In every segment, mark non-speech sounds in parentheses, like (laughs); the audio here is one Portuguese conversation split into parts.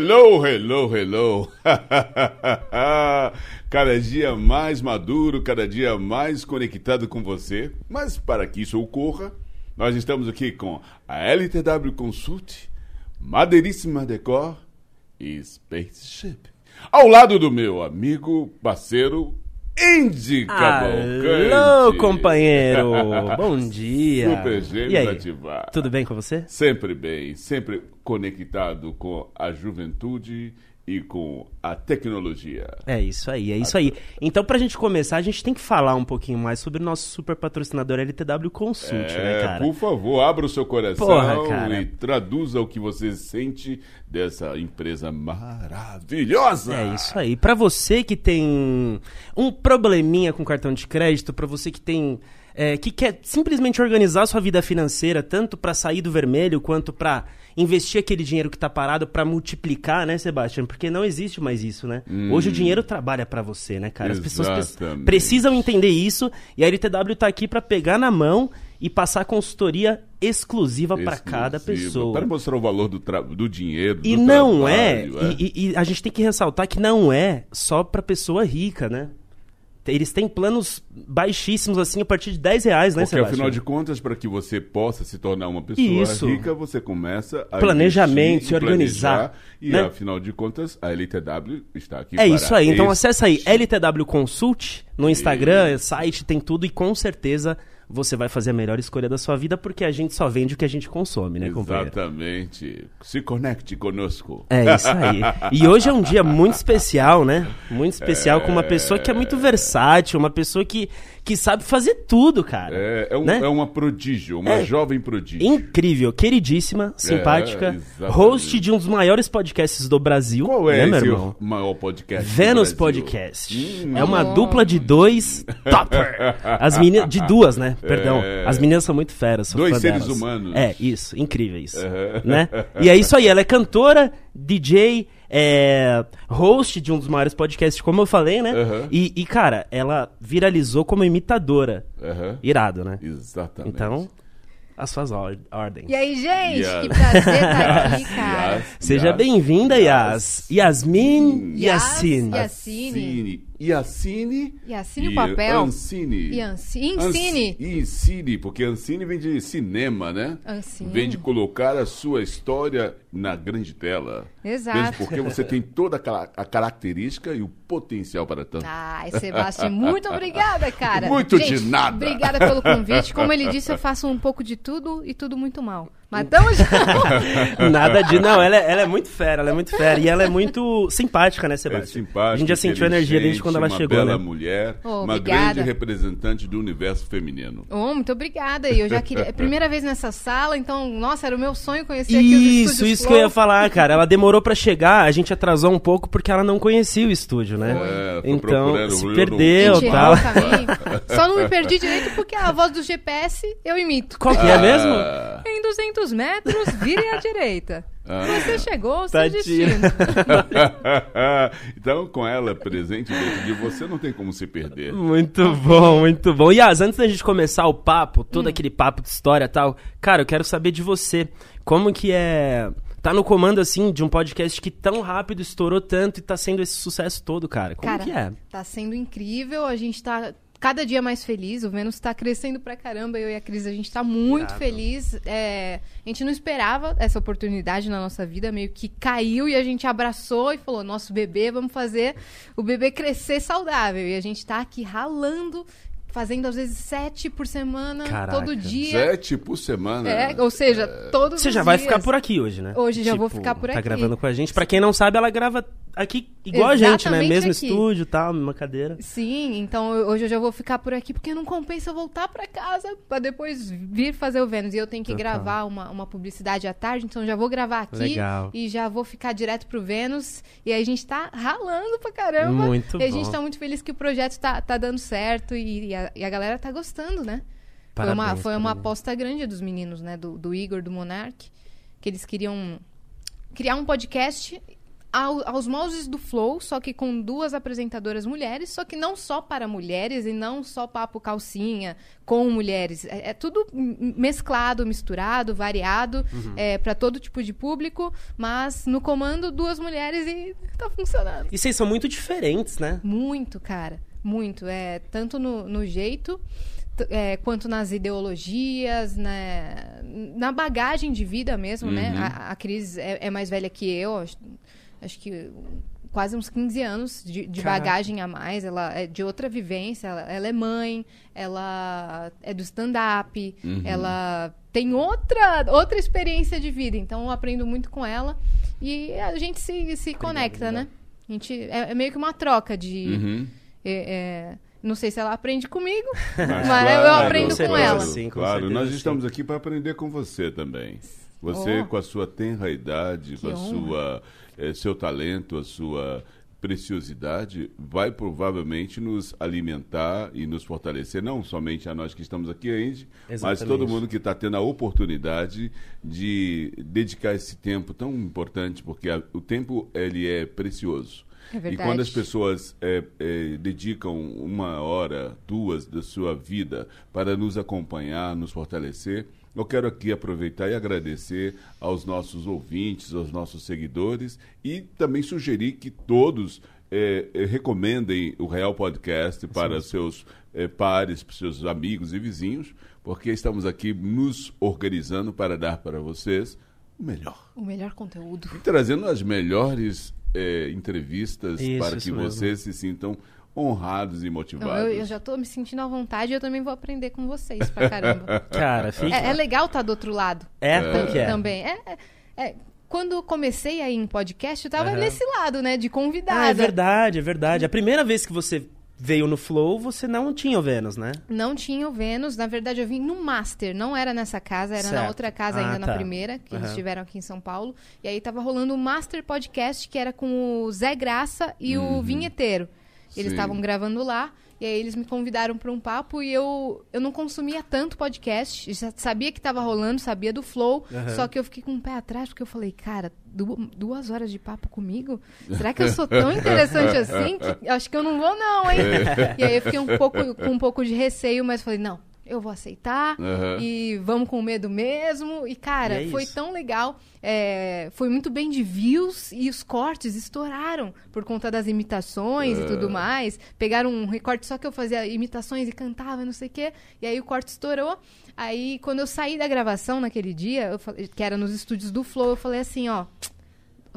Hello, hello, hello. (laughs) cada dia mais maduro, cada dia mais conectado com você. Mas para que isso ocorra, nós estamos aqui com a LTW Consult, Madeiríssima Decor e Spaceship. Ao lado do meu amigo, parceiro, Indy Cavalcante. Alô, companheiro! (laughs) Bom dia! Super Gêmeos aí, ativar. tudo bem com você? Sempre bem, sempre conectado com a juventude e com a tecnologia. É isso aí, é isso aí. Então, pra gente começar, a gente tem que falar um pouquinho mais sobre o nosso super patrocinador LTW Consult, né, É, cara? por favor, abra o seu coração Porra, cara. e traduza o que você sente dessa empresa maravilhosa. É isso aí. Pra você que tem um probleminha com cartão de crédito, pra você que tem é, que quer simplesmente organizar sua vida financeira, tanto pra sair do vermelho quanto pra investir aquele dinheiro que tá parado pra multiplicar, né, Sebastião? Porque não existe mais isso, né? Hoje o dinheiro trabalha pra você, né, cara? As pessoas pre- Exatamente. precisam entender isso e a LTW tá aqui pra pegar na mão e passar consultoria exclusiva pra cada pessoa. Para mostrar o valor do, do dinheiro, E do não é, trabalho, e, e- e a gente tem que ressaltar que não é só pra pessoa rica, né? Eles têm planos baixíssimos, assim, a partir de 10 reais, né, Porque Sebastião? afinal de contas, para que você possa se tornar uma pessoa Isso. rica, você começa a Planejamento, se organizar, E né? afinal de contas, a LTW está aqui É isso aí, então acessa aí LTW Consult no Instagram, site, tem tudo e com certeza você vai fazer a melhor escolha da sua vida porque a gente só vende o que a gente consome, né, companheiro? Exatamente. Se conecte conosco. É isso aí. E hoje é um dia muito especial, né? Muito especial com uma pessoa que é muito versátil, uma pessoa que, que sabe fazer tudo, cara. É, é, um- né? é uma prodígio, uma É. jovem prodígio. Incrível, queridíssima, simpática, exatamente. host de um dos maiores podcasts do Brasil. Qual é né, meu irmão? maior podcast? Vênus Brasil? Podcast. Hum. É uma Oh. dupla de dois (laughs) topper. As meninas. De duas, né? Perdão. É. As meninas são muito feras. sou Dois seres delas. humanos. É, isso. Incríveis. Né? E é isso aí. Ela é cantora, DJ, é, host de um dos maiores podcasts, como eu falei, né? Aham. E, e, cara, ela viralizou como imitadora. Aham. Irado, né? Exatamente. Então, as suas or- ordens. E aí, gente? Yas. Que prazer estar aqui, (laughs) cara. Yas, Seja Yas, bem-vinda, Yas. Yasmin Yas, Yassin. Yas. Assine. E assine. E assine o papel. Ancine. E anci- ensine. Anci- Ensine, porque Ancine vem de cinema, né? Ancine. Vem de colocar a sua história na grande tela. Exato. Mesmo porque você tem toda a característica e o potencial para tanto. Ai, Sebastião, muito obrigada, cara. Muito de Gente, nada. Obrigada pelo convite. Como ele disse, eu faço um pouco de tudo e tudo muito mal. Mas tamo junto. (laughs) Nada de. Não, ela é, ela é muito fera, ela é muito fera. E ela é muito simpática, né, É Sebastião? simpática. A gente já sentiu a energia desde quando ela uma chegou, bela né? mulher, Oh, uma obrigada. grande representante do universo feminino. Oh, muito obrigada. E eu já queria. É a (laughs) primeira vez nessa sala, então, nossa, era o meu sonho conhecer aqui os Isso, estúdios isso que eu ia falar, (laughs) cara. Ela demorou pra chegar, a gente atrasou um pouco porque ela não conhecia o estúdio, né? É, então, se o- perdeu e tal. Só não me perdi direito porque a voz do GPS eu imito. Qual que é mesmo? Ah, Em 200 metros, vire à direita. (laughs) Ah. Você chegou ao seu Tadinha. destino. (laughs) então, com ela presente dentro de você, não tem como se perder. Muito bom, muito bom. Yas, antes da gente começar o papo, Hum. todo aquele papo de história e tal, cara, eu quero saber de você. Como que é. Tá no comando, assim, de um podcast que tão rápido estourou tanto e tá sendo esse sucesso todo, cara. Como Cara, que é? tá sendo incrível. A gente tá cada dia mais feliz. O Vênus tá crescendo pra caramba. Eu e a Cris, a gente tá muito Irado. feliz. É, a gente não esperava essa oportunidade na nossa vida. Meio que caiu e a gente abraçou e falou: nosso bebê, vamos fazer o bebê crescer saudável. E a gente tá aqui ralando. Fazendo às vezes sete por semana, Caraca. todo dia. Sete por semana. É, ou seja, todos Você os já vai dias. ficar por aqui hoje, né? Hoje já vou ficar por Tá aqui. gravando com a gente. Pra quem não sabe, ela grava aqui igual a gente, né? Exatamente Mesmo aqui. estúdio e tal, mesma cadeira. Sim, então hoje eu já vou ficar por aqui porque não compensa eu voltar pra casa pra depois vir fazer o Vênus. E eu tenho que Total. gravar uma, uma publicidade à tarde, então já vou gravar aqui Legal. e já vou ficar direto pro Vênus. E aí a gente tá ralando pra caramba. Muito e a gente bom. tá muito feliz que o projeto tá, tá dando certo e, e a, e a galera tá gostando, né? foi uma, Parabéns, foi uma parabéns. aposta grande dos meninos, né? Do, do Igor, do Monark, que eles queriam criar um podcast ao- aos moldes do Flow, só que com duas apresentadoras mulheres, só que não só para mulheres e não só papo calcinha com mulheres. É, é tudo mesclado, misturado, variado, para todo tipo de público, mas no comando duas mulheres e tá funcionando. E vocês são muito diferentes, né? Muito, cara. Muito. É, tanto no, no jeito, é, quanto nas ideologias, né, na bagagem de vida mesmo, né? A, a Cris é, é mais velha que eu, acho, que quase uns 15 anos de, de bagagem a mais. Ela é de outra vivência, ela, ela é mãe, ela é do stand-up, ela tem outra, outra experiência de vida. Então eu aprendo muito com ela e a gente se, se conecta, né? A gente, é, é meio que uma troca de. Uhum. é, é, não sei se ela aprende comigo, Mas (laughs) mas, claro, eu aprendo com com, ela. sim. com claro, certeza, nós sim. estamos aqui para aprender com você também. Você Oh. com a sua tenra idade, com a honra. sua eh, seu talento, a sua preciosidade, vai provavelmente nos alimentar e nos fortalecer, não somente a nós que estamos aqui, Andy, mas todo mundo que está tendo a oportunidade de dedicar esse tempo tão importante, porque a- o tempo ele é precioso. É E quando as pessoas é, é, dedicam uma hora, duas da sua vida para nos acompanhar, nos fortalecer, eu quero aqui aproveitar e agradecer aos nossos ouvintes, aos nossos seguidores e também sugerir que todos é, é, recomendem o Real Podcast para seus é, pares, para seus amigos e vizinhos, porque estamos aqui nos organizando para dar para vocês o melhor O melhor conteúdo. e trazendo as melhores eh, entrevistas Isso, para que mesmo. vocês se sintam honrados e Não, motivados. eu, eu já tô me sentindo à vontade e eu também vou aprender com vocês pra caramba. (laughs) Cara, fica. é, é legal estar do outro lado É, É. como que é? também. É, é- é, quando eu comecei aí em podcast, eu tava Aham. nesse lado, né? De convidada. Ah, é verdade, é verdade. A primeira vez que você veio no Flow, você não tinha o Vênus, né? Não tinha o Vênus. Na verdade, eu vim no Master. Não era nessa casa, era Certo. na outra casa, Ah, ainda tá. na primeira, que eles Aham. tiveram aqui em São Paulo. E aí tava rolando o Master Podcast, que era com o Zé Graça e o Vinheteiro. Eles estavam gravando lá. E aí eles me convidaram para um papo e eu, eu não consumia tanto podcast. Já sabia que tava rolando, sabia do flow. Aham. Só que eu fiquei com o pé atrás, porque eu falei, cara, du- duas horas de papo comigo? Será que eu sou tão interessante (laughs) assim? Que acho que eu não vou, não, hein? E aí eu fiquei um pouco, com um pouco de receio, mas falei, não, eu vou aceitar Aham. e vamos com medo mesmo. E, cara, E é foi isso. tão legal. É, foi muito bem de views e os cortes estouraram por conta das imitações e tudo mais. Pegaram um recorte só que eu fazia imitações e cantava, não sei o quê. E aí o corte estourou. Aí, quando eu saí da gravação naquele dia, eu falei- que era nos estúdios do Flow, eu falei assim, ó...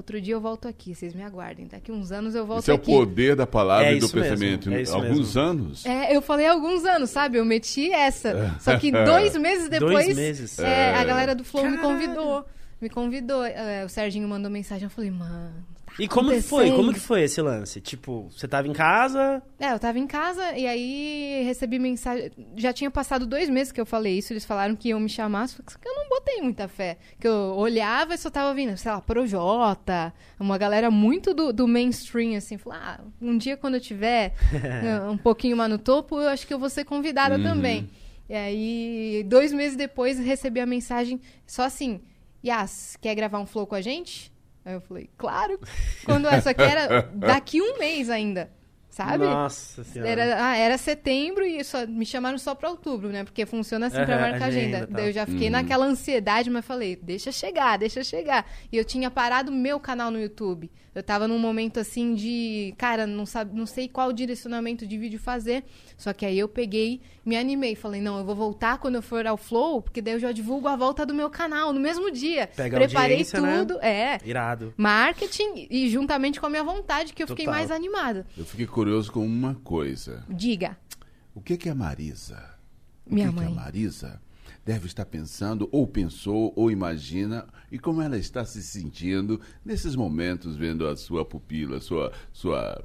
Outro dia eu volto aqui, vocês me aguardem. Daqui uns anos eu volto Esse é o aqui. poder da palavra É e do isso mesmo, pensamento. é isso Alguns mesmo. anos. É, eu falei há alguns anos, sabe? Eu meti essa. Só que dois (laughs) meses depois, Dois meses. é, a É. galera do Flow me convidou. Me convidou. É, o Serginho mandou mensagem. Eu falei, mano. E como que foi? Como que foi esse lance? Tipo, você tava em casa, É, eu tava em casa e aí recebi mensagem. Já tinha passado dois meses que eu falei isso. Eles falaram que iam me chamar, só que eu não botei muita fé. Que eu olhava e só tava vindo, sei lá, Projota, uma galera muito do, do mainstream, assim. Falei, ah, um dia quando eu tiver (laughs) um pouquinho mais no topo, eu acho que eu vou ser convidada também. E aí, dois meses depois, recebi a mensagem só assim: Yas, quer gravar um flow com a gente? Aí eu falei, claro. Quando essa aqui era daqui um mês ainda, sabe? Nossa senhora. Era, ah, era setembro e só, me chamaram só pra outubro, né? Porque funciona assim pra marcar agenda. agenda, tá. Daí eu já fiquei naquela ansiedade, mas falei, deixa chegar, deixa chegar. E eu tinha parado meu canal no YouTube. Eu tava num momento assim de, cara, não, sabe, não sei qual direcionamento de vídeo fazer. Só que aí eu peguei, me animei. Falei, não, eu vou voltar quando eu for ao Flow, porque daí eu já divulgo a volta do meu canal no mesmo dia. Pega a Preparei né? tudo, é. Irado. Marketing e juntamente com a minha vontade, que eu fiquei Total. mais animada. Eu fiquei curioso com uma coisa. Diga, O que, que é a Marisa? O Minha que, que mãe. a Marisa deve estar pensando, ou pensou, ou imagina, e como ela está se sentindo nesses momentos, vendo a sua pupila, sua, sua,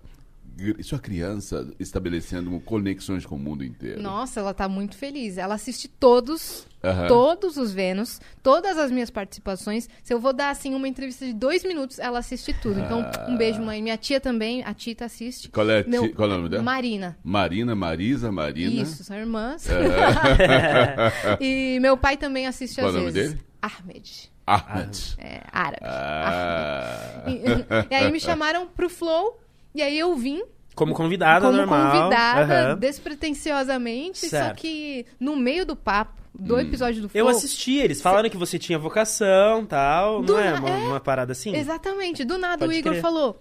sua criança estabelecendo conexões com o mundo inteiro. Nossa, ela tá muito feliz. Ela assiste todos, Aham. todos os Vênus, todas as minhas participações. Se eu vou dar, assim, uma entrevista de dois minutos, ela assiste tudo. Então, um beijo, mãe. Minha tia também, a Tita assiste. Qual é, Meu- qual é o nome dela? Marina. Marina, Marisa, Marina. Isso, são irmãs. (laughs) e meu pai também assiste Qual às é o nome vezes. dele? Ahmed. Ahmed. É, árabe. Ah. (laughs) E, e aí me chamaram pro Flow, e aí eu vim Como convidada como normal. convidada, Aham. despretensiosamente, só Certo. que no meio do papo, do episódio do Flow... Eu assisti, eles falaram que você tinha vocação tal. Do não é na- uma, é. uma parada assim? Exatamente, do nada Pode o Igor crer. falou...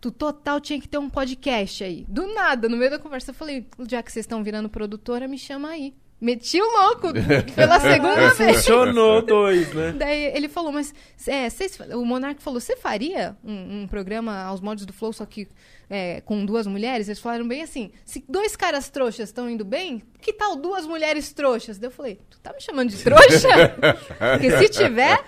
Tu total tinha que ter um podcast aí. Do nada, no meio da conversa, eu falei, já que vocês estão virando produtora, me chama aí. Meti o louco pela (laughs) segunda vez. Funcionou (laughs) dois, né? Daí ele falou, mas é, vocês- o Monark falou, você faria um, um programa aos modos do Flow, só que é, com duas mulheres? Eles falaram bem assim, se dois caras trouxas estão indo bem, que tal duas mulheres trouxas? Daí eu falei, tu tá me chamando de trouxa? (laughs) Porque se tiver,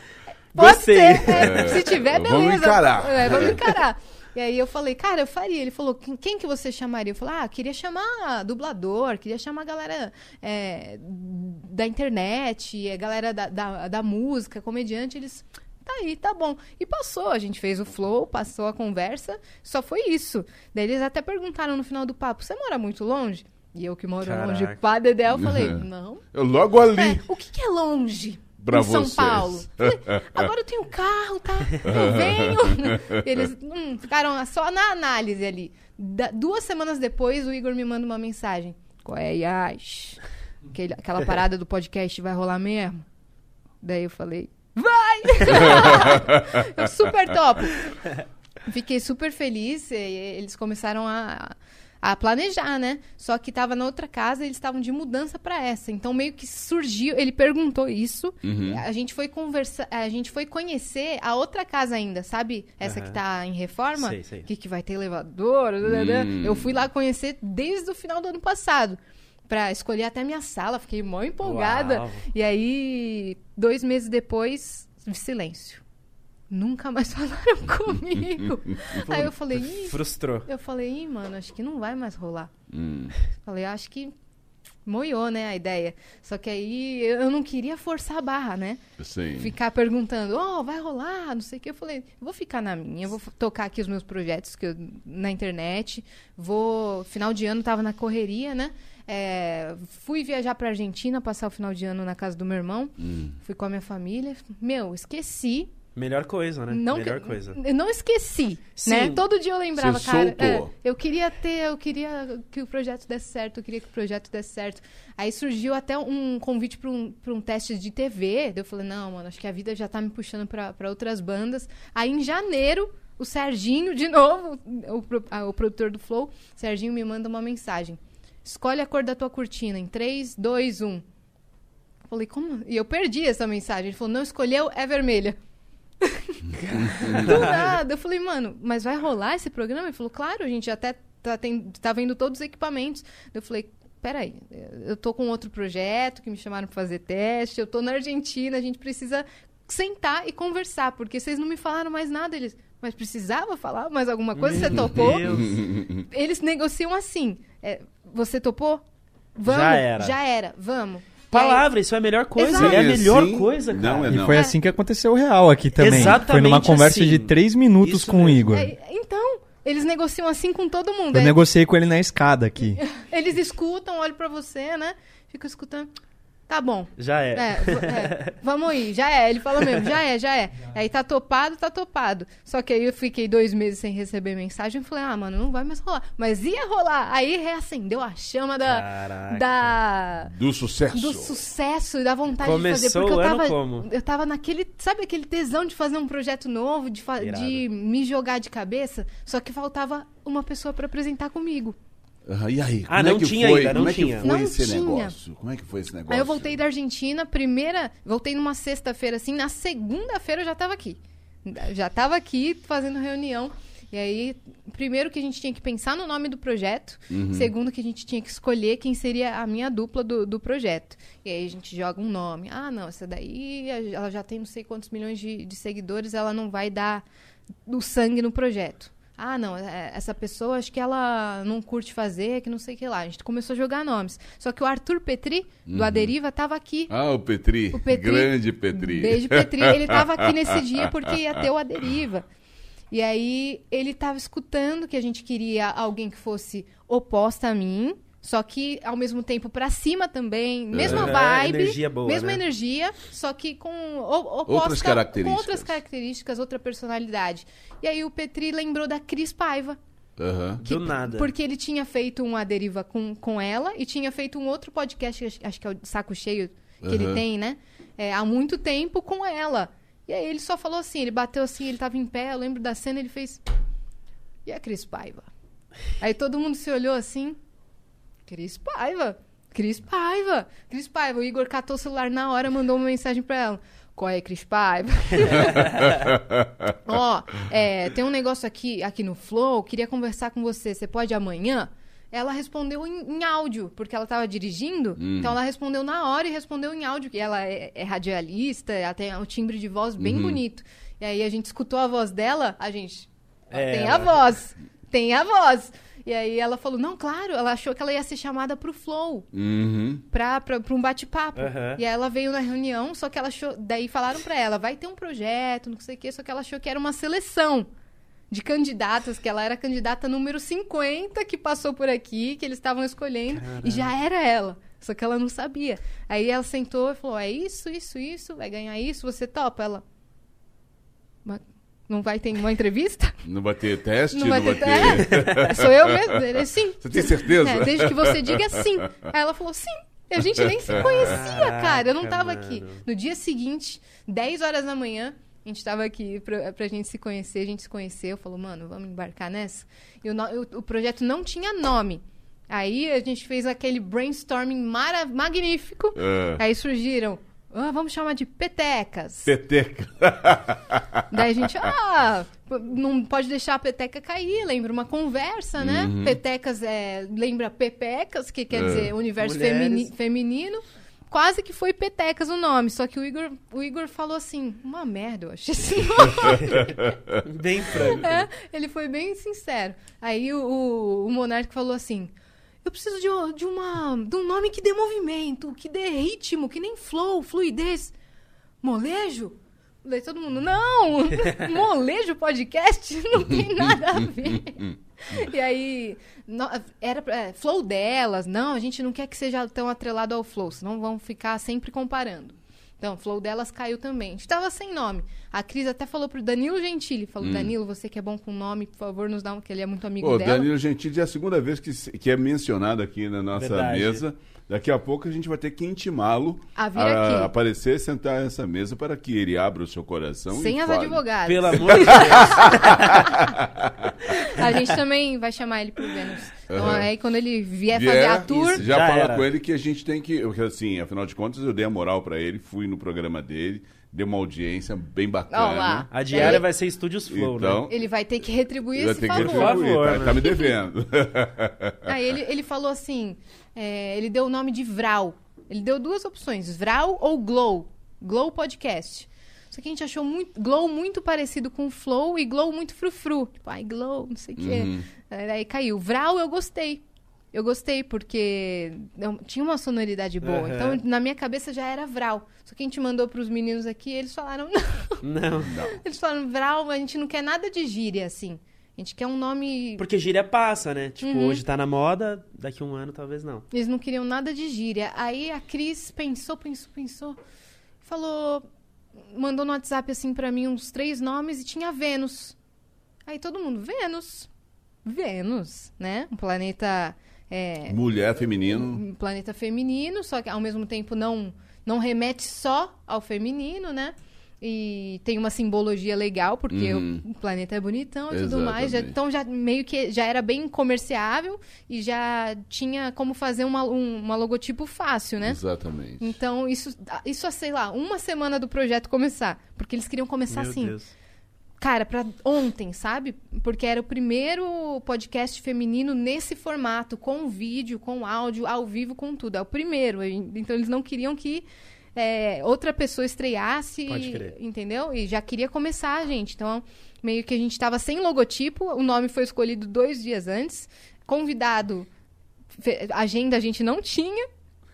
pode Gostei. ser. É, se tiver, beleza. Vamos encarar. É, vamos encarar. E aí eu falei, cara, eu faria. Ele falou, quem, quem que você chamaria? Eu falei, ah, queria chamar dublador, queria chamar a galera é, da internet, a galera da, da, da música, comediante. Eles, tá aí, tá bom. E passou, a gente fez o flow, passou a conversa, só foi isso. Daí eles até perguntaram no final do papo, você mora muito longe? E eu que moro Caraca. longe, pá, Dedé, eu falei, (laughs) não. Eu logo ali. É, o que, que é longe? Pra em São vocês. Paulo. (laughs) Falei, agora eu tenho carro, tá? Eu venho. (laughs) Eles hum, ficaram só na análise ali. Da- duas semanas depois, o Igor me manda uma mensagem. Qual é? Aquele- aquela parada do podcast vai rolar mesmo? Daí eu falei, vai! (laughs) eu super topo. Fiquei super feliz. e Eles começaram a, a planejar, né? Só que tava na outra casa, eles estavam de mudança pra essa. Então meio que surgiu, ele perguntou isso. Uhum. A gente foi conversar, a gente foi conhecer a outra casa ainda, sabe? Essa que Aham. tá em reforma, Sei, sei. que que vai ter elevador. Hum. Eu fui lá conhecer desde o final do ano passado. Pra escolher até a minha sala, fiquei mó empolgada. Uau. E aí, dois meses depois, silêncio. Nunca mais (laughs) falaram comigo. aí eu falei, Ih, Frustrou. eu falei, Ih, mano, acho que não vai mais rolar. Hum. (laughs) Falei, acho que moiou, né, a ideia. Só que aí eu não queria forçar a barra, né? Sim. Ficar perguntando, ó, vai rolar, não sei o que. Eu falei, vou ficar na minha, vou tocar aqui os meus projetos que eu- na internet. Vou. Final de ano tava na correria, né? É, fui viajar pra Argentina, passar o final de ano na casa do meu irmão. Hum. Fui com a minha família. Meu, esqueci. Melhor coisa, né? Não, Melhor que- coisa. Eu não esqueci, Sim. né? Todo dia eu lembrava, Você cara. é, eu queria ter, eu queria que o projeto desse certo, eu queria que o projeto desse certo. Aí surgiu até um convite para um, pra um teste de TV. Eu falei, não, mano, acho que a vida já tá me puxando pra pra outras bandas. Aí em janeiro, o Serginho, de (laughs) novo, o, ah, o produtor do Flow, Serginho me manda uma mensagem. Escolhe a cor da tua cortina em 3, 2, 1. Eu Falei, como? E eu perdi essa mensagem. Ele falou, não escolheu, é vermelha. (laughs) Do nada. Eu falei, mano, mas vai rolar esse programa? Ele falou, claro, a gente até tá, tem, tá vendo todos os equipamentos. Eu falei, peraí, eu tô com outro projeto que me chamaram pra fazer teste, eu tô na Argentina, a gente precisa sentar e conversar, porque vocês não me falaram mais nada. Eles, mas precisava falar mais alguma coisa? Você Meu topou? Deus. Eles negociam assim. é, você topou? Vamos? Já era. Já era, vamos. Palavra, isso é a melhor coisa. Exato. É a melhor Assim, coisa, cara. não é E não. foi assim que aconteceu o real aqui também. Foi numa Exatamente conversa assim. de três minutos Isso com o mesmo. Igor. É, então, eles negociam assim com todo mundo. Eu É, negociei com ele na escada aqui. (laughs) Eles escutam, olham pra você, né? Ficam escutando. Tá bom. Já é. É, é, (laughs) vamos ir, já é. Ele falou mesmo, já é, já é. Aí tá topado, tá topado. Só que aí eu fiquei dois meses sem receber mensagem e falei, ah, mano, não vai mais rolar. Mas ia rolar. Aí reacendeu a chama da. Caraca. da Do sucesso. do sucesso e da vontade de fazer. Começou Porque eu tava, como? eu tava naquele, sabe aquele tesão de fazer um projeto novo, de, de me jogar de cabeça, só que faltava uma pessoa pra apresentar comigo. Ah, e aí? Ah, como não é que tinha foi? ainda, não como é tinha. que foi Não esse tinha. negócio? Como é que foi esse negócio? Aí eu voltei da Argentina, primeira, voltei numa sexta-feira assim, na segunda-feira eu já tava aqui. Já tava aqui fazendo reunião. E aí, primeiro que a gente tinha que pensar no nome do projeto, Uhum. segundo que a gente tinha que escolher quem seria a minha dupla do, do projeto. E aí a gente joga um nome. Ah, não, essa daí ela já tem não sei quantos milhões de, de seguidores, ela não vai dar o sangue no projeto. Ah, não, é, essa pessoa acho que ela não curte fazer, que não sei o que lá. A gente começou a jogar nomes. Só que o Arthur Petri, do Aderiva, tava aqui. Ah, o Petri. O Petri- Grande Petri. Beijo, Petri. Ele tava aqui (laughs) nesse dia porque ia ter o Aderiva. E aí ele tava escutando que a gente queria alguém que fosse oposta a mim, Só que ao mesmo tempo pra cima também, mesma É, vibe, energia boa, mesma né? energia, só que com oposta, Outras características. com outras características, outra personalidade. E aí o Petri lembrou da Cris Paiva. Aham. Do nada. Porque ele tinha feito uma deriva com, com ela e tinha feito um outro podcast, acho, acho que é o Saco Cheio, que ele Aham. tem, né? É, há muito tempo com ela. E aí ele só falou assim, ele bateu assim, ele tava em pé, eu lembro da cena, ele fez... E a Cris Paiva? Aí todo mundo se olhou assim... Cris Paiva? Cris Paiva? Cris Paiva. O Igor catou o celular na hora, mandou uma mensagem pra ela. Qual é, Cris Paiva? (laughs) Ó, é, tem um negócio aqui, aqui no Flow, queria conversar com você. Você pode amanhã? Ela respondeu em, em áudio, porque ela estava dirigindo. Então ela respondeu na hora e respondeu em áudio, que ela é, é radialista, ela tem um timbre de voz bem bonito. E aí a gente escutou a voz dela, a gente. É, tem a voz, tem a voz. E aí ela falou, não, claro, ela achou que ela ia ser chamada pro Flow Uhum. pra, pra, pra um bate-papo. Aham. E aí ela veio na reunião, só que ela achou. Daí falaram pra ela, vai ter um projeto, não sei o quê, só que ela achou que era uma seleção de candidatas, que ela era a candidata número 50 que passou por aqui, que eles estavam escolhendo, e já era ela. Só que ela não sabia. Aí ela sentou e falou: é isso, isso, isso, vai ganhar isso, você topa? Ela. "Mas Não vai ter uma entrevista? Não vai ter teste, Não vai ter. ter. É, sou eu mesmo? Ele, sim. Você tem certeza? É, desde que você diga sim. Aí ela falou sim. E a gente nem se conhecia, cara. Eu não tava Caraca, aqui. mano. No dia seguinte, 10 horas da manhã, a gente tava aqui pra, pra gente se conhecer. A gente se conheceu, falou, mano, vamos embarcar nessa? E o, no- o- o projeto não tinha nome. Aí a gente fez aquele brainstorming mara- magnífico. É. Aí surgiram. "Ah, vamos chamar de petecas. Peteca. Daí a gente, ah, não pode deixar a peteca cair, lembra uma conversa, né? Petecas é, lembra pepecas, que quer É. dizer universo femini- feminino. Quase que foi Petecas o nome, só que o Igor, o Igor falou assim, uma merda, eu achei esse nome. (laughs) Bem franco. É, ele foi bem sincero. Aí o, o, o falou assim: Eu preciso de, de, uma, de um nome que dê movimento, que dê ritmo, que nem flow, fluidez. Molejo? Daí todo mundo, não! (laughs) Molejo podcast? (laughs) Não tem nada a ver. E aí, era é, flow delas. Não, a gente não quer que seja tão atrelado ao flow, senão vão ficar sempre comparando. Então, o flow delas caiu também. A gente tava sem nome. A Cris até falou pro Danilo Gentili, falou, Danilo, você que é bom com nome, por favor, nos dá um, que ele é muito amigo Pô, dela. Danilo Gentili é a segunda vez que, que é mencionado aqui na nossa Verdade. mesa. Daqui a pouco a gente vai ter que intimá-lo A vir aqui. aparecer, sentar nessa mesa para que ele abra o seu coração Sem e as fale. advogadas. Pelo amor de Deus. (laughs) A gente também vai chamar ele pro Vênus. Então, aí quando ele vier, Vier, fazer a tour, isso, já, Já fala era. com ele que a gente tem que. Porque assim, afinal de contas, eu dei a moral pra ele, fui no programa dele, dei uma audiência bem bacana. Ó lá. A diária Ele- vai ser Estúdios Flow, Então, né? ele vai ter que retribuir vai esse ter que favor. retribuir, Por tá, favor, tá me né? devendo. (laughs) Aí ele, ele falou assim: é, ele deu o nome de Vral. Ele deu duas opções: Vral ou Glow. Glow Podcast. Só que a gente achou muito, Glow muito parecido com Flow e Glow muito frufru. Tipo, ai, Glow, não sei o quê. Uhum. Aí Daí caiu. Vral eu gostei. Eu gostei porque tinha uma sonoridade boa. Aham. Então, na minha cabeça já era Vral. Só que a gente mandou pros meninos aqui eles falaram: (laughs) não. Não. Eles falaram Vral, a gente não quer nada de gíria assim. A gente quer um nome Porque gíria passa, né? Tipo, Uhum. hoje tá na moda, daqui a um ano talvez não. Eles não queriam nada de gíria. Aí a Cris pensou, pensou, pensou. Falou. Mandou no WhatsApp assim pra mim uns três nomes e tinha Vênus. Aí todo mundo, Vênus. Vênus, né? Um planeta. É, Mulher, feminino. planeta feminino, só que ao mesmo tempo não, não remete só ao feminino, né? E tem uma simbologia legal, porque Uhum. o planeta é bonitão e tudo mais. já- Exatamente. então já meio que já era bem comerciável e já tinha como fazer uma, um, uma logotipo fácil, né? Exatamente. Então, isso, isso, sei lá, uma semana do projeto começar. Porque eles queriam começar Meu assim. Deus. Cara, pra ontem, sabe? Porque era o primeiro podcast feminino nesse formato, com vídeo, com áudio, ao vivo, com tudo. É o primeiro. Então eles não queriam que é, outra pessoa estreasse, Pode crer. entendeu? E já queria começar, gente. Então, meio que a gente tava sem logotipo, o nome foi escolhido dois dias antes. Convidado, agenda a gente não tinha.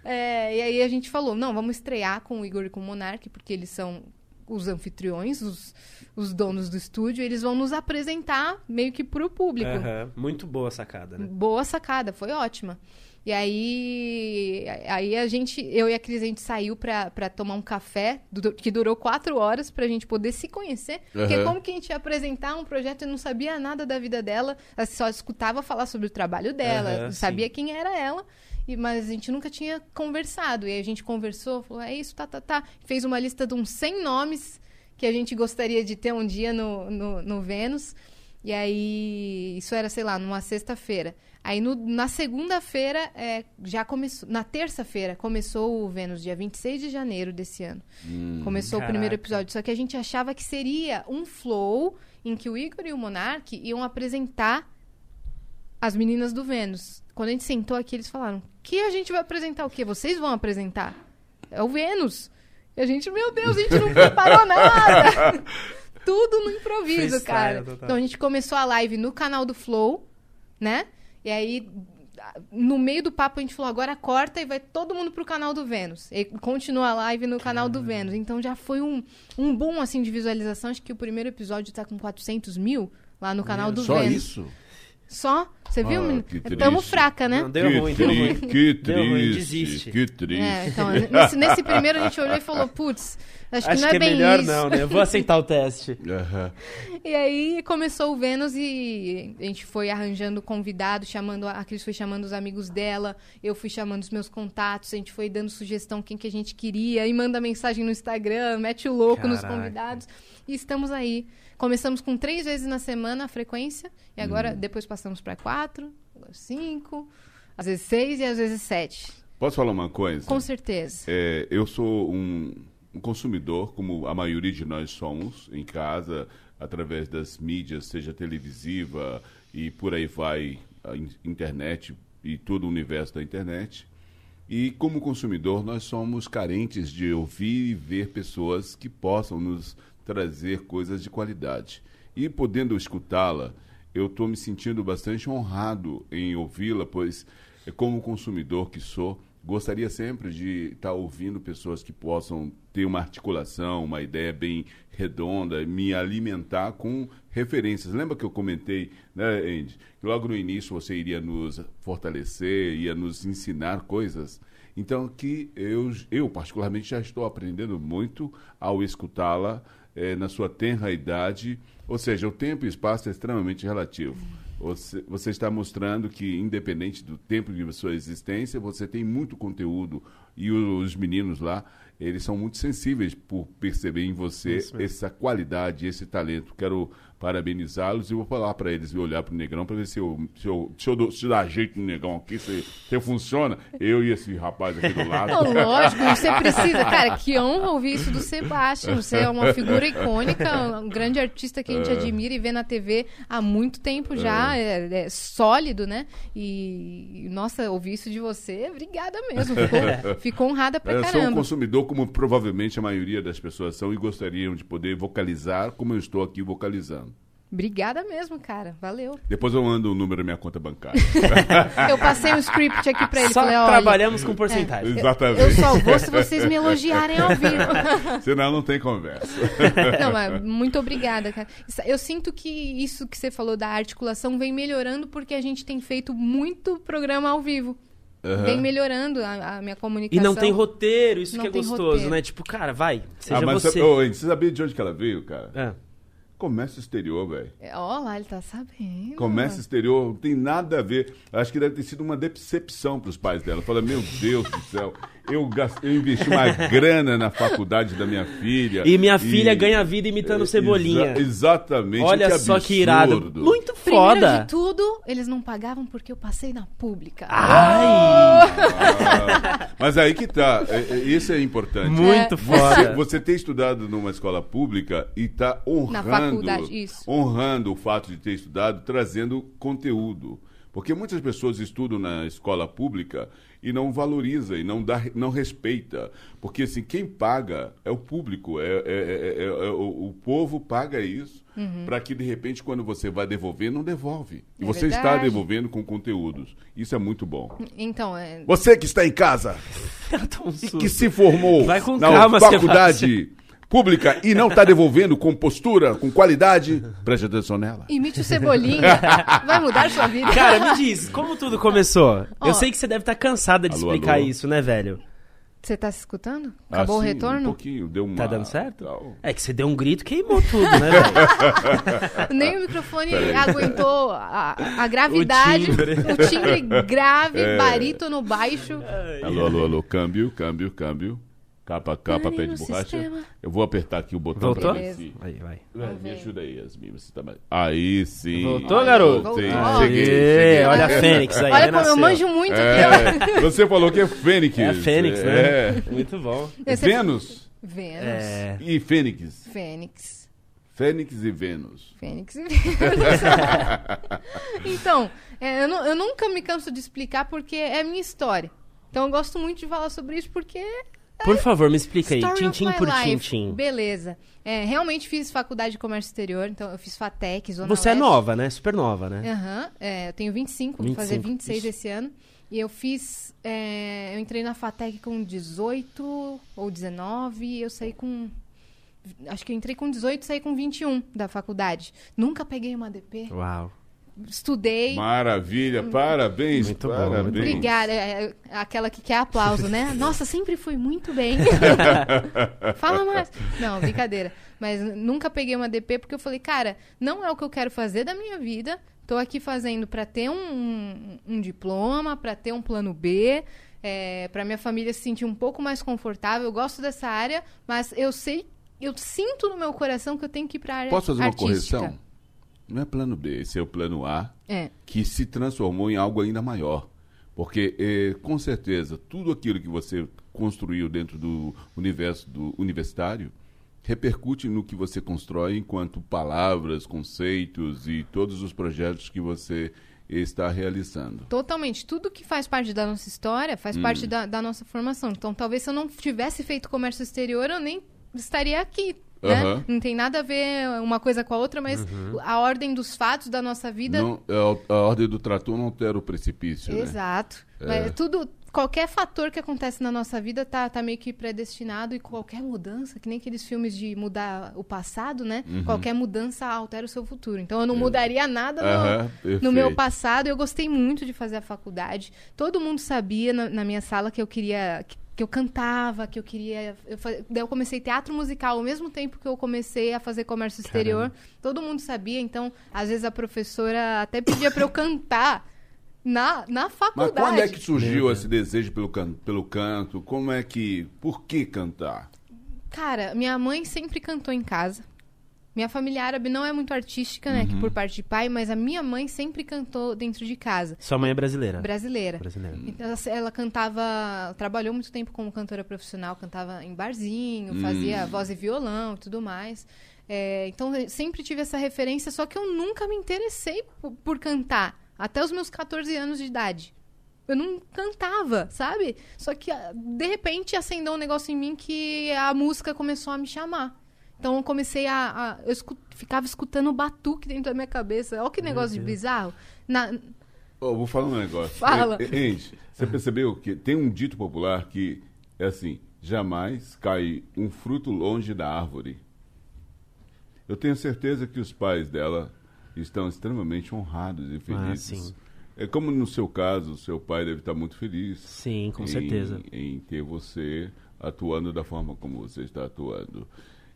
É, e aí a gente falou, não, vamos estrear com o Igor e com o Monark, porque eles são os anfitriões, os, os donos do estúdio, eles vão nos apresentar meio que pro público. Uhum. Muito boa sacada, né? Boa sacada, foi ótima. E aí, aí a gente, eu e a Cris, a gente saiu pra, pra tomar um café, do, que durou quatro horas pra gente poder se conhecer. Uhum. Porque como que a gente ia apresentar um projeto e não sabia nada da vida dela, só escutava falar sobre o trabalho dela, uhum, sabia sim. quem era ela. E, mas a gente nunca tinha conversado. E aí a gente conversou, falou, é isso, tá, tá, tá. Fez uma lista de uns 100 nomes que a gente gostaria de ter um dia no, no, no Vênus. E aí, isso era, sei lá, numa sexta-feira. Aí no, na segunda-feira, é, já começou. Na terça-feira, começou o Vênus, dia 26 de janeiro desse ano. Hum, começou caraca. o primeiro episódio. Só que a gente achava que seria um flow em que o Igor e o Monark iam apresentar as meninas do Vênus. Quando a gente sentou aqui, eles falaram: que a gente vai apresentar o quê? Vocês vão apresentar? É o Vênus. E a gente, meu Deus, a gente não preparou nada. (laughs) Tudo no improviso, Freestyle, cara. Total. Então a gente começou a live no canal do Flow, né? E aí, no meio do papo, a gente falou, agora corta e vai todo mundo pro canal do Vênus. E continua a live no canal do Vênus. Então já foi um, um boom, assim, de visualização. Acho que o primeiro episódio tá com 400 mil lá no canal do Só Vênus. Só isso? Só? Você viu, menino? Tamo fraca, né? Não, deu que ruim, deu ruim. Que triste, deu ruim, desiste. que triste. É, então, nesse, nesse, primeiro a gente olhou e falou, putz, acho, acho que não que é, é bem melhor isso. não, né? Eu vou aceitar o teste. (laughs) Uhum. E aí começou o Vênus e a gente foi arranjando convidados, chamando, a Cris foi chamando os amigos dela, eu fui chamando os meus contatos, a gente foi dando sugestão quem que a gente queria, e manda mensagem no Instagram, mete o louco nos Caraca. convidados. E estamos aí. Começamos com três vezes na semana a frequência, e agora depois passamos para quatro, cinco, às vezes seis e às vezes sete. Posso falar uma coisa? Com certeza. É, eu sou um, um consumidor, como a maioria de nós somos, em casa, através das mídias, seja televisiva e por aí vai, a in- internet e todo o universo da internet. E como consumidor, nós somos carentes de ouvir e ver pessoas que possam nos trazer coisas de qualidade. E podendo escutá-la, eu estou me sentindo bastante honrado em ouvi-la, pois, eh, como consumidor que sou, gostaria sempre de estar ouvindo pessoas que possam ter uma articulação, uma ideia bem redonda, me alimentar com referências. Lembra que eu comentei, né, Andy, que logo no início você iria nos fortalecer, ia nos ensinar coisas? Então, que eu, eu particularmente já estou aprendendo muito ao escutá-la eh, na sua tenra idade, ou seja, o tempo e o espaço é extremamente relativo. Você, você está mostrando que, independente do tempo de sua existência, você tem muito conteúdo e os meninos lá, eles são muito sensíveis por perceber em você essa qualidade, esse talento. Quero parabenizá-los e vou falar para eles, vou olhar para o Negrão para ver se eu, se eu, se eu dou- se dá jeito no Negão aqui, se, se funciona, eu e esse rapaz aqui do lado. (laughs) Lógico, você precisa. Cara, que honra ouvir isso do Sebastião. Você é uma figura icônica, um grande artista que a gente admira e vê na TV há muito tempo já. É, é sólido, né? E, nossa, ouvir isso de você, obrigada mesmo. Ficou, (laughs) ficou honrada pra Eu sou um caramba. consumidor, como provavelmente a maioria das pessoas são, e gostariam de poder vocalizar como eu estou aqui vocalizando. Obrigada mesmo, cara. Valeu. Depois eu mando o número da minha conta bancária. (laughs) Eu passei um script aqui pra ele. Só falei, trabalhamos com porcentagem. Exatamente. eu só vou se vocês me elogiarem ao vivo. (laughs) Senão não tem conversa. (laughs) Não, mas muito obrigada, cara. Eu sinto que isso que você falou da articulação vem melhorando porque a gente tem feito muito programa ao vivo. Aham. Vem melhorando a, a minha E comunicação. não tem roteiro, isso Não que é gostoso, roteiro. né? Tipo, cara, vai, seja Ah, mas você. Ô, Andy, você sabia de onde que ela veio, cara? Ah, Comércio exterior, velho. É, Ó lá, ele tá sabendo. Comércio exterior não tem nada a ver. Acho que deve ter sido uma decepção para os pais dela. Fala, meu Deus do céu, (laughs) eu, gastei, eu investi uma (laughs) grana na faculdade da minha filha. E minha filha ganha vida imitando É, Cebolinha. exa- exatamente. Olha que só que irado. Muito Primeiro foda. de tudo, eles não pagavam porque eu passei na pública. Ai! Ah, mas aí que tá. É, é, Isso é importante. Muito Você, foda. você ter estudado numa escola pública e tá honrando, faculdade, isso. honrando o fato de ter estudado, trazendo conteúdo. Porque muitas pessoas estudam na escola pública e não valoriza e não dá, não respeita. Porque assim, quem paga é o público, é, é- é- é- é- o, o povo paga isso para que de repente quando você vai devolver, não devolve. E É você está verdade. devolvendo com conteúdos. Isso é muito bom. Então, é, Você que está em casa (laughs) tá um e que se formou Vai com na calma, faculdade pública e não tá devolvendo com postura, com qualidade, preste atenção nela. Imite o Cebolinha. Vai mudar sua vida. Cara, me diz, como tudo começou? Ó. Eu sei que você deve estar cansada de Alô, explicar alô? isso, né, velho? Você tá se escutando? Acabou o Assim, Um retorno? pouquinho, deu uma... Tá dando certo? tal. É que você deu um grito queimou tudo, né, velho? (laughs) Nem o microfone aguentou a, a gravidade, O timbre. o timbre grave, É. barítono baixo. Alô, alô, alô, câmbio, câmbio, câmbio. Capa, capa, pé de borracha. sistema. Eu vou apertar aqui o botão Voltou? pra ver se... Aí, vai. É, me ajuda aí, Yasmin. Você tá mais... Aí sim. Voltou, garoto? Voltei. Voltou. Cheguei, Aê, cheguei. olha a Fênix aí, Olha como renasceu. eu manjo muito. É, (laughs) você falou que é Fênix. É Fênix, É. né? Muito bom. Você- Vênus Vênus. É. e Fênix. Fênix. Fênix e Vênus. Fênix e Vênus. (laughs) então, é, eu, nu- eu nunca me canso de explicar porque é a minha história. Então eu gosto muito de falar sobre isso porque Por favor, me explica aí, tintim por tintim. Beleza. É, realmente fiz faculdade de comércio exterior, então eu fiz FATEC, Zona Você é nova, né? Super nova, né? Aham, é, eu tenho 25, vou fazer 25, 26 isso. esse ano. E eu fiz. é, eu entrei na FATEC com 18 ou 19 e eu saí com. Acho que eu entrei com 18 e saí com 21 da faculdade. Nunca peguei uma ADP. Uau. Estudei. Maravilha, parabéns. Muito bom, parabéns. muito Obrigada. É, é, aquela que quer aplauso, né? (laughs) Nossa, sempre fui muito bem. (laughs) Fala mais. Não, brincadeira. Mas nunca peguei uma DP porque eu falei, cara, não é o que eu quero fazer da minha vida. Tô aqui fazendo para ter um, um diploma, para ter um plano B, é, para minha família se sentir um pouco mais confortável. Eu gosto dessa área, mas eu sei, eu sinto no meu coração que eu tenho que ir para área Posso fazer uma artística. correção? Não é plano B, esse é o plano A, É. que se transformou em algo ainda maior. Porque, eh, com certeza, tudo aquilo que você construiu dentro do universo do universitário repercute no que você constrói enquanto palavras, conceitos e todos os projetos que você está realizando. Totalmente. Tudo que faz parte da nossa história faz Hum. parte da, da nossa formação. Então, talvez se eu não tivesse feito comércio exterior, eu nem estaria aqui. Né? Aham. Não tem nada a ver uma coisa com a outra, mas a ordem dos fatos da nossa vida. Não, a, a ordem do trator não altera o precipício, né? Exato. É. Mas tudo, qualquer fator que acontece na nossa vida tá, tá meio que predestinado e qualquer mudança, que nem aqueles filmes de mudar o passado, né? Uhum. Qualquer mudança altera o seu futuro. Então eu não mudaria nada no, É. Aham, no meu passado. Eu gostei muito de fazer a faculdade. Todo mundo sabia na, na minha sala que eu queria. Que, eu cantava, que eu queria. Eu, daí eu comecei teatro musical ao mesmo tempo que eu comecei a fazer comércio exterior. Todo mundo sabia, então, às vezes a professora até pedia pra eu cantar na, na Mas faculdade. quando é que surgiu esse desejo pelo, can pelo canto? Como é que. Por que cantar? Cara, minha mãe sempre cantou em casa. Minha família árabe não é muito artística, né? Uhum. Que por parte de pai, mas a minha mãe sempre cantou dentro de casa. Sua mãe é brasileira. Brasileira. Brasileira. Então, ela, ela cantava, trabalhou muito tempo como cantora profissional, cantava em barzinho, Hum. fazia voz e violão e tudo mais. É, então, eu sempre tive essa referência, só que eu nunca me interessei por, por cantar, até os meus 14 anos de idade. Eu não cantava, sabe? Só que, ah, de repente, acendeu um negócio em mim que a música começou a me chamar. Então, eu comecei a... a- eu escu- ficava escutando o batuque dentro da minha cabeça. Olha que negócio de bizarro. Na, Ó, vou falar um negócio. Fala. Gente, você percebeu que tem um dito popular que é assim: jamais cai um fruto longe da árvore. Eu tenho certeza que os pais dela estão extremamente honrados e felizes. sim. É como no seu caso, seu pai deve estar muito feliz. Sim, com em- certeza. Em ter você atuando da forma como você está atuando.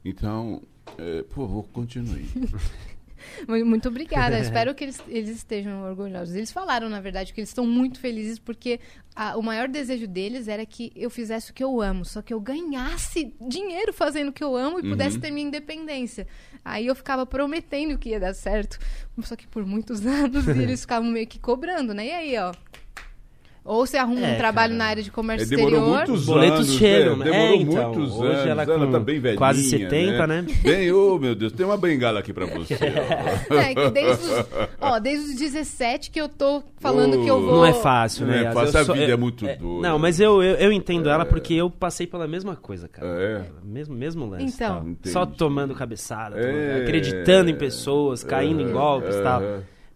Então, eh, por favor, continue. (laughs) Mu- Muito obrigada. Eu (laughs) espero que eles, eles estejam orgulhosos. Eles falaram, na verdade, que eles estão muito felizes porque a- o maior desejo deles era que eu fizesse o que eu amo, só que eu ganhasse dinheiro fazendo o que eu amo e pudesse ter minha independência. Aí eu ficava prometendo que ia dar certo, só que por muitos (laughs) anos eles ficavam meio que cobrando, né? E aí, ó. Ou você arruma É, um trabalho cara. na área de comércio É, demorou exterior. muitos Os boletos anos, chegam, né? né? Demorou É, então, muitos hoje anos. ela Ela, com tá bem velhinha, quase 70, né? Bem, ô meu Deus, tem uma bengala aqui pra você. ó. É, que desde, os, ó, desde os 17 que eu tô falando Oh. que eu vou. Não é fácil, Não né? é Yas? fácil, a sou- vida é muito dura. Não, mas eu, eu, eu entendo ela porque eu passei pela mesma coisa, cara. É. Mesmo, mesmo lance. Então. Só tomando cabeçada, tomando- É. acreditando em pessoas, caindo em golpes e tal.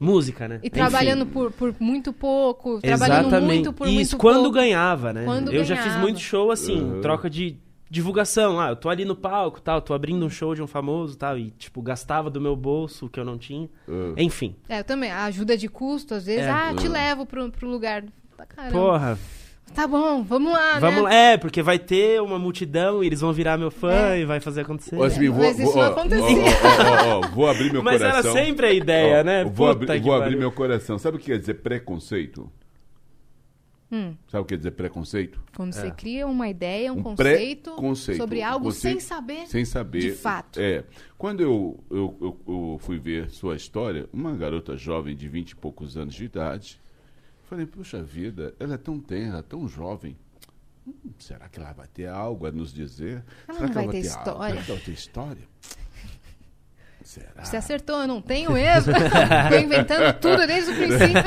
Música, né? E Enfim. trabalhando por, por muito pouco, trabalhando Exatamente. muito por Isso muito quando pouco. ganhava, né? Quando eu já fiz ganhava. muito show assim, Uhum. troca de divulgação. Ah, eu tô ali no palco, tal, tô abrindo um show de um famoso, tal, e tipo gastava do meu bolso o que eu não tinha. Uh. Enfim. É, eu também. A ajuda de custo, às vezes, É. ah, te Uh. levo pro, pro lugar. Caramba. Porra, Tá bom, vamos lá, vamos né? lá. É, porque vai ter uma multidão e eles vão virar meu fã É. e vai fazer acontecer. Ó, assim, vou, Mas isso vou, ó, ó, ó, vou abrir meu Mas coração. era sempre a ideia, né? Vou, que vou abrir meu coração. Sabe o que quer dizer preconceito? Hum. Sabe o que quer dizer preconceito? Quando você É. cria uma ideia, um, Um conceito, preconceito. sobre algo Conceito sem saber. Sem saber. de fato. É. Quando eu, eu, eu, eu fui ver sua história, uma garota jovem de vinte e poucos anos de idade, falei, puxa vida, ela é tão tenra, tão jovem. Hum, será que ela vai ter algo a nos dizer? Ela será não que vai ela ter ter algo? história? Será que ela vai ter história? (laughs) Será? Você acertou, eu não tenho mesmo. (laughs) Tô inventando tudo desde o princípio.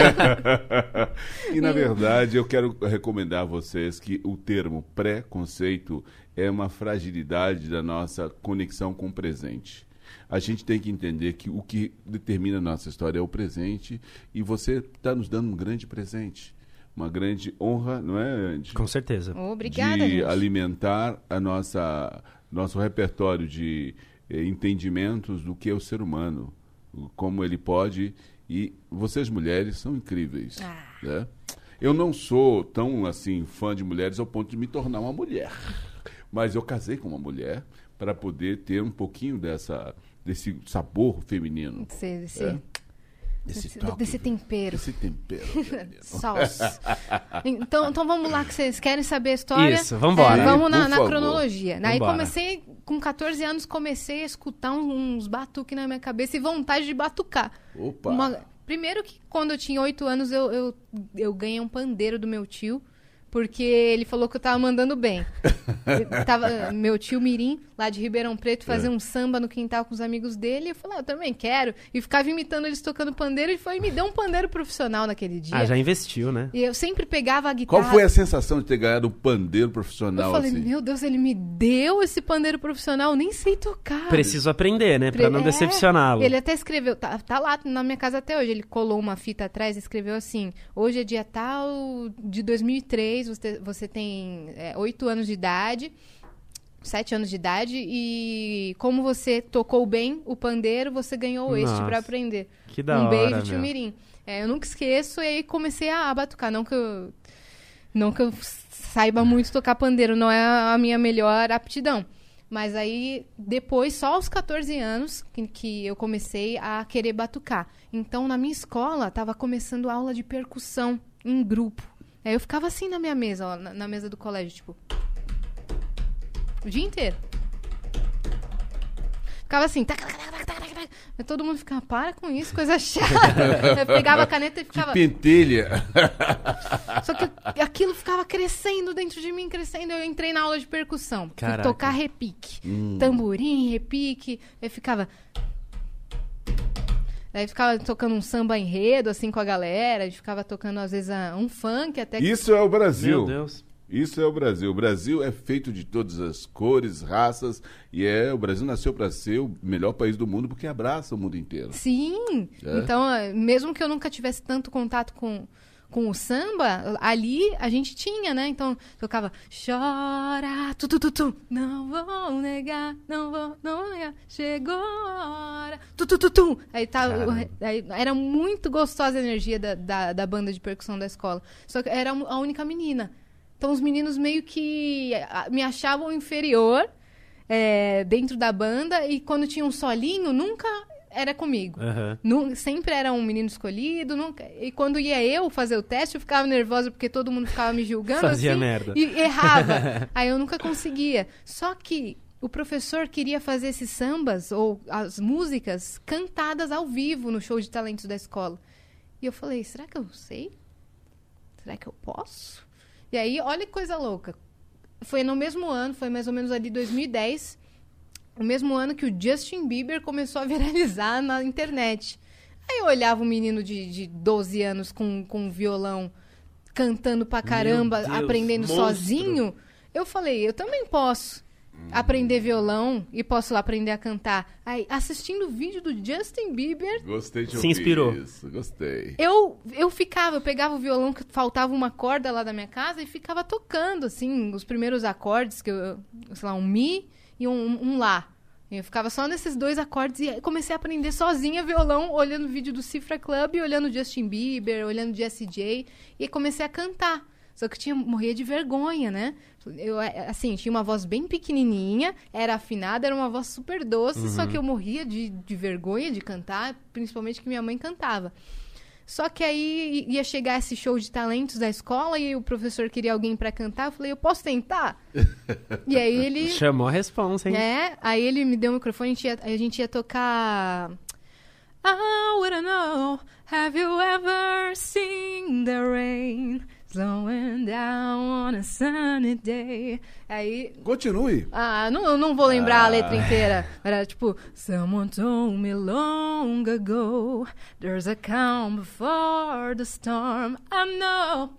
(laughs) e na verdade, eu quero recomendar a vocês que o termo preconceito é uma fragilidade da nossa conexão com o presente. A gente tem que entender que o que determina a nossa história é o presente e você está nos dando um grande presente. Uma grande honra, não é, Andy? Com certeza. Obrigada, de gente. alimentar a nossa nosso repertório de eh, entendimentos do que é o ser humano, como ele pode e vocês mulheres são incríveis, Ah. né? Eu não sou tão assim fã de mulheres ao ponto de me tornar uma mulher, mas eu casei com uma mulher para poder ter um pouquinho dessa desse sabor feminino, Desse, desse, É. desse, desse- toque, desse tempero. desse tempero. (laughs) Sauce. então, então vamos lá, que vocês querem saber a história. Isso, vambora. É, vamos na, na cronologia. Daí Vambora. comecei, com 14 anos, comecei a escutar uns batuques na minha cabeça e vontade de batucar. Opa. Uma- Primeiro que quando eu tinha 8 anos, eu, eu, eu ganhei um pandeiro do meu tio. Porque ele falou que eu tava mandando bem. (laughs) Tava, meu tio Mirim, lá de Ribeirão Preto, fazia É. um samba no quintal com os amigos dele. E eu falei, ah, eu também quero. E ficava imitando eles tocando pandeiro. E foi e me deu um pandeiro profissional naquele dia. Ah, já investiu, né? E eu sempre pegava a guitarra. Qual foi a sensação de ter ganhado um pandeiro Eu profissional falei, assim? meu Deus, ele me deu esse pandeiro profissional, eu nem sei tocar. Preciso aprender, né? Pra não É, decepcioná-lo. Ele até escreveu, tá, tá lá na minha casa até hoje. Ele colou uma fita atrás e escreveu assim: hoje é dia tal de 2003, você, você tem é, oito anos de idade. Sete anos de idade, e como você tocou bem o pandeiro, você ganhou este Nossa, pra aprender. Que da um hora, beijo, tio meu. Mirim. É, eu nunca esqueço, e aí comecei a batucar. Não que eu, não que eu saiba muito tocar pandeiro, não é a minha melhor aptidão. Mas aí, depois, só aos 14 anos, que, que eu comecei a querer batucar. Então, na minha escola, tava começando aula de percussão em grupo. Aí eu ficava assim na minha mesa, ó, na, na mesa do colégio, tipo. O dia inteiro. Ficava assim. tac, tac, tac, tac, tac. Aí todo mundo ficava, para com isso, coisa chata. (laughs) eu pegava a caneta e Que ficava. pentelha! Só que aquilo ficava crescendo dentro de mim, crescendo. Eu entrei na aula de percussão. Fui Caraca. tocar repique. Hum. Tamborim, repique. Eu ficava. Daí ficava tocando um samba enredo, assim, com a galera. A gente ficava tocando, às vezes, um funk até que. Isso é o Brasil. Meu Deus. Isso é o Brasil. O Brasil é feito de todas as cores, raças, e é o Brasil nasceu para ser o melhor país do mundo porque abraça o mundo inteiro. Sim! É? Então, mesmo que eu nunca tivesse tanto contato com, com o samba, ali a gente tinha, né? Então, tocava Chora, tu, tu, tu, tu, não vou negar, não vou, não vou negar, chegou a hora, tu, tu, tu, tu. Aí, tá, aí era muito gostosa a energia da, da, da banda de percussão da escola. Só que era a única menina. Então, os meninos meio que ah, me achavam inferior é, dentro da banda e quando tinha um solinho, nunca era comigo. Nu- sempre era um menino escolhido. Nunca... E quando ia eu fazer o teste, eu ficava nervosa porque todo mundo ficava me julgando. Fazia assim, merda. E errava. (laughs) Aí eu nunca conseguia. Só que o professor queria fazer esses sambas ou as músicas cantadas ao vivo no show de talentos da escola. E eu falei, será que eu sei? Será que eu posso? E aí, olha que coisa louca. Foi no mesmo ano, foi mais ou menos ali 2010, o mesmo ano que o Justin Bieber começou a (laughs) viralizar na internet. Aí eu olhava um menino de, de 12 anos com, com um violão cantando pra caramba, Deus, aprendendo monstro. sozinho. Eu falei, eu também posso. aprender violão e posso lá aprender a cantar. Aí, assistindo o vídeo do Justin Bieber, Gostei de Se ouvir inspirou. isso. Gostei. eu, eu ficava, eu pegava o violão que faltava uma corda lá da minha casa e ficava tocando, assim, os primeiros acordes, que eu, sei lá, um Mi e um, um Lá. Eu ficava só nesses dois acordes e comecei a aprender sozinha violão, olhando vídeo do Cifra Club, olhando Justin Bieber, olhando Jessie J, e comecei a cantar. Só que eu tinha, morria de vergonha, né? Eu, é, assim, tinha uma voz bem pequenininha, era afinada, era uma voz super doce, só que eu morria de, de vergonha de cantar, principalmente que minha mãe cantava. Só que aí ia chegar esse show de talentos da escola e o professor queria alguém pra cantar. Eu falei, eu posso tentar? (laughs) e aí ele. Chamou a responsa, hein? É, aí ele me deu o microfone, a gente ia, a gente ia tocar. I wanna know, have you ever seen the rain slowing down on a sunny day? Aí Continue. ah, não, não vou lembrar Ah. a letra inteira. Era tipo, Someone told me long ago, there's a calm before the storm. I know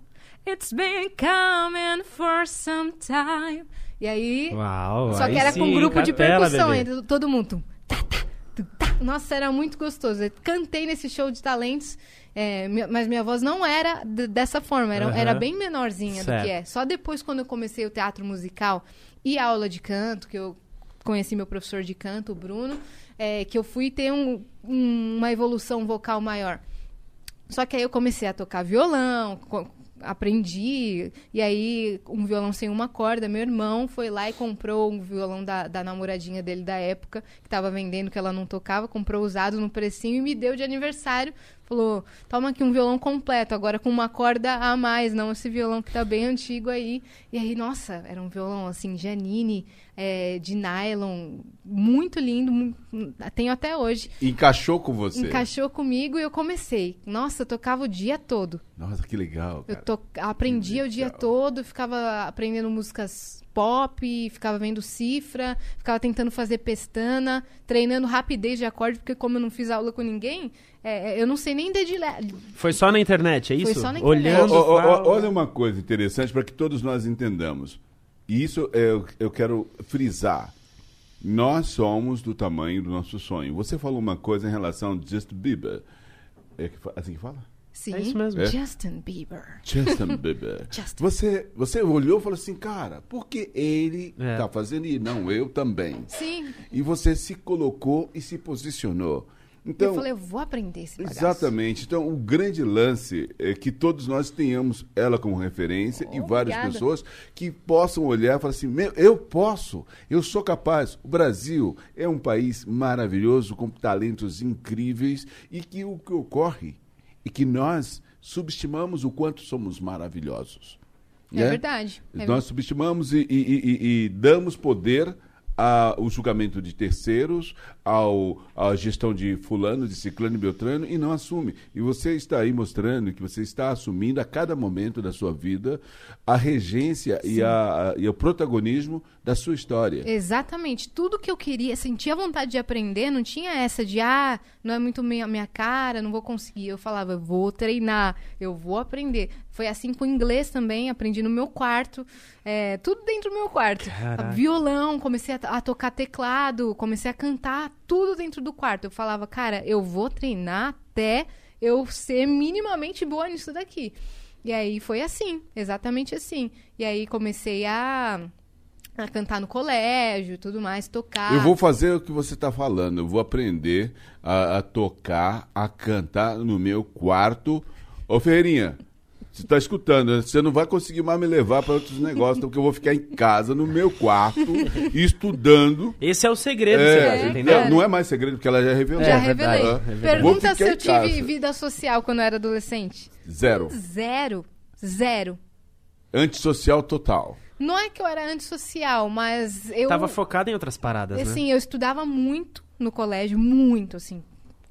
it's been coming for some time. E aí, Uau, só aí que era sim, com um grupo de capela, percussão, bebê. todo mundo. tá, tá, tá. Nossa, era muito gostoso. Eu cantei nesse show de talentos, é, mas minha voz não era dessa forma, era, Aham. era bem menorzinha do Certo. que é. Só depois, quando eu comecei o teatro musical e a aula de canto, que eu conheci meu professor de canto, o Bruno, é, que eu fui ter um- um- uma evolução vocal maior. Só que aí eu comecei a tocar violão, aprendi, e aí um violão sem uma corda, meu irmão foi lá e comprou um violão da, da namoradinha dele da época, que tava vendendo, que ela não tocava, comprou usado no precinho e me deu de aniversário. Falou, toma aqui um violão completo, agora com uma corda a mais, não esse violão que tá bem antigo aí. E aí, nossa, era um violão assim, Janine, é, de nylon, muito lindo, mu- tenho até hoje. Encaixou com você. Encaixou comigo e eu comecei. Nossa, eu tocava o dia todo. Nossa, que legal. Eu Cara. to... aprendia o dia legal. todo, ficava aprendendo músicas pop, ficava vendo cifra, ficava tentando fazer pestana, treinando rapidez de acorde, porque como eu não fiz aula com ninguém, é, eu não sei nem dedilhar. Foi só na internet, é Foi isso? só na internet. Olhando. Ó, ó, fala. olha uma coisa interessante para que todos nós entendamos. E isso eu, eu quero frisar. Nós somos do tamanho do nosso sonho. Você falou uma coisa em relação ao Justin Bieber. É que assim que fala? Sim, É isso mesmo. É? Justin Bieber. Justin (laughs) Bieber. Justin. Você, você olhou e falou assim, cara, por que ele É. tá fazendo e não eu também? Sim. E você se colocou e se posicionou. Então, eu falei, eu vou aprender esse bagaço. Exatamente. Então, o grande lance é que todos nós tenhamos ela como referência e várias Obrigada. pessoas que possam olhar e falar assim: Meu, eu posso, eu sou capaz. O Brasil é um país maravilhoso, com talentos incríveis e que o que ocorre é que nós subestimamos o quanto somos maravilhosos. É né? verdade. É Nós subestimamos e, e- e- e damos poder ao julgamento de terceiros, ao, à gestão de fulano, de ciclano e beltrano, e não assume. E você está aí mostrando que você está assumindo a cada momento da sua vida a regência e, a, a- e o protagonismo da sua história. Exatamente. Tudo que eu queria, sentia vontade de aprender, não tinha essa de, ah, não é muito minha, minha cara, não vou conseguir. Eu falava, eu vou treinar, eu vou aprender. Foi assim com inglês também, aprendi no meu quarto, é, tudo dentro do meu quarto. Caraca. Violão, comecei a, a tocar teclado, comecei a cantar, tudo dentro do quarto. Eu falava, cara, eu vou treinar até eu ser minimamente boa nisso daqui. E aí foi assim, exatamente assim. E aí comecei a a cantar no colégio, tudo mais, tocar. Eu vou fazer o que você está falando. Eu vou aprender a, a tocar, a cantar no meu quarto. Ô, Ferreirinha, você está escutando? né? Você não vai conseguir mais me levar para outros negócios, porque eu vou ficar em casa, no meu quarto, (laughs) estudando. Esse é o segredo, É, você entendeu? não, não é mais segredo, porque ela já revelou. Já É revelei. é. Pergunta se eu tive vida social quando eu era adolescente. Zero. Zero. Zero. Antissocial total. Não é que eu era antissocial, mas eu. Tava focado em outras paradas, né? Assim, eu estudava muito no colégio, muito, assim.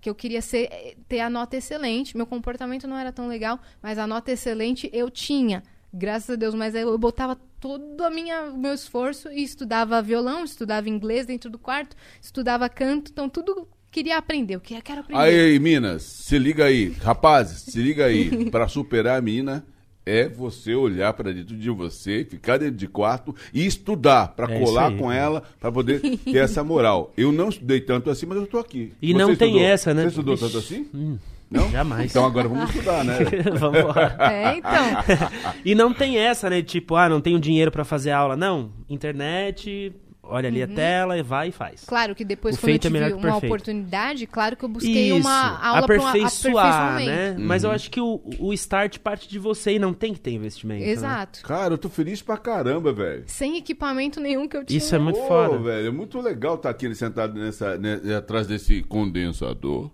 Que eu queria ser, ter a nota excelente. Meu comportamento não era tão legal, mas a nota excelente eu tinha. Graças a Deus, mas aí eu botava todo a minha, o meu esforço e estudava violão, estudava inglês dentro do quarto, estudava canto, então tudo queria aprender. Eu queria, quero aprender. Aí, Minas, se liga aí. Rapazes, se liga aí. (laughs) Para superar a mina, é você olhar para dentro de você, ficar dentro de quarto e estudar para É colar com ela, para poder ter essa moral. Eu não estudei tanto assim, mas eu tô aqui. E não tem estudou? essa, né? Você estudou tanto assim? Hum, Não? jamais. Então agora vamos estudar, né? (laughs) Vamos embora. É, então. (laughs) E não tem essa, né? Tipo, ah, não tenho dinheiro pra fazer aula. Não. Internet, olha ali a tela, e vai e faz. Claro que depois, O quando eu é tive melhor que o uma perfeito. oportunidade, claro que eu busquei Isso, uma aula para um aperfeiçoar, né? Mas eu acho que o, o start parte de você e não tem que ter investimento. né? Exato. Cara, eu tô feliz pra caramba, velho. Sem equipamento nenhum que eu tinha. Isso é muito Pô, foda. velho, é muito legal estar aqui sentado nessa, né, atrás desse condensador,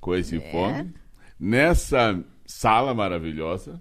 com esse É. fone, nessa sala maravilhosa,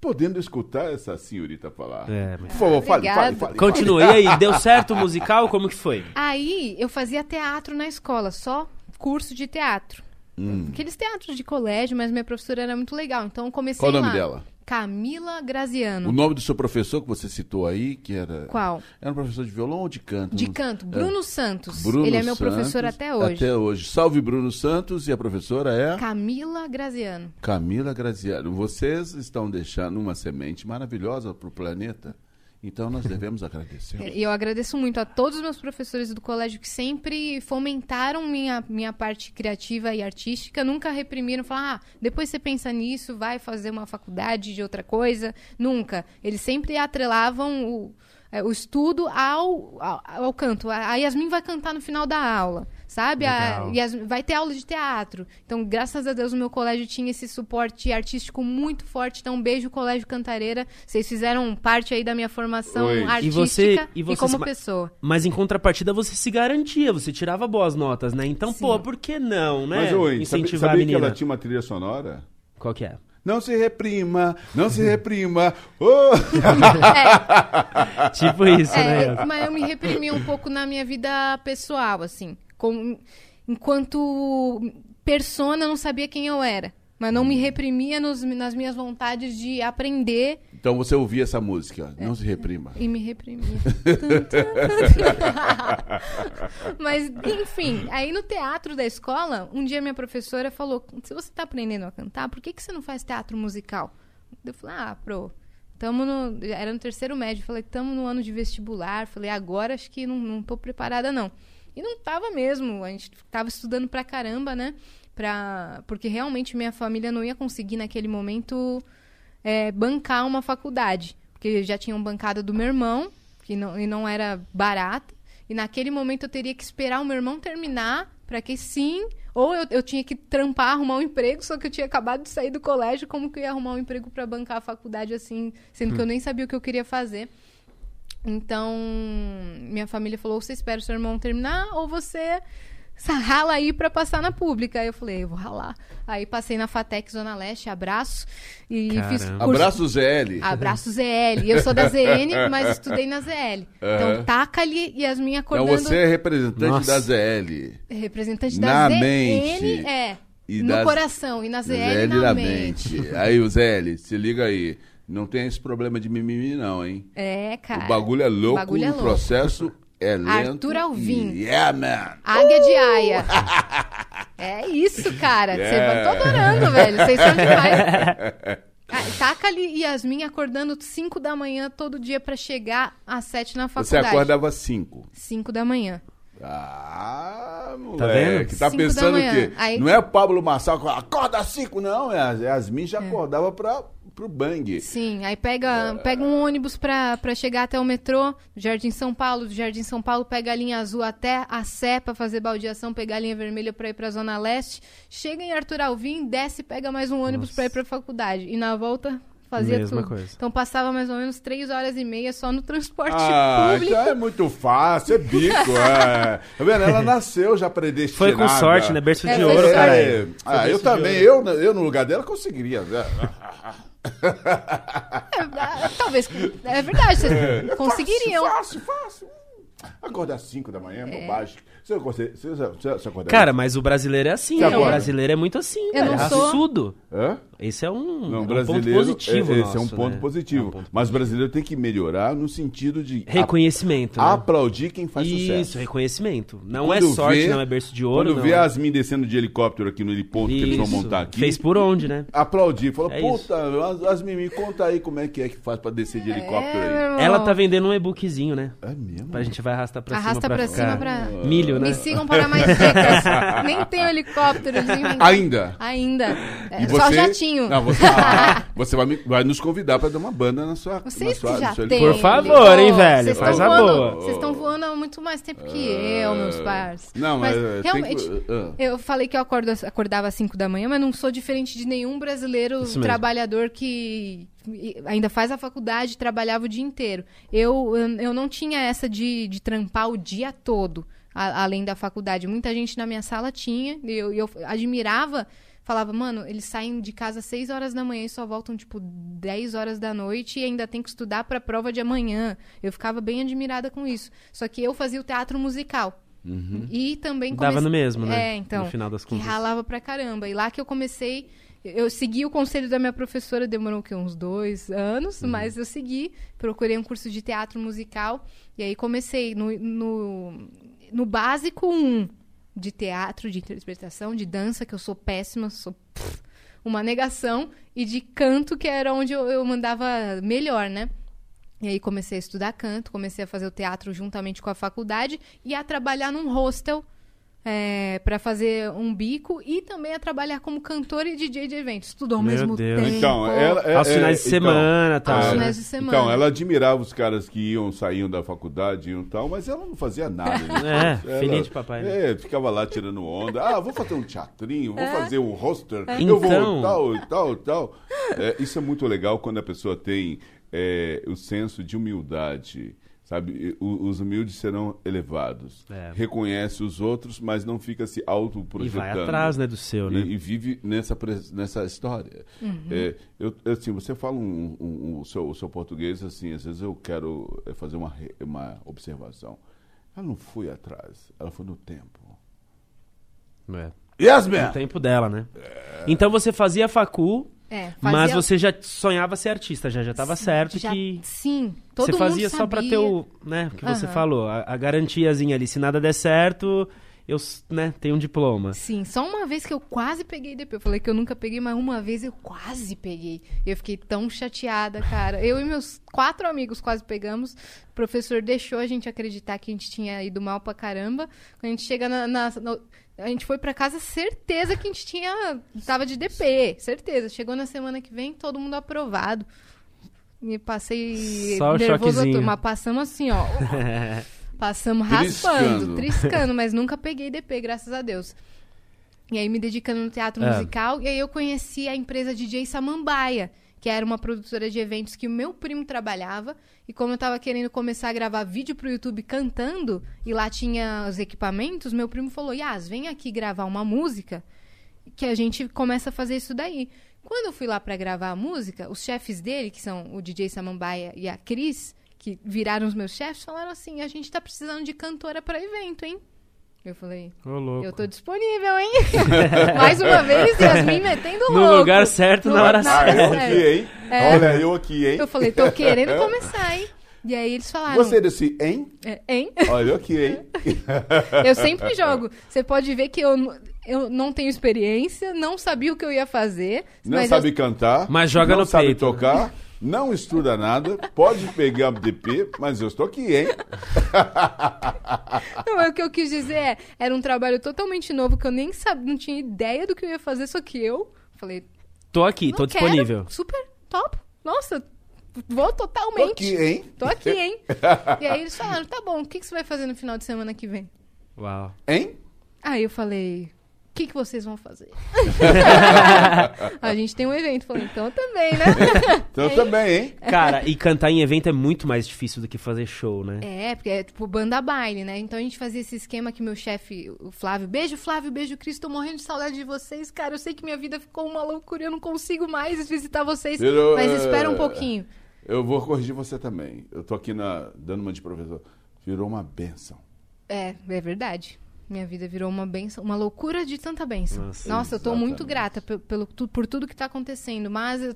podendo escutar essa senhorita falar. É, mas- Por favor, fale, fale, fale. Continue. E aí, deu certo o musical? Como que foi? Aí eu fazia teatro na escola, só curso de teatro. Hum. Aqueles teatros de colégio, mas minha professora era muito legal. Então eu comecei Qual o nome lá. dela? Camila Graziano. O nome do seu professor que você citou aí, que era... Qual? Era um professor de violão ou de canto? De canto, Bruno Santos. Bruno Ele é meu Santos, professor até hoje. Até hoje. Salve Bruno Santos e a professora é... Camila Graziano. Camila Graziano, vocês estão deixando uma semente maravilhosa para o planeta, então nós devemos agradecer. Eu agradeço muito a todos os meus professores do colégio que sempre fomentaram minha, minha parte criativa e artística, nunca reprimiram, falaram, ah, depois você pensa nisso, vai fazer uma faculdade de outra coisa. Nunca. Eles sempre atrelavam o, é, o estudo ao, ao, ao canto. A Yasmin vai cantar no final da aula, sabe? A Legal. Yas- vai ter aula de teatro. Então, graças a Deus, o meu colégio tinha esse suporte artístico muito forte. Então, um beijo, Colégio Cantareira. Vocês fizeram parte aí da minha formação Oi. E artística você- e e, você como se ma- pessoa. Mas em contrapartida você se garantia, você tirava boas notas, né? Então, Sim. pô, por que não, né? Mas, oi, sabia, Incentivar sabia a que ela tinha uma trilha sonora? Qual que é? Não se reprima, não se (laughs) reprima. Oh! (laughs) Tipo isso, né? É, mas eu me reprimi um pouco na minha vida pessoal, assim. Com, enquanto persona, eu não sabia quem eu era. Mas não me reprimia nos- nas minhas vontades de aprender Então você ouvia essa música, não se reprima. e me reprimia. (laughs) (laughs) Mas, enfim, aí no teatro da escola, um dia minha professora falou: se você tá aprendendo a cantar, por que, que você não faz teatro musical? Eu falei, ah, pro. Tamo no. Era no terceiro médio. Falei, tamo no ano de vestibular. Falei, agora acho que não, não tô preparada, não. E não tava mesmo. A gente tava estudando pra caramba, né? Pra, porque realmente minha família não ia conseguir naquele momento é, bancar uma faculdade. Porque já tinham bancada do meu irmão, que não, e não era barata. E naquele momento eu teria que esperar o meu irmão terminar para que sim. Ou eu, eu tinha que trampar, arrumar um emprego, só que eu tinha acabado de sair do colégio. Como que eu ia arrumar um emprego para bancar a faculdade assim, sendo que eu nem sabia o que eu queria fazer? Então, minha família falou: você espera o seu irmão terminar ou você rala aí pra passar na pública. Aí eu falei: eu vou ralar. Aí passei na Fatec Zona Leste, abraço. E fiz curso... Abraço ZL. Abraço ZL. Eu sou da ZN, (laughs) mas estudei na ZL. Então, taca-lhe Yasmin Então acordando. você é representante Nossa. da ZL. Representante Na da ZN, mente. é. E no das- coração. E na ZL, ZL na, na mente. mente. Aí o ZL, se liga aí. Não tem esse problema de mimimi não, hein? É, cara. o bagulho é louco, o bagulho é o louco. processo é lento. Arthur Alvim. e- Yeah, man. Águia de Aia. (laughs) É isso, cara. Cê- Yeah. Tô adorando, velho. Vocês são demais. (laughs) Taca ali Yasmin acordando 5 da manhã todo dia pra chegar às 7 na Você faculdade. acordava 5. 5 da manhã. Ah, Tá moleque. vendo? Tá, da pensando o quê? Aí- Não é o Pablo Marçal que acorda às 5, não. É Yasmin já acordava pra, pro bang. Sim, aí pega, pega um ônibus pra, pra chegar até o metrô, Jardim São Paulo, do Jardim São Paulo pega a linha azul até a Sé pra fazer baldeação, pegar a linha vermelha pra ir pra Zona Leste, chega em Arthur Alvim, desce e pega mais um ônibus pra ir pra faculdade. E na volta fazia Mesma tudo. coisa. Então passava mais ou menos três horas e meia só no transporte Ah, público. então é muito fácil, é bico. é. Tá vendo? Ela nasceu já predestinada. Foi com sorte, né? Berço É, de ouro, sorte. cara. É, ah, eu também, eu, eu no lugar dela conseguiria. É, talvez. É verdade, vocês conseguiriam. Fácil, fácil, fácil. Acordar às 5 da manhã é bobagem. Você, você, você, você? Cara, mas o brasileiro é assim, né? O brasileiro é muito assim, Eu velho. não sou- Raçudo. Hã? Esse é um, Não, é um brasileiro, ponto positivo. é- esse nosso, é um ponto né? positivo. É um ponto Mas o brasileiro tem que melhorar no sentido de Reconhecimento. né? aplaudir quem faz Isso, sucesso. reconhecimento. Não Quando é sorte, vê- não é berço de ouro. Quando não vê é... a Asmin descendo de helicóptero aqui no heliponto que eles vão Isso. montar aqui, Fez por onde, né? aplaudir. Falou, É puta, As- Asmin, me conta aí como é que é que faz pra descer de helicóptero É, aí. Ela tá vendendo um e-bookzinho, né? É mesmo? Pra gente vai arrastar pra Arrasta cima pra, pra ficar cima pra- milho, né? Me sigam para mais dicas. (laughs) Nem tem helicóptero. Ainda? Ainda. É, E Só você- jatinho. Não, você, ah, (laughs) você vai, me- vai nos convidar pra dar uma banda na sua. Vocês na sua, que já têm. Por favor, hein, velho? Faz tão a voando- boa. Vocês estão voando há muito mais tempo que eu, meus parceiros. Não, mas, é, tem realmente, que- ah. eu falei que eu acordo, acordava às 5 da manhã, mas não sou diferente de nenhum brasileiro Isso mesmo. trabalhador que ainda faz a faculdade e trabalhava o dia inteiro. Eu, eu não tinha essa de, de trampar o dia todo, a- além da faculdade. Muita gente na minha sala tinha, e eu, eu admirava, falava, mano, eles saem de casa às 6 horas da manhã e só voltam, tipo, 10 horas da noite e ainda tem que estudar pra prova de amanhã. Eu ficava bem admirada com isso. Só que eu fazia o teatro musical. E também Dava comecei- no mesmo, né? É, então. No final das que contas. ralava pra caramba. E lá que eu comecei. Eu segui o conselho da minha professora, demorou o quê? uns dois anos, Uhum. mas eu segui, procurei um curso de teatro musical, e aí comecei no, no, no básico um de teatro, de interpretação, de dança, que eu sou péssima, sou pff, uma negação, e de canto, que era onde eu, eu mandava melhor, né? E aí comecei a estudar canto, comecei a fazer o teatro juntamente com a faculdade e a trabalhar num hostel é, para fazer um bico e também a trabalhar como cantor e DJ de eventos, tudo ao Meu mesmo Deus. tempo. Então, ela, é, Aos é, finais de então, semana, tá? Aos é, finais de semana. Então, ela admirava os caras que iam, saíam da faculdade, iam tal, mas ela não fazia nada. né? (laughs) É, Ela- filhinha de papai, né? É, ficava lá tirando onda. Ah, vou fazer um teatrinho, vou fazer um roster, eu Então- vou tal, tal, tal. É, isso é muito legal quando a pessoa tem é, o senso de humildade. Sabe, os humildes serão elevados. É. Reconhece os outros, mas não fica se E autoprojetando. vai atrás, né, do seu, né? E, e vive nessa, nessa história. É, eu, assim, você fala um, um- um- o, seu, o seu português, assim, às vezes eu quero é, fazer uma, uma observação. Ela não foi atrás, ela foi no tempo. É. Yes, man! tempo dela, né? Então você fazia facu, É, mas fazia- você já sonhava ser artista, já já tava certo já- que Sim, todo você fazia só pra sabia. ter o, né, o que você Aham. falou, a, a garantiazinha ali, se nada der certo, eu, né, tenho um diploma. Sim, só uma vez que eu quase peguei DP. Eu falei que eu nunca peguei, mas uma vez eu quase peguei. Eu fiquei tão chateada, cara. Eu e meus quatro amigos quase pegamos. O professor deixou a gente acreditar que a gente tinha ido mal pra caramba. Quando a gente chega na. na- no- a gente foi pra casa, certeza que a gente tinha. Tava de DP, certeza. Chegou na semana que vem, todo mundo aprovado. E passei Só o nervoso, choquezinho. mas passamos assim, ó. (laughs) Passamos Triscando. raspando, triscando, mas nunca (laughs) peguei DP, graças a Deus. E aí me dedicando no teatro É. musical, e aí eu conheci a empresa DJ Samambaia, que era uma produtora de eventos que o meu primo trabalhava, e como eu tava querendo começar a gravar vídeo pro YouTube cantando, e lá tinha os equipamentos, meu primo falou, Yas, vem aqui gravar uma música, que a gente começa a fazer isso daí. Quando eu fui lá pra gravar a música, os chefes dele, que são o DJ Samambaia e a Cris, que viraram os meus chefes, falaram assim: a gente tá precisando de cantora pra evento, hein? Eu falei, Ô, louco. eu tô disponível, hein? (laughs) Mais uma vez, Yasmin metendo louco. No lugar certo, na hora na Ah, eu certa. aqui, hein? É. Olha, eu aqui, hein? Eu falei, tô querendo (laughs) começar, hein? E aí eles falaram, Gostei desse, hein? é, hein? Olha eu aqui, hein? (laughs) Eu sempre jogo. Você pode ver que eu, eu não tenho experiência, não sabia o que eu ia fazer. Não mas sabe eu- cantar. Mas joga não no sabe peito, né? tocar. Não estuda nada. Pode pegar DP, mas eu estou aqui, hein? Não, é o que eu quis dizer é, era um trabalho totalmente novo que eu nem sabia, não tinha ideia do que eu ia fazer, só que eu falei, Tô aqui, não tô quero, disponível. super top. Nossa, vou Tô totalmente. aqui, hein? Tô aqui, hein? (laughs) e aí eles falaram, tá bom, o que, que você vai fazer no final de semana que vem? Uau. Hein? Aí eu falei, o que, que vocês vão fazer? (laughs) a gente tem um evento. Falei, então também, né? (laughs) Então também, hein? Cara, e cantar em evento é muito mais difícil do que fazer show, né? É, porque é tipo banda baile, né? Então a gente fazia esse esquema que meu chefe, o Flávio, beijo Flávio, beijo Cris, tô morrendo de saudade de vocês, cara. Eu sei que minha vida ficou uma loucura, eu não consigo mais visitar vocês, mas é, espera um pouquinho. Eu vou corrigir você também. Eu tô aqui na, dando uma de professor. Virou uma benção. É, é verdade. Minha vida virou uma benção, uma loucura de tanta benção. Nossa, Nossa, eu tô exatamente. muito grata pe- pelo, por tudo que tá acontecendo, mas eu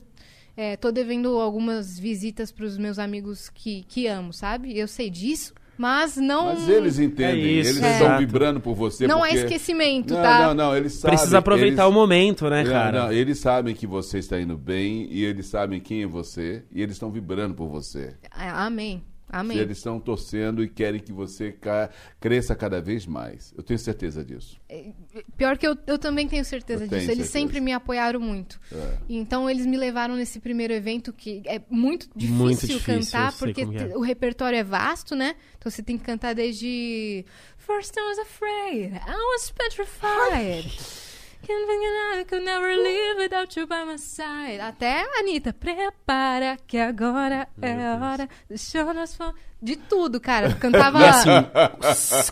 é, tô devendo algumas visitas pros meus amigos que, que amo, sabe? Eu sei disso, mas não. Mas eles entendem, É isso, eles é. estão Exato. vibrando por você. Não porque... é esquecimento, não, tá? Não, não, eles sabem. Precisa aproveitar eles... o momento, né, Não, cara? não, eles sabem que você está indo bem e eles sabem quem é você e eles estão vibrando por você. Amém. Amém. Eles estão torcendo e querem que você ca- cresça cada vez mais. Eu tenho certeza disso. Pior que eu, eu também tenho certeza Eu disso. tenho Eles certeza. sempre me apoiaram muito. É. Então eles me levaram nesse primeiro evento que é muito difícil, Muito difícil, cantar, porque é. o repertório é vasto, né? Então você tem que cantar desde First I was afraid, I was petrified. (laughs) I could never live without you by my side. Até Anitta, prepara que agora é a hora do show nas De tudo, cara. Cantava. E assim,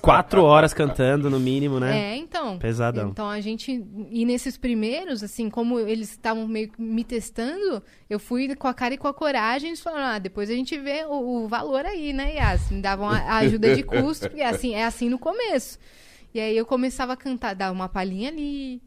quatro horas cantando no mínimo, né? É, então. Pesadão. Então a gente. E nesses primeiros, assim, como eles estavam meio que me testando, eu fui com a cara e com a coragem, eles falaram, ah, depois a gente vê o, o valor aí, né, Yas? Me davam a, a ajuda de custo, porque assim, é assim no começo. E aí eu começava a cantar, dar uma palhinha ali.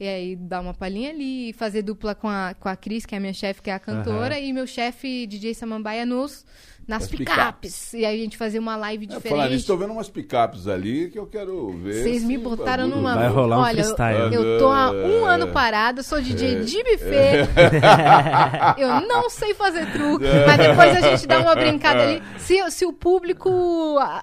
E aí, dar uma palhinha ali, fazer dupla com a, com a Cris, que é a minha chefe, que é a cantora, e meu chefe, DJ Samambaia, nos, nas picapes. picapes. E aí a gente fazia uma live É, diferente. falar nisso, estou vendo umas picapes ali que eu quero ver. Vocês me se- botaram bagulho- numa. Vai rolar um Olha, freestyle. Eu, eu tô há um É. ano parada, sou DJ de (laughs) buffet. Eu não sei fazer truque, mas depois a gente dá uma brincada ali. Se, se o público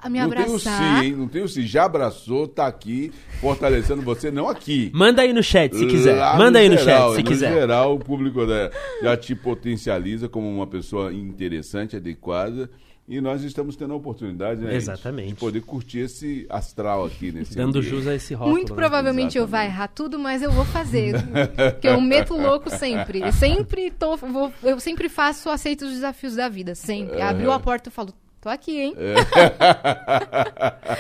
me Não tem o abraçar. si, hein? Não tem o si. Já abraçou, tá aqui, fortalecendo você, não aqui. Manda aí no chat se quiser. Lá Manda aí no geral, chat se no quiser. geral, o público né, já te potencializa como uma pessoa interessante, adequada. E nós estamos tendo a oportunidade, né, Exatamente. de poder curtir esse astral aqui nesse Dando ambiente. jus a esse rótulo. Muito né? provavelmente eu vou errar tudo, mas eu vou fazer. (laughs) Porque eu meto louco sempre. Eu sempre tô. vou- eu sempre faço, aceito os desafios da vida. Sempre. Abriu a porta, eu falo, tô aqui, hein? (laughs)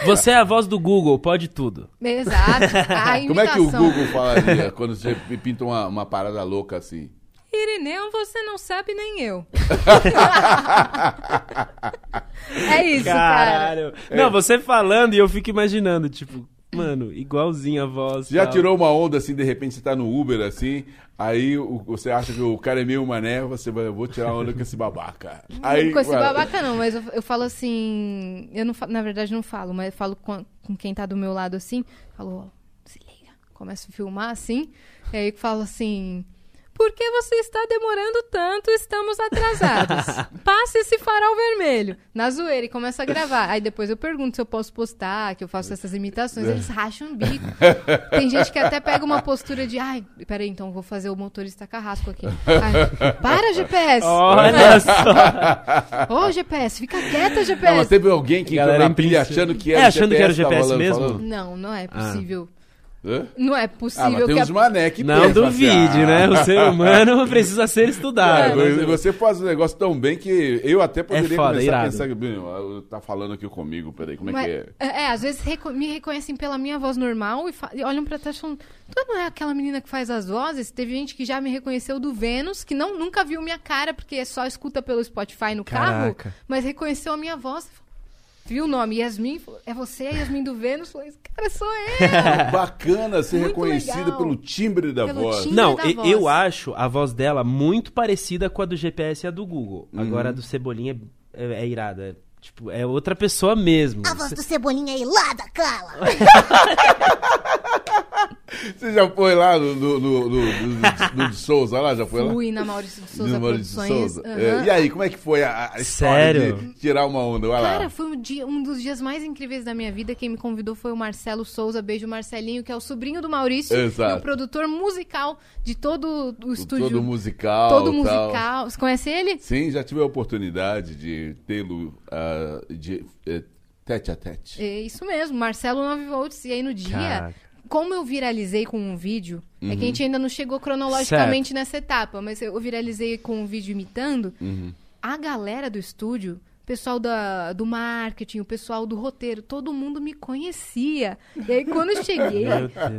Você é a voz do Google, pode tudo. Exato. (laughs) A Como é que o. Google falaria quando você pinta uma, uma parada louca assim? Irineu, você não sabe nem eu. (laughs) é isso, cara. Caralho. Não, você falando e eu fico imaginando, tipo, mano, igualzinho a voz. Você já tal. tirou uma onda assim, de repente você tá no Uber assim, aí o- você acha que o cara é meio mané, você vai, eu vou tirar onda com esse babaca. Aí, com esse vai- babaca não, mas eu, eu falo assim. Eu não na verdade não falo, mas eu falo com, com quem tá do meu lado assim. Falo, ó, se liga. Começo a filmar assim. E aí eu falo assim. Por que você está demorando tanto? Estamos atrasados. (laughs) Passe esse farol vermelho. Na zoeira, e começa a gravar. Aí depois eu pergunto se eu posso postar, que eu faço essas imitações. Eles racham o bico. Tem gente que até pega uma postura de, ai, peraí, então vou fazer o motorista carrasco aqui. Ai, para, GPS! Olha só. Ô, GPS, fica quieta, Não, GPS. mas teve alguém que entrou Galera na pilha implicou. achando que É, era achando que era GPS falando- mesmo? falando- Não, não é possível. Hã? Não é Ah, possível mas tem que uns a... mané que Não pensa duvide, assim, ah, né? O ser (laughs) humano precisa ser É, estudado. você- você faz o negócio tão bem que eu até poderia foda, começar irado. a pensar que, "Bem, tá falando aqui comigo, peraí, como é Mas- que é? é, é, às vezes reco- me reconhecem pela minha voz normal e, e olham pra trás e falam, tu não é aquela menina que faz as vozes? Teve gente que já me reconheceu do Vênus, que não, nunca viu minha cara, porque só escuta pelo Spotify no carro, Caraca. mas reconheceu a minha voz. Viu o nome? Yasmin, falou, é você, Yasmin do Vênus? Falei, cara, sou eu. (laughs) Bacana ser Muito reconhecida legal. pelo timbre da Pelo voz. timbre. Não, da e- voz. eu acho a voz dela muito parecida com a do GPS e a do Google. Uhum. Agora a do Cebolinha é, é, é irada. É, tipo, é outra pessoa mesmo. A voz do Cebolinha é hilada, cala. (laughs) (laughs) Você já foi lá no, no, no, no- no- no de Souza lá? Já foi lá? Fui na Maurício de Souza Maurício de. Souza. É, e aí, como é que foi a, a história Sério? de tirar uma onda? Vai lá. Cara, foi um, dia- um dos dias mais incríveis da minha vida. Quem me convidou foi o Marcelo Souza. Beijo, Marcelinho, que é o sobrinho do Maurício. Exato. E o produtor musical de todo o O estúdio. Todo musical. todo tal. musical. Você conhece ele? Sim, já tive a oportunidade de tê-lo ah, de eh, tete a tete. É isso mesmo, Marcelo 9 volts. E aí no dia, Caraca. Como eu viralizei com um vídeo, é Uhum. que a gente ainda não chegou cronologicamente nessa etapa, mas eu viralizei com um vídeo imitando, Uhum. a galera do estúdio, o pessoal da, do marketing, o pessoal do roteiro, todo mundo me conhecia. E aí quando eu cheguei,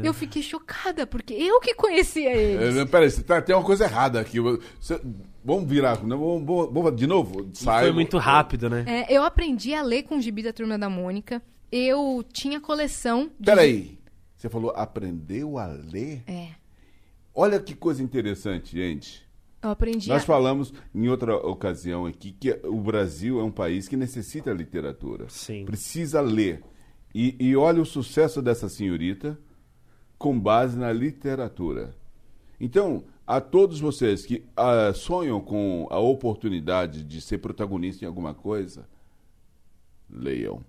eu fiquei chocada, porque eu que conhecia eles. Eh, Peraí, tá- tem uma coisa errada aqui. Você- vamos virar. Não, vamos, vamos- vamos de novo? Sai. Foi muito rápido, né? É, eu aprendi a ler com o gibi da Turma da Mônica. eu tinha coleção. De... Peraí. Você falou aprendeu a ler? É. Olha que coisa interessante, gente. Eu aprendi. Nós a... falamos em outra ocasião aqui que o Brasil é um país que necessita literatura. Sim. Precisa ler. E, e olha o sucesso dessa senhorita com base na literatura. Então, a todos vocês que uh, sonham com a oportunidade de ser protagonista em alguma coisa, leiam.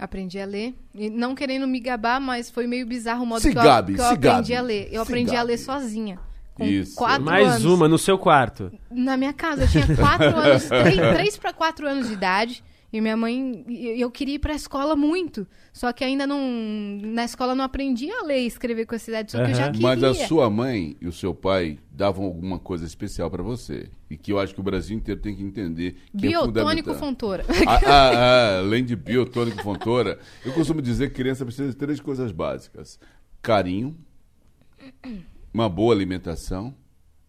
Aprendi a ler. E não querendo me gabar, mas foi meio bizarro o modo se que eu, gabe, que eu aprendi gabe, a ler. Eu se aprendi a gabe. ler sozinha. Com Isso. quatro Mais anos. uma no seu quarto. Na minha casa. Eu tinha quatro (laughs) anos, três, três para quatro anos de idade. E minha mãe, eu queria ir pra escola muito. Só que ainda não. Na escola não aprendi a ler e escrever com essa idade. Só que eu já queria. Mas a sua mãe e o seu pai davam alguma coisa especial para você. E que eu acho que o Brasil inteiro tem que entender que é Biotônico fundamental. Fontoura. (laughs) Ah, ah, (laughs) ah, além de biotônico fontora, eu costumo dizer que criança precisa de três coisas básicas: carinho, uma boa alimentação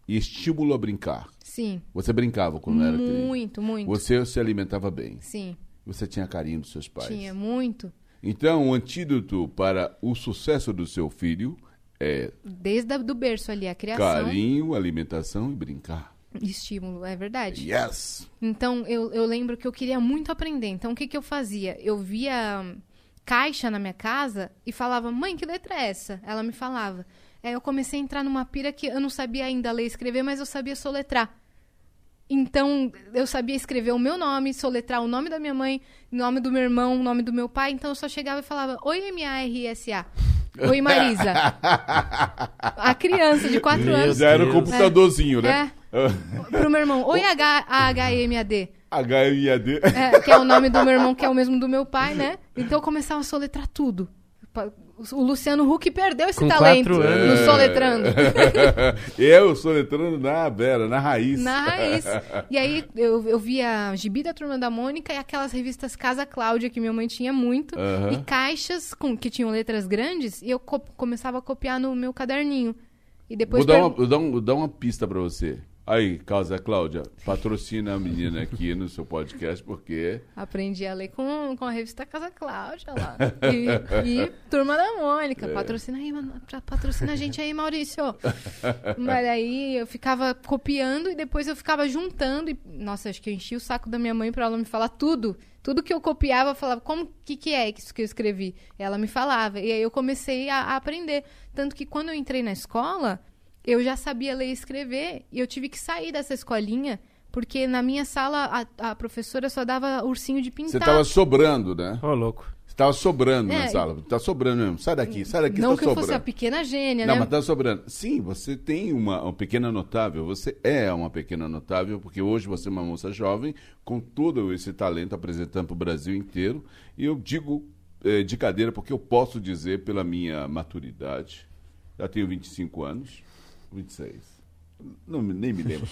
e estímulo a brincar. Sim. Você brincava quando era criança. Muito, muito. Você se alimentava bem. Sim. Você tinha carinho dos seus pais. Tinha muito. Então, o antídoto para o sucesso do seu filho é Desde do berço ali, a criação. carinho, alimentação e brincar. Estímulo, é verdade. Yes! Então, eu, eu lembro que eu queria muito aprender. Então, o que, que eu fazia? Eu via caixa na minha casa e falava, mãe, que letra é essa? Ela me falava. Aí eu comecei a entrar numa pira que eu não sabia ainda ler e escrever, mas eu sabia soletrar. Então, eu sabia escrever o meu nome, soletrar o nome da minha mãe, o nome do meu irmão, o nome do meu pai. Então, eu só chegava e falava, Oi, M-A-R-I-S-A. Oi, Marisa. (laughs) A criança de 4 Meu anos. Já era o Deus. computadorzinho, né? Pro meu irmão, Oi, H-A-H-M-A-D. H-I-A-D. É, que é o nome do meu irmão, que é o mesmo do meu pai, né? Então eu começava a soletrar tudo. O Luciano Huck perdeu esse Com talento no soletrando. (laughs) eu sou letrando na Vera, na raiz. Na raiz. E aí eu, eu via Gibi da Turma da Mônica e aquelas revistas Casa Cláudia, que minha mãe tinha muito, Aham. e caixas com, que tinham letras grandes, e eu co- começava a copiar no meu caderninho. E depois Vou dar, uma, vou, dar um- vou dar uma pista pra você. Aí, Causa Cláudia, patrocina a menina aqui no seu podcast, porque aprendi a ler com, com a revista Casa Cláudia lá. (laughs) E, e Turma da Mônica. É. Patrocina aí, patrocina a gente aí, Maurício. Mas aí eu ficava copiando e depois eu ficava juntando. E, nossa, acho que eu enchi o saco da minha mãe pra ela me falar tudo. Tudo que eu copiava, eu falava, como que, que é isso que eu escrevi? Ela me falava. E aí eu comecei a, a aprender. Tanto que quando eu entrei na escola, eu já sabia ler e escrever. E eu tive que sair dessa escolinha. Porque na minha sala a, a professora só dava ursinho de pintar. você tava sobrando, né? Ô, louco. Você tava sobrando É, na sala. Tá sobrando mesmo. Sai daqui, sai daqui, Não tá que eu sobrando. fosse a pequena gênia, Não, né? mas tá sobrando. Sim, você tem uma, uma pequena notável. Você é uma pequena notável, porque hoje você é uma moça jovem, com todo esse talento apresentando para o Brasil inteiro. E eu digo eh, de cadeira porque eu posso dizer, pela minha maturidade, já tenho 25 anos, 26. Não, me- nem me lembro.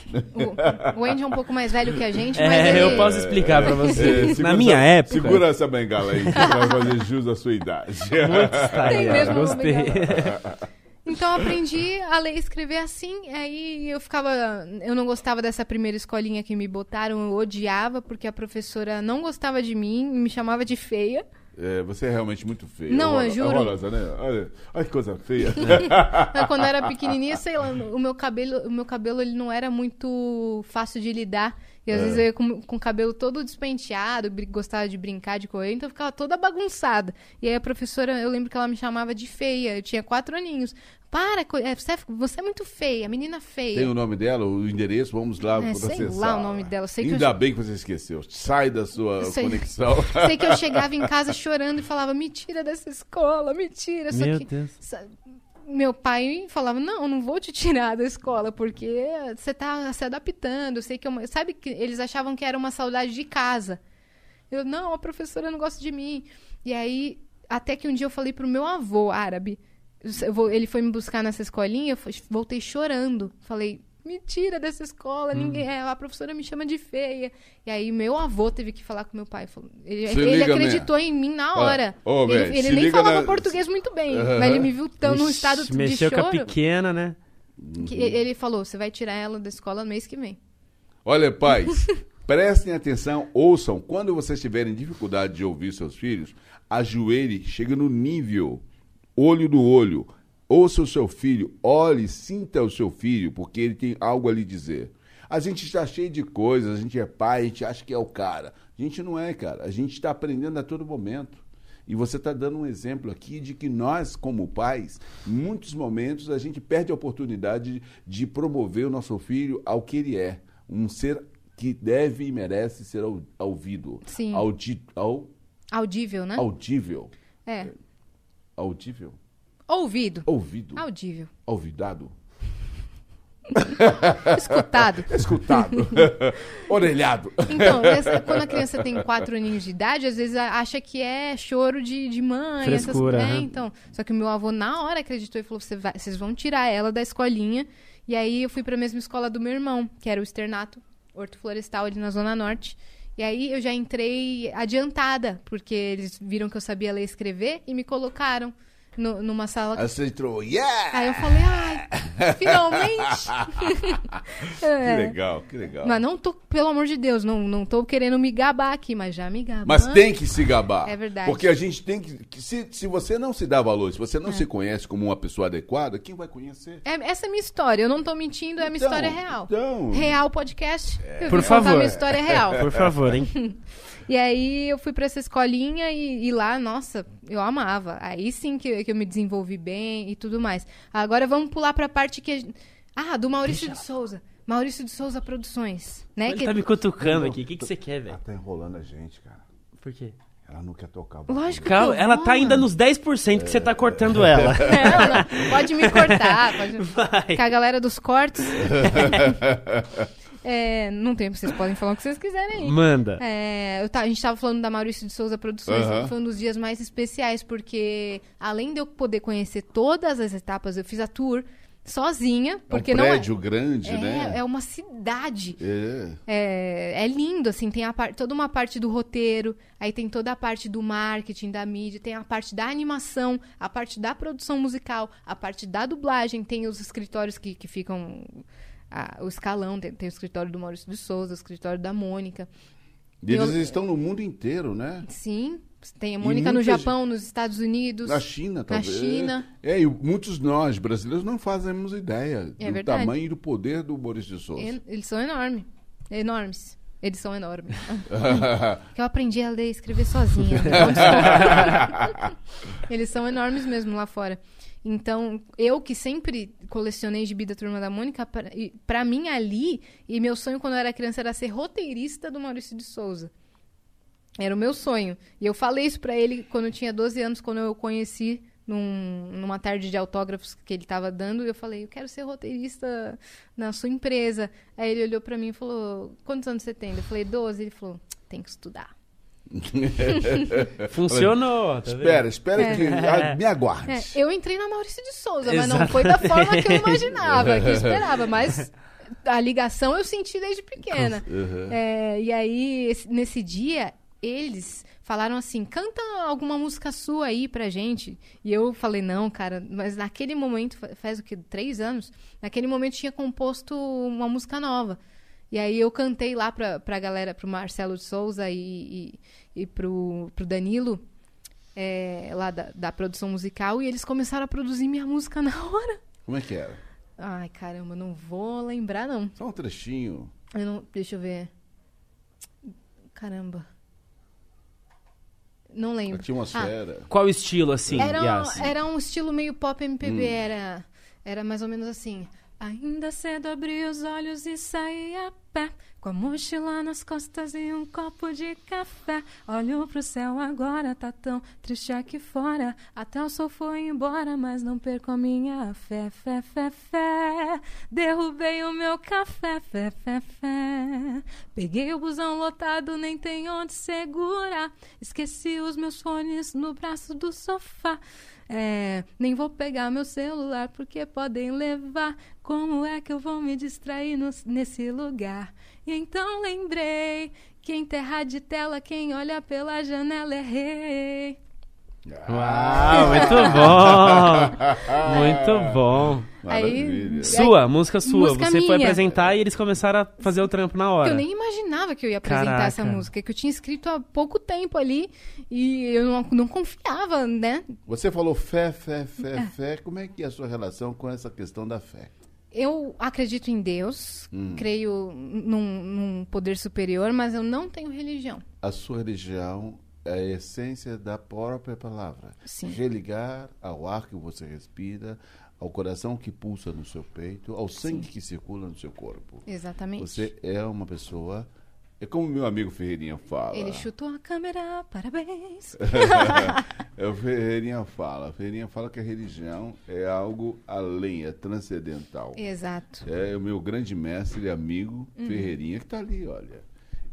O, o Andy é um pouco mais velho que a gente, mas É, ele... eu posso explicar pra É, você. segura Na minha época. Segura essa bengala aí, que vai fazer jus à sua idade. Ó, (laughs) mesmo, Gostei. Então eu aprendi a ler e escrever assim, aí eu ficava. Eu não gostava dessa primeira escolinha que me botaram, eu odiava, porque a professora não gostava de mim, me chamava de feia. É, você é realmente muito feia. Não, eu juro. Horrorosa, né? Olha, olha que coisa feia. (laughs) Mas Quando eu era pequenininha, sei lá, o meu cabelo, o meu cabelo ele não era muito fácil de lidar. E às É. vezes eu ia com, com o cabelo todo despenteado, gostava de brincar, de correr, então eu ficava toda bagunçada. E aí a professora, eu lembro que ela me chamava de feia, eu tinha quatro aninhos. Para, é, você, é, você é muito feia, menina feia. Tem o nome dela, o endereço, vamos lá É, sei processar. lá o nome dela, sei que Ainda eu- bem que você esqueceu. Sai da sua Sei. conexão. (laughs) Sei que eu chegava em casa chorando e falava, me tira dessa escola, me tira. Só Meu que Deus. meu pai falava, não, não vou te tirar da escola, porque você tá se adaptando. Eu sei que é uma... Sabe que eles achavam que era uma saudade de casa. Eu, não, a professora não gosta de mim. E aí, até que um dia eu falei pro meu avô árabe. Eu vou- ele foi me buscar nessa escolinha, eu voltei chorando. Falei, me tira dessa escola, ninguém, é, a professora me chama de feia. E aí meu avô teve que falar com meu pai. Falou, ele ele liga, acreditou em mim na Ó, hora. ele velho, ele se nem falava na- português muito bem, mas ele me viu tão num estado de Mexeu com choro. a pequena, né? que ele falou, você vai tirar ela da escola no mês que vem. Olha, pais, (laughs) Prestem atenção, ouçam. Quando vocês tiverem dificuldade de ouvir seus filhos, ajoelhe, chega no nível, olho no olho. Ouça o seu filho, olhe, sinta o seu filho, porque ele tem algo a lhe dizer. A gente está cheio de coisas, a gente é pai, a gente acha que é o cara. A gente não é, cara. A gente está aprendendo a todo momento. E você está dando um exemplo aqui de que nós, como pais, em muitos momentos a gente perde a oportunidade de promover o nosso filho ao que ele é. Um ser que deve e merece ser ouvido. Sim. Audi, ao, Audível, né? audível. É. Audível. Ouvido. Ouvido. Audível. Ouvidado. Escutado. (laughs) Escutado. (laughs) Orelhado. Então, essa- quando a criança tem quatro aninhos de idade, às vezes a- acha que é choro de, de mãe. Frescura, essas... É, aham. então. Só que o meu avô, na hora, acreditou e falou: "Você vai- vocês vão tirar ela da escolinha. E aí eu fui pra mesma escola do meu irmão, que era o externato Horto Florestal, ali na Zona Norte. E aí eu já entrei adiantada, porque eles viram que eu sabia ler e escrever e me colocaram no- numa sala Aí você entrou, yeah! Aí eu falei, ai, (laughs) finalmente! (laughs) Que É. legal, que legal. Mas não tô, pelo amor de Deus, não, não tô querendo me gabar aqui, mas já me gabo. Mas tem que se gabar. É verdade. Porque a gente tem que. que se, se você não se dá valor, se você É. não se conhece como uma pessoa adequada, quem vai conhecer? É, essa é minha história, eu não tô mentindo, é minha Então, história real. então. Real podcast. Eu Por favor. minha história real. Por favor, hein? (laughs) E aí eu fui pra essa escolinha e, e lá, nossa, eu amava. Aí sim que, que eu me desenvolvi bem e tudo mais. Agora vamos pular pra parte que. Ah, do Maurício de Souza. Maurício de Souza Produções. Né? Ele Que- tá me cutucando aqui. O que, que você quer, Ela velho? tá enrolando a gente, cara. Por quê? Ela não quer tocar. Lógico Calma, ela tá ainda nos 10% que você tá cortando ela. (laughs) (laughs) Não, não, pode me cortar. Pode... Vai. Que a galera dos cortes. (laughs) É, não tem, vocês podem falar o que vocês quiserem aí. Manda. É, eu ta- a gente tava falando da Maurício de Souza Produções, Aham. foi um dos dias mais especiais, porque além de eu poder conhecer todas as etapas, eu fiz a tour sozinha, porque é um não é- prédio grande, é, né? é uma cidade. É. É, é lindo, assim, tem a par- toda uma parte do roteiro, aí tem toda a parte do marketing, da mídia, tem a parte da animação, a parte da produção musical, a parte da dublagem, tem os escritórios que, que ficam. Ah, o escalão, tem, tem o escritório do Maurício de Souza, o escritório da Mônica. E eles Eu- estão no mundo inteiro, né? Sim, tem a Mônica no Japão, nos Estados Unidos. Na China, talvez. China. É, e muitos nós, brasileiros, não fazemos ideia É do verdade. tamanho e do poder do Boris de Souza. En- Eles são enormes. Enormes. Eles são enormes. (laughs) que eu aprendi a ler e escrever sozinha. (laughs) Eles são enormes mesmo lá fora. Então, eu que sempre colecionei gibi da Turma da Mônica, pra, pra mim ali, e meu sonho quando eu era criança era ser roteirista do Maurício de Souza. Era o meu sonho. E eu falei isso pra ele quando eu tinha 12 anos, quando eu o conheci num- numa tarde de autógrafos que ele tava dando. E eu falei, eu quero ser roteirista na sua empresa. Aí ele olhou pra mim e falou, quantos anos você tem? Eu falei, 12. Ele falou, tem que estudar. (laughs) Funcionou. tá espera, espera É. que. ah, me aguarde. É, eu entrei na Maurício de Souza, mas não foi da forma que eu imaginava, que eu (laughs) esperava. Mas a ligação eu senti desde pequena. Uhum. É, e aí, esse- nesse dia, eles falaram assim: canta alguma música sua aí pra gente. E eu falei: não, cara, mas naquele momento, fa- faz o que? Três anos? Naquele momento tinha composto uma música nova. E aí eu cantei lá pra, pra galera, pro Marcelo de Souza e, e, e pro, pro Danilo, é, lá da, da produção musical, e eles começaram a produzir minha música (laughs) na hora. Como é que era? Ai, caramba, não vou lembrar, não. Só um trechinho. Eu não, deixa eu ver. Caramba. Não lembro. Ah, Atmosfera. Qual estilo, assim, era, um, Yas? era um estilo meio pop MPB, Hum. era, era mais ou menos assim. Ainda cedo abri os olhos e saí a pé, com a mochila nas costas e um copo de café. Olho pro céu agora, tá tão triste aqui fora. Até o sol foi embora, mas não perco a minha fé, fé, fé, fé. Derrubei o meu café, fé, fé, fé. Peguei o busão lotado, nem tem onde segurar. Esqueci os meus fones no braço do sofá. É, nem vou pegar meu celular porque podem levar. Como é que eu vou me distrair no- nesse lugar? E então lembrei que terra de tela quem olha pela janela é rei. Uau, muito bom! Muito (laughs) bom. Maravilha. Sua, música sua. Música Você foi minha. apresentar e eles começaram a fazer o trampo na hora. Eu nem imaginava que eu ia apresentar Caraca. essa música, que eu tinha escrito há pouco tempo ali e eu não, não confiava, né? Você falou fé, fé, É. fé, fé. Como é que é a sua relação com essa questão da fé? Eu acredito em Deus, Hum. creio num, num poder superior, mas eu não tenho religião. A sua religião é a essência da própria palavra. Sim. Religar ao ar que você respira, ao coração que pulsa no seu peito, ao sangue que circula no seu corpo. Exatamente. Você é uma pessoa. É como meu amigo Ferreirinha fala. Ele chutou a câmera, parabéns. (laughs) É, o Ferreirinha fala. Ferreirinha fala que a religião é algo além, é transcendental. Exato. É o meu grande mestre e amigo Uhum. Ferreirinha que está ali, olha.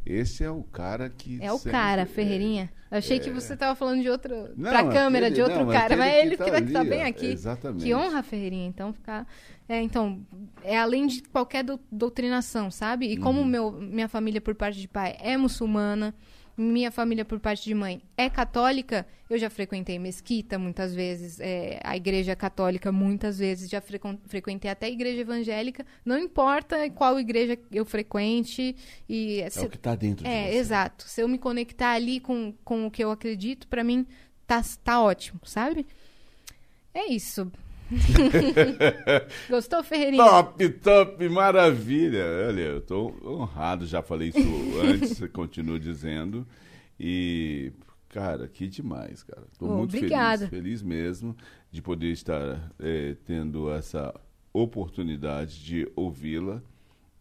Esse é o cara que. É o cara, Ferreirinha. Eu achei que você tava falando de outro. Não, pra câmera, aquele- de outro não, cara. Mas que ele tá que vai estar ali, bem ó. aqui. Exatamente. Que honra, Ferreirinha. Então, ficar. É, então, é além de qualquer dou- doutrinação, sabe? E Uhum. como meu, minha família por parte de pai é muçulmana, minha família por parte de mãe é católica, eu já frequentei mesquita muitas vezes, é, a igreja católica muitas vezes, já frequen- frequentei até a igreja evangélica. Não importa qual igreja eu frequente. E É o que está dentro de é, você. exato. Se eu me conectar ali com, com o que eu acredito, pra mim tá, tá ótimo, sabe? É isso. (laughs) Gostou, Ferreirinha? Top, top, maravilha. Olha, eu tô honrado, já falei isso antes, (laughs) você continua dizendo. E, cara, que demais, cara. Oh, muito obrigada. feliz, feliz mesmo de poder estar eh, tendo essa oportunidade de ouvi-la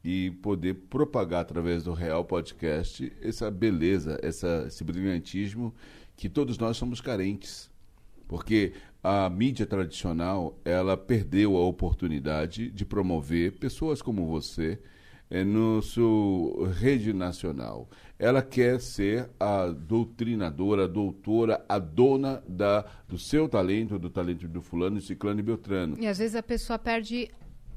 e poder propagar através do Real Podcast essa beleza, essa, esse brilhantismo que todos nós somos carentes. Porque a mídia tradicional, ela perdeu a oportunidade de promover pessoas como você eh, no seu rede nacional. Ela quer ser a doutrinadora, a doutora, a dona da, do seu talento, do talento do fulano, ciclano e beltrano. E às vezes a pessoa perde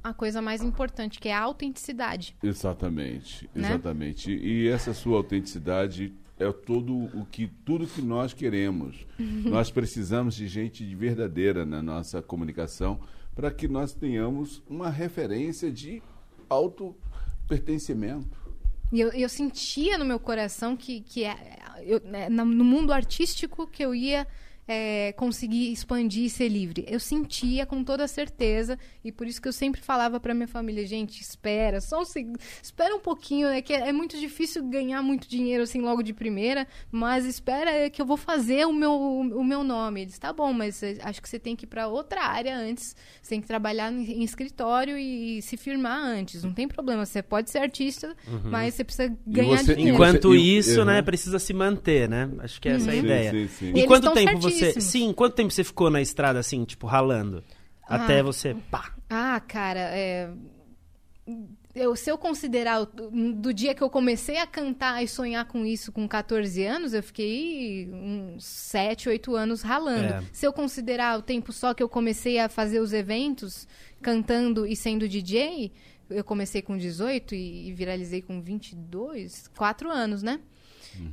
a coisa mais importante, que é a autenticidade. Exatamente, Né? exatamente. E essa sua autenticidade é todo o que tudo que nós queremos. nós precisamos de gente de verdadeira na nossa comunicação para que nós tenhamos uma referência de auto pertencimento. E eu, eu sentia no meu coração que, que é, eu, né, no mundo artístico que eu ia é, conseguir expandir e ser livre. Eu sentia com toda certeza e por isso que eu sempre falava para minha família, gente, espera, só um seg- espera um pouquinho, é que é, é muito difícil ganhar muito dinheiro assim logo de primeira, mas espera que eu vou fazer o meu, o meu nome. Eles, tá bom, mas eh, acho que você tem que ir para outra área antes, você tem que trabalhar em, escritório e, se firmar antes. Não tem problema, você pode ser artista, mas você precisa ganhar você- dinheiro. Enquanto você- isso, Uhum. né, precisa se manter, né? Acho que essa é a Sim, ideia. sim, sim. E Eles quanto estão tempo você. Sim, quanto tempo você ficou na estrada assim, tipo, ralando? Até Ah. você. Pá! Ah, cara, é... eu, se eu considerar do dia que eu comecei a cantar e sonhar com isso com 14 anos, eu fiquei uns 7, 8 anos ralando. É. Se eu considerar o tempo só que eu comecei a fazer os eventos, cantando e sendo DJ, eu comecei com 18 e, e viralizei com 22, 4 anos, né?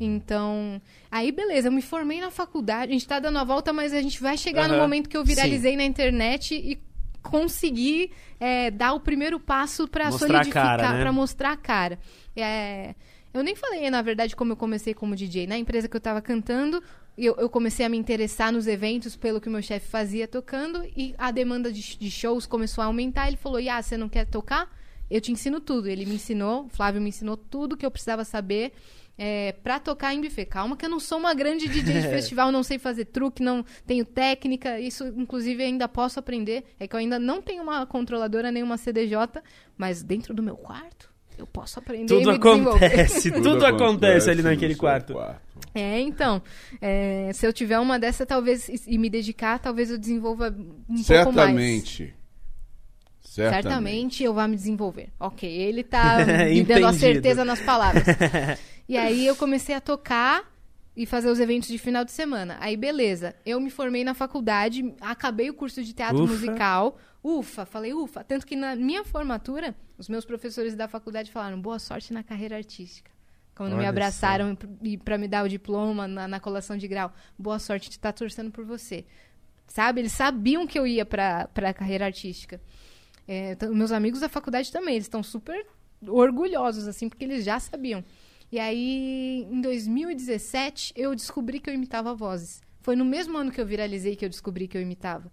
Então, aí beleza, eu me formei na faculdade, a gente tá dando a volta, mas a gente vai chegar no Aham. momento que eu viralizei na internet e consegui é, dar o primeiro passo para solidificar, né? para mostrar a cara. É, eu nem falei, na verdade, como eu comecei como DJ. Na empresa que eu tava cantando, eu, eu comecei a me interessar nos eventos pelo que o meu chefe fazia tocando e a demanda de, de shows começou a aumentar. Ele falou: Ah, você não quer tocar? Eu te ensino tudo. Ele me ensinou, o Flávio me ensinou tudo que eu precisava saber é, pra tocar em buffet. Calma que eu não sou uma grande DJ de (laughs) festival, não sei fazer truque, não tenho técnica. Isso, inclusive, ainda posso aprender. É que eu ainda não tenho uma controladora nem uma CDJ, mas dentro do meu quarto eu posso aprender Tudo e me desenvolver. acontece, (laughs) tudo, acontece ali naquele seu quarto. É, então, é, se eu tiver uma dessa, talvez, e me dedicar, talvez eu desenvolva um pouco mais. Certamente. Certamente. Certamente eu vou me desenvolver. Ok, ele tá (laughs) me dando a certeza nas palavras. E aí eu comecei a tocar e fazer os eventos de final de semana. Aí, beleza. Eu me formei na faculdade, acabei o curso de teatro Ufa. musical. Ufa, falei ufa. Tanto que na minha formatura, os meus professores da faculdade falaram: boa sorte na carreira artística. Quando Olha me abraçaram pra me dar o diploma na, na colação de grau. Boa sorte, a gente tá torcendo por você. Sabe? Eles sabiam que eu ia pra, pra carreira artística. É, meus amigos da faculdade também, eles estão super orgulhosos, assim, porque eles já sabiam. E aí, em 2017, eu descobri que eu imitava vozes. Foi no mesmo ano que eu viralizei que eu descobri que eu imitava.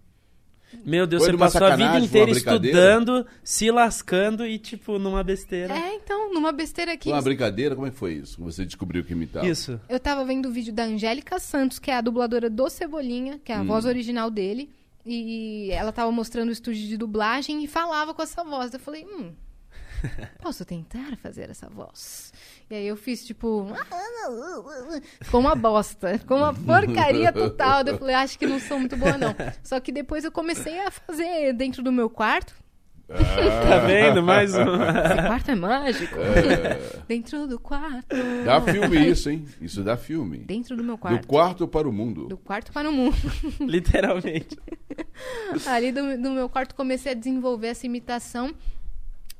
Meu Deus, Foi você passou a vida inteira estudando, se lascando e, tipo, numa besteira. É, então, numa besteira aqui. Uma brincadeira? Como é que foi isso? Você descobriu que imitava? Isso. Eu tava vendo o vídeo da Angélica Santos, que é a dubladora do Cebolinha, que é a Hum. voz original dele. E ela tava mostrando o estúdio de dublagem e falava com essa voz. Eu falei, hum, (laughs) posso tentar fazer essa voz? E aí eu fiz, tipo, (laughs) ficou uma bosta. Ficou uma porcaria total. Eu falei, acho que não sou muito boa, não. Só que depois eu comecei a fazer dentro do meu quarto. Tá vendo? Mais (laughs) um. Esse quarto é mágico. (laughs) dentro do quarto. Dá filme isso, hein? Isso dá filme. Dentro do meu quarto. Do quarto para o mundo. Do quarto para o mundo. Literalmente. Ali do, do meu quarto comecei a desenvolver essa imitação.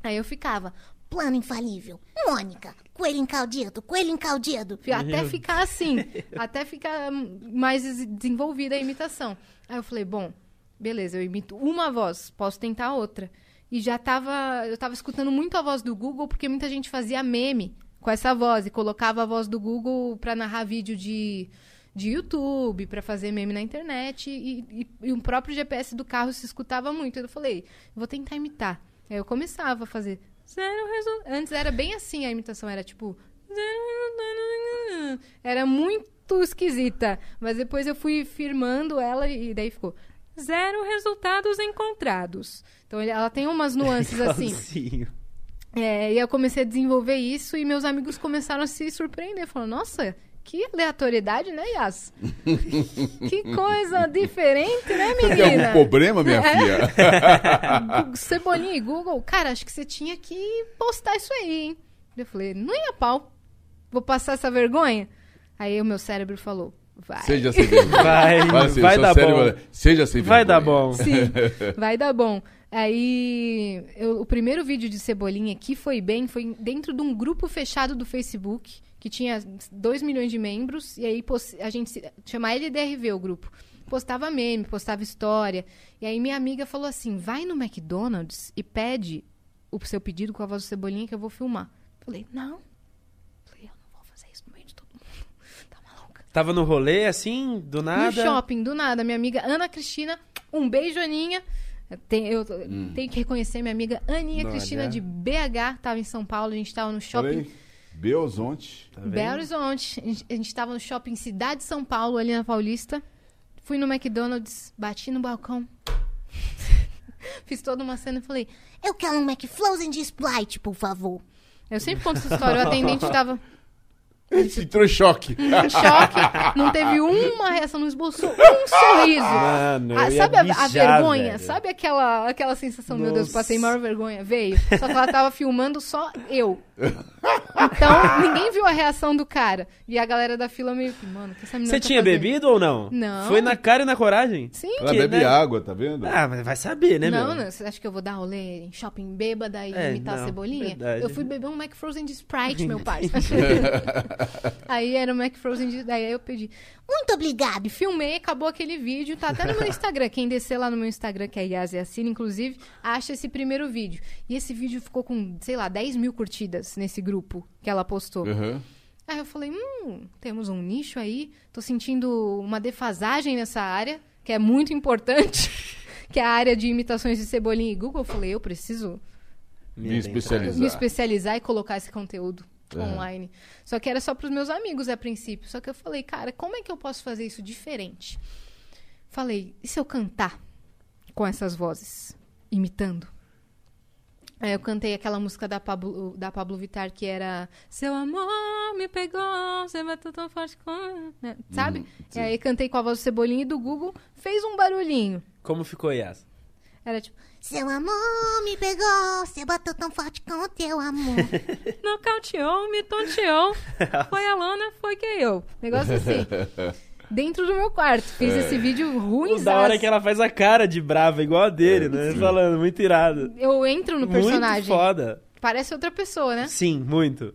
Aí eu ficava, Plano infalível. Mônica, coelho encaldido, coelho encaldido. até ficar assim, até ficar mais des- desenvolvida a imitação. Aí eu falei, bom, beleza, eu imito uma voz, posso tentar outra. E já tava, eu tava escutando muito a voz do Google, porque muita gente fazia meme com essa voz e colocava a voz do Google pra narrar vídeo de, de YouTube, pra fazer meme na internet, e, e, e o próprio GPS do carro se escutava muito. Eu falei, vou tentar imitar. Aí eu começava a fazer zero resultado. Antes era bem assim a imitação, era tipo. Era muito esquisita. Mas depois eu fui firmando ela e daí ficou. Zero resultados encontrados. Então ela tem umas nuances (laughs) assim. Igualzinho. É, e eu comecei a desenvolver isso e meus amigos começaram a se surpreender. Falaram, nossa, que aleatoriedade, né, Yas? (laughs) que coisa diferente, né, Você tem algum menina? problema, minha É. filha? (laughs) Cebolinha e Google, cara, acho que você tinha que postar isso aí, hein? Eu falei, não ia pau. Vou passar essa vergonha? Aí o meu cérebro falou, vai. Seja sem vergonha. (laughs) Vai, assim, vai dar cérebro- bom. Seja sem Vai dar vergonha. bom. Sim, vai dar bom. Aí, eu- o primeiro vídeo de Cebolinha que foi bem foi dentro de um grupo fechado do Facebook, que tinha 2 milhões de membros, e aí a gente se- chama LDRV o grupo. Postava meme, postava história. E aí minha amiga falou assim: vai no McDonald's e pede o seu pedido com a voz do Cebolinha que eu vou filmar. Falei, não. Falei, eu não vou fazer isso no meio de todo mundo. (laughs) Tá maluca? Tava no rolê, assim, do nada. No shopping, do nada. Minha amiga Ana Cristina, um beijo, Aninha. Tem- eu tenho que reconhecer minha amiga Aninha Olha. Cristina de BH, tava em São Paulo, a gente tava no shopping Falei, Belzonte. Tá vendo? Belo Horizonte. A gente, a gente tava no shopping Cidade de São Paulo, ali na Paulista. Fui no McDonald's, bati no balcão. (laughs) Fiz toda uma cena e falei, Eu quero um McFrozen de Sprite, por favor. eu sempre conto essa história, o atendente tava (laughs) Entrou em choque. em (laughs) choque, não teve uma reação, não esboçou um sorriso. Mano, Ah, sabe a, a vergonha? velho. Sabe aquela, aquela sensação, meu Deus, Nossa. passei maior vergonha? Veio. Só que ela tava filmando só eu. Então, ninguém viu a reação do cara. E a galera da fila meio que, mano, que essa menina Você tá tinha fazendo? bebido ou não? Não. Foi na cara e na coragem? Sim. Ela Que, bebe né? água, tá vendo? Ah, mas vai saber, né, não, meu? não, você acha que eu vou dar rolê em shopping bêbada e É, imitar não, a cebolinha? verdade. Eu fui beber um McFrozen de Sprite, meu (laughs) pai. (laughs) aí era o McFrozen de... Daí eu pedi. Muito obrigado. E filmei, acabou aquele vídeo, tá até no meu Instagram. Quem descer lá no meu Instagram, que é Yas Yassine, inclusive, acha esse primeiro vídeo. E esse vídeo ficou com, sei lá, 10 mil curtidas nesse grupo que ela postou. Aham. Aí eu falei, hum, temos um nicho aí, tô sentindo uma defasagem nessa área, que é muito importante, (laughs) que é a área de imitações de Cebolinha e Google. Eu falei, eu preciso Me especializar. me especializar e colocar esse conteúdo. Online. Só que era só para os meus amigos a princípio. Só que eu falei, cara, como é que eu posso fazer isso diferente? Falei, e se eu cantar com essas vozes, imitando? Aí eu cantei aquela música da Pablo, da Pablo Vittar que era Seu amor me pegou, você bateu tão forte com... né? Sabe? Uhum, e aí cantei com a voz do Cebolinha e do Google, fez um barulhinho. Como ficou, Yas? Era tipo, Seu amor me pegou, você bateu tão forte com o teu amor. (laughs) nocauteou, me tonteou. (laughs) Foi a Lona, foi que eu. Negócio assim. (laughs) Dentro do meu quarto. Fiz esse vídeo ruim. Da hora é que ela faz a cara de brava, igual a dele, né? Falando, muito irado. Eu entro no personagem. Muito foda. Parece outra pessoa, né? Sim, muito.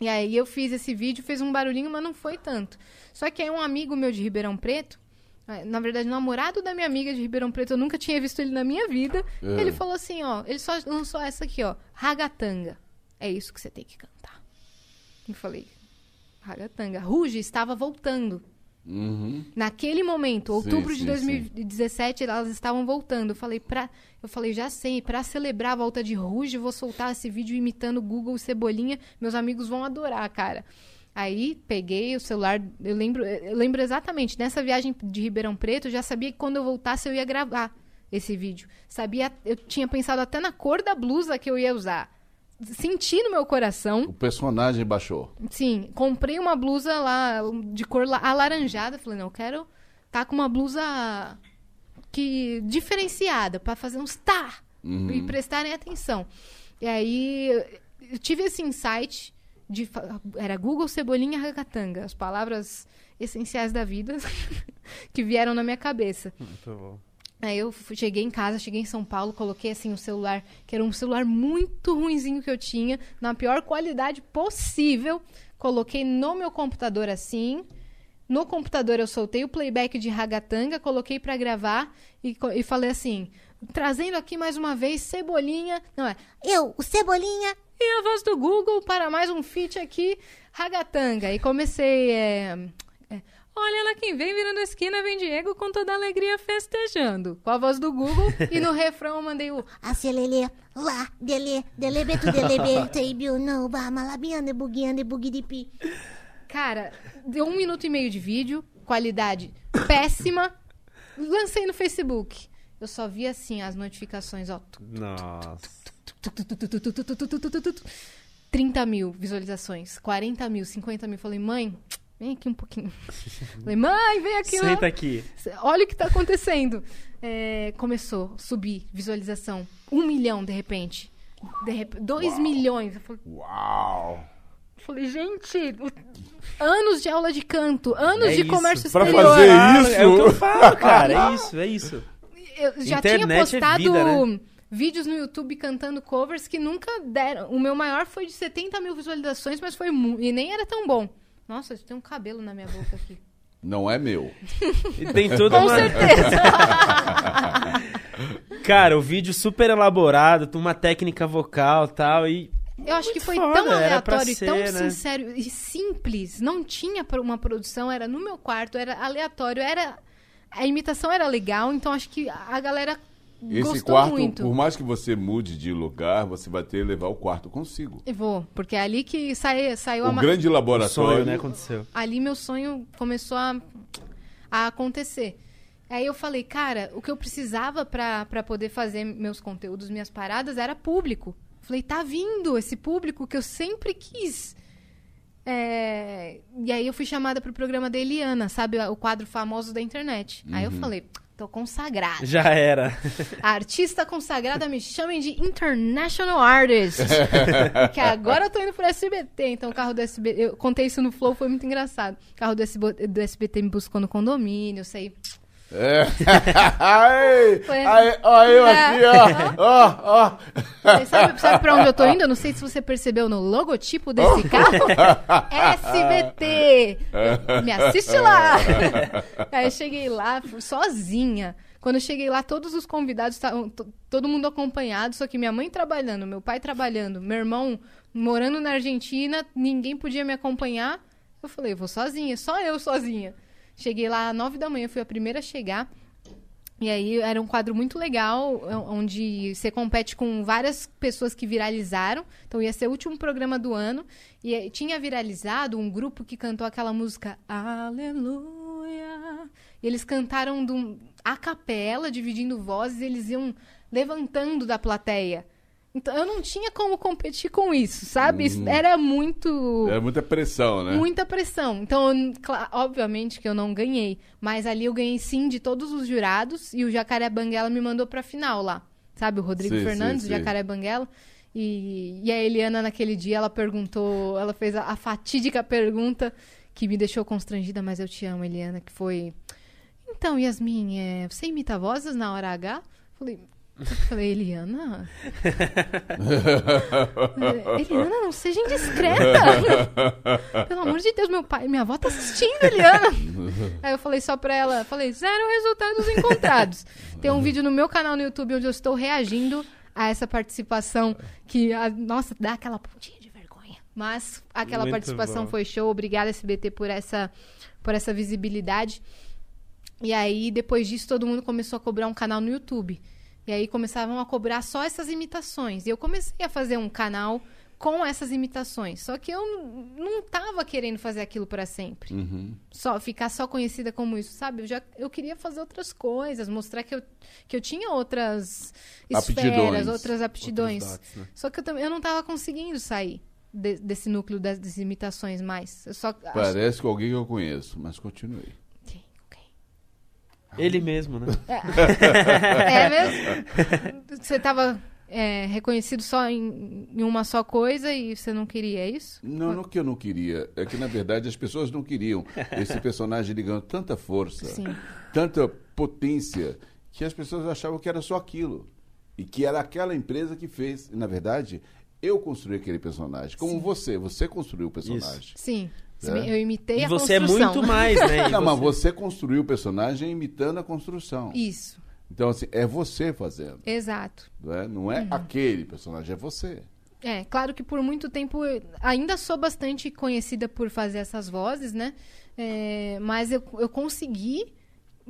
E aí eu fiz esse vídeo, fez um barulhinho, mas não foi tanto. Só que aí um amigo meu de Ribeirão Preto, na verdade, o namorado da minha amiga de Ribeirão Preto, eu nunca tinha visto ele na minha vida. É. Ele falou assim, ó, ele só lançou essa aqui, ó, Ragatanga. É isso que você tem que cantar. Eu falei, Ragatanga. Ruge estava voltando. Uhum. Naquele momento, Sim, outubro de sim, 2017, elas estavam voltando. Eu falei, pra, eu falei, já sei, pra celebrar a volta de Ruge, vou soltar esse vídeo imitando Google e Cebolinha. Meus amigos vão adorar, cara. Aí peguei o celular, eu lembro, eu lembro exatamente, nessa viagem de Ribeirão Preto, eu já sabia que quando eu voltasse eu ia gravar esse vídeo. Sabia, eu tinha pensado até na cor da blusa que eu ia usar. Senti no meu coração. O personagem baixou. Sim, comprei uma blusa lá de cor la- alaranjada. Falei, não, eu quero tá com uma blusa que diferenciada pra fazer uns tá Uhum. e prestarem atenção. E aí eu tive esse insight de era Google Cebolinha Ragatanga, as palavras essenciais da vida (laughs) que vieram na minha cabeça. Muito bom. Aí eu cheguei em casa, cheguei em São Paulo, coloquei assim o celular, que era um celular muito ruinzinho que eu tinha, na pior qualidade possível. Coloquei no meu computador assim. No computador eu soltei o playback de Ragatanga, coloquei pra gravar e, e falei assim: trazendo aqui mais uma vez Cebolinha. Não é. Eu, o Cebolinha, E a voz do Google para mais um feat aqui, Ragatanga. E comecei. é, é, Olha lá quem vem virando a esquina, vem Diego com toda a alegria festejando. Com a voz do Google. e no refrão eu mandei o. acelele, lá, dele, delebeto, delebe, teibio, no, ba, malabiane, buguiane, bugidipi. Cara, deu um minuto e meio de vídeo, qualidade péssima. Lancei no Facebook. Eu só vi assim as notificações, ó. Nossa. 30 mil visualizações, 40 mil, 50 mil. Falei, mãe, vem aqui um pouquinho. Falei, mãe, vem aqui. ó. Senta aqui. Olha o que tá acontecendo. É, começou a subir visualização. Um milhão, de repente. De rep... Dois milhões. Eu falei, Uau! falei, gente, anos de aula de canto, anos É de isso. comércio Pra exterior. fazer Ah, isso? É o que eu falo, cara. É isso, é isso. Eu já Internet tinha é postado vida, né? vídeos no YouTube cantando covers que nunca deram. O meu maior foi de 70 mil visualizações, mas foi mu- e nem era tão bom. Nossa, tem um cabelo na minha boca aqui. Não é meu. E tem toda (laughs) Com uma... certeza. (laughs) Cara, o vídeo super elaborado, uma técnica vocal e tal, e... Eu acho que foi foda, tão aleatório e tão ser, né? sincero e simples. Não tinha uma produção, era no meu quarto, era aleatório, era. A imitação era legal, então acho que a galera Esse gostou quarto, muito. por mais que você mude de lugar, você vai ter que levar o quarto consigo. Eu vou, porque é ali que sai, saiu a O ma- grande O laboratório. sonho, né, aconteceu. ali meu sonho começou a, a acontecer. Aí eu falei, cara, o que eu precisava pra poder fazer meus conteúdos, minhas paradas, era público. Falei, tá vindo esse público que eu sempre quis. É, E aí eu fui chamada pro programa da Eliana, sabe? O quadro famoso da internet. Aí eu falei, tô consagrada. Já era. (laughs) A artista consagrada me chamem de International Artist. (laughs) que agora eu tô indo pro SBT. Então o carro do SBT. Eu contei isso no Flow, foi muito engraçado. O carro do, SB, do SBT me buscou no condomínio, eu sei. É. (laughs) Foi- ai, ó, eu É. aqui, ó. (laughs) Ó, ó. Você sabe, sabe pra onde eu tô indo? Eu não sei se você percebeu no logotipo desse carro. (laughs) SBT! Me assiste lá! Aí eu cheguei lá sozinha. Quando eu cheguei lá, todos os convidados estavam. to- Todo mundo acompanhado, só que minha mãe trabalhando, meu pai trabalhando, meu irmão morando na Argentina, ninguém podia me acompanhar. Eu falei, vou sozinha, só eu sozinha. Cheguei lá às nove da manhã, fui a primeira a chegar. E aí era um quadro muito legal, o- onde você compete com várias pessoas que viralizaram. Então ia ser o último programa do ano. E aí tinha viralizado um grupo que cantou aquela música Aleluia. E eles cantaram a capela, dividindo vozes, eles iam levantando da plateia. Então eu não tinha como competir com isso, sabe? Isso Era muito. É muita pressão, né? Muita pressão. Então, eu- obviamente que eu não ganhei. Mas ali eu ganhei sim de todos os jurados. E o Jacaré Banguela me mandou pra final lá. Sabe, o Rodrigo Sim, Fernandes, sim, o. Jacaré Banguela. E, e a Eliana, naquele dia, ela perguntou. Ela fez a, a fatídica pergunta que me deixou constrangida, mas eu te amo, Eliana, que foi. Então, Yasmin, é, você imita vozes na hora H? Falei, Eu falei, Eliana? (laughs) Eliana, não seja indiscreta. (laughs) Pelo amor de Deus, meu pai, minha avó tá assistindo, Eliana. (laughs) Aí eu falei só pra ela, falei, zero resultados encontrados. Tem um vídeo no meu canal no YouTube onde eu estou reagindo a essa participação que, a, nossa, dá aquela pontinha de vergonha. Mas aquela Muito participação bom. foi show. Obrigada, SBT, por essa, por essa visibilidade. E aí, depois disso, todo mundo começou a cobrar um canal no YouTube. E aí começavam a cobrar só essas imitações. E eu comecei a fazer um canal com essas imitações. Só que eu não tava querendo fazer aquilo para sempre. Uhum. Só ficar só conhecida como isso, sabe? Eu já eu queria fazer outras coisas, mostrar que eu, que eu tinha outras Aptidões. esferas, outras aptidões. Né? Só que eu, também, eu não tava conseguindo sair de- desse núcleo das, das imitações mais. Eu só Parece com alguém que eu conheço, mas continue. Ele mesmo, né? (laughs) É mesmo? Você tava é, reconhecido só em, em uma só coisa e você não queria é isso? Não, não que eu não queria. É que, na verdade, as pessoas não queriam. Esse personagem ele ganhou tanta força, Sim. tanta potência, que as pessoas achavam que era só aquilo. E que era aquela empresa que fez. E, na verdade, eu construí aquele personagem. Como você. Você construiu o personagem. Sim. É. Eu imitei E a você é construção. muito mais, né? (laughs) Não, mas você- você construiu o personagem imitando a construção. Isso. Então, assim, é você fazendo. Exato. Não é, não é aquele personagem, é você. É, claro que por muito tempo eu ainda sou bastante conhecida por fazer essas vozes, né? É, mas eu, eu consegui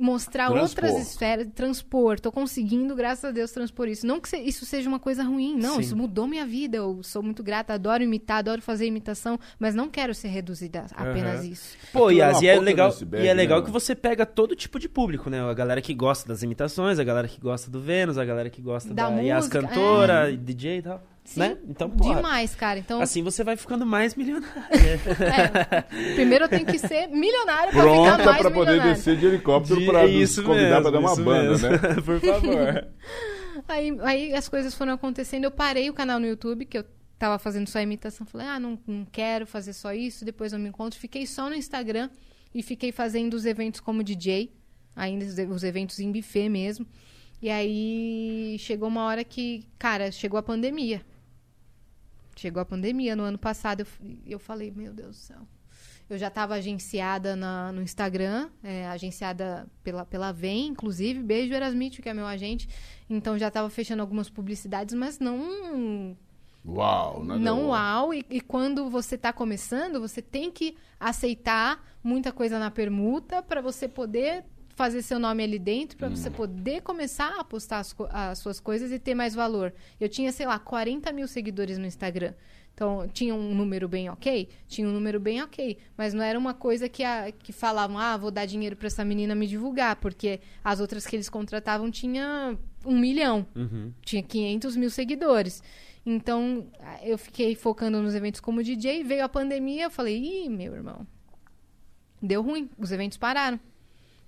mostrar Transpor. outras esferas, transpor. Tô conseguindo, graças a Deus, transpor isso. Não que se- isso seja uma coisa ruim, não. Sim. Isso mudou minha vida. Eu sou muito grata, adoro imitar, adoro fazer imitação, mas não quero ser reduzida a apenas Aham. isso. Pô, é Yas, e é legal, iceberg, e é legal né, que você pega todo tipo de público, né? A galera que gosta das imitações, a galera que gosta do Vênus, a galera que gosta Da da, Yas música, cantora, DJ e tal. Sim, né? Então, porra, Demais, cara. Então, assim você vai ficando mais milionário. (laughs) é, primeiro eu tenho que ser milionário pra ficar mais para poder milionário. descer de helicóptero para nos convidar para dar uma banda, né? (laughs) Por favor. Aí, aí as coisas foram acontecendo, eu parei o canal no YouTube, que eu tava fazendo só imitação. Falei, ah, não, não quero fazer só isso, depois eu me encontro. Fiquei só no Instagram e fiquei fazendo os eventos como DJ, ainda os- os eventos em buffet mesmo. E aí chegou uma hora que, cara, chegou a pandemia. Chegou a pandemia no ano passado. Eu, eu falei, meu Deus do céu. Eu já estava agenciada na- no Instagram, é, agenciada pela, pela VEM, inclusive. Beijo, Erasmito, que é meu agente. Então já estava fechando algumas publicidades, mas não Uau, nada não uau. uau. E, e quando você está começando, você tem que aceitar muita coisa na permuta para você poder fazer seu nome ali dentro, para você poder começar a postar as, as suas coisas e ter mais valor. Eu tinha, sei lá, 40 mil seguidores no Instagram. Então, tinha um número bem ok? Tinha um número bem ok. Mas não era uma coisa que, a, que falavam, ah, vou dar dinheiro para essa menina me divulgar, porque as outras que eles contratavam tinha um milhão Uhum. tinha 500 mil seguidores. Então, eu fiquei focando nos eventos como DJ, veio a pandemia, eu falei, ih, meu irmão, deu ruim, os eventos pararam.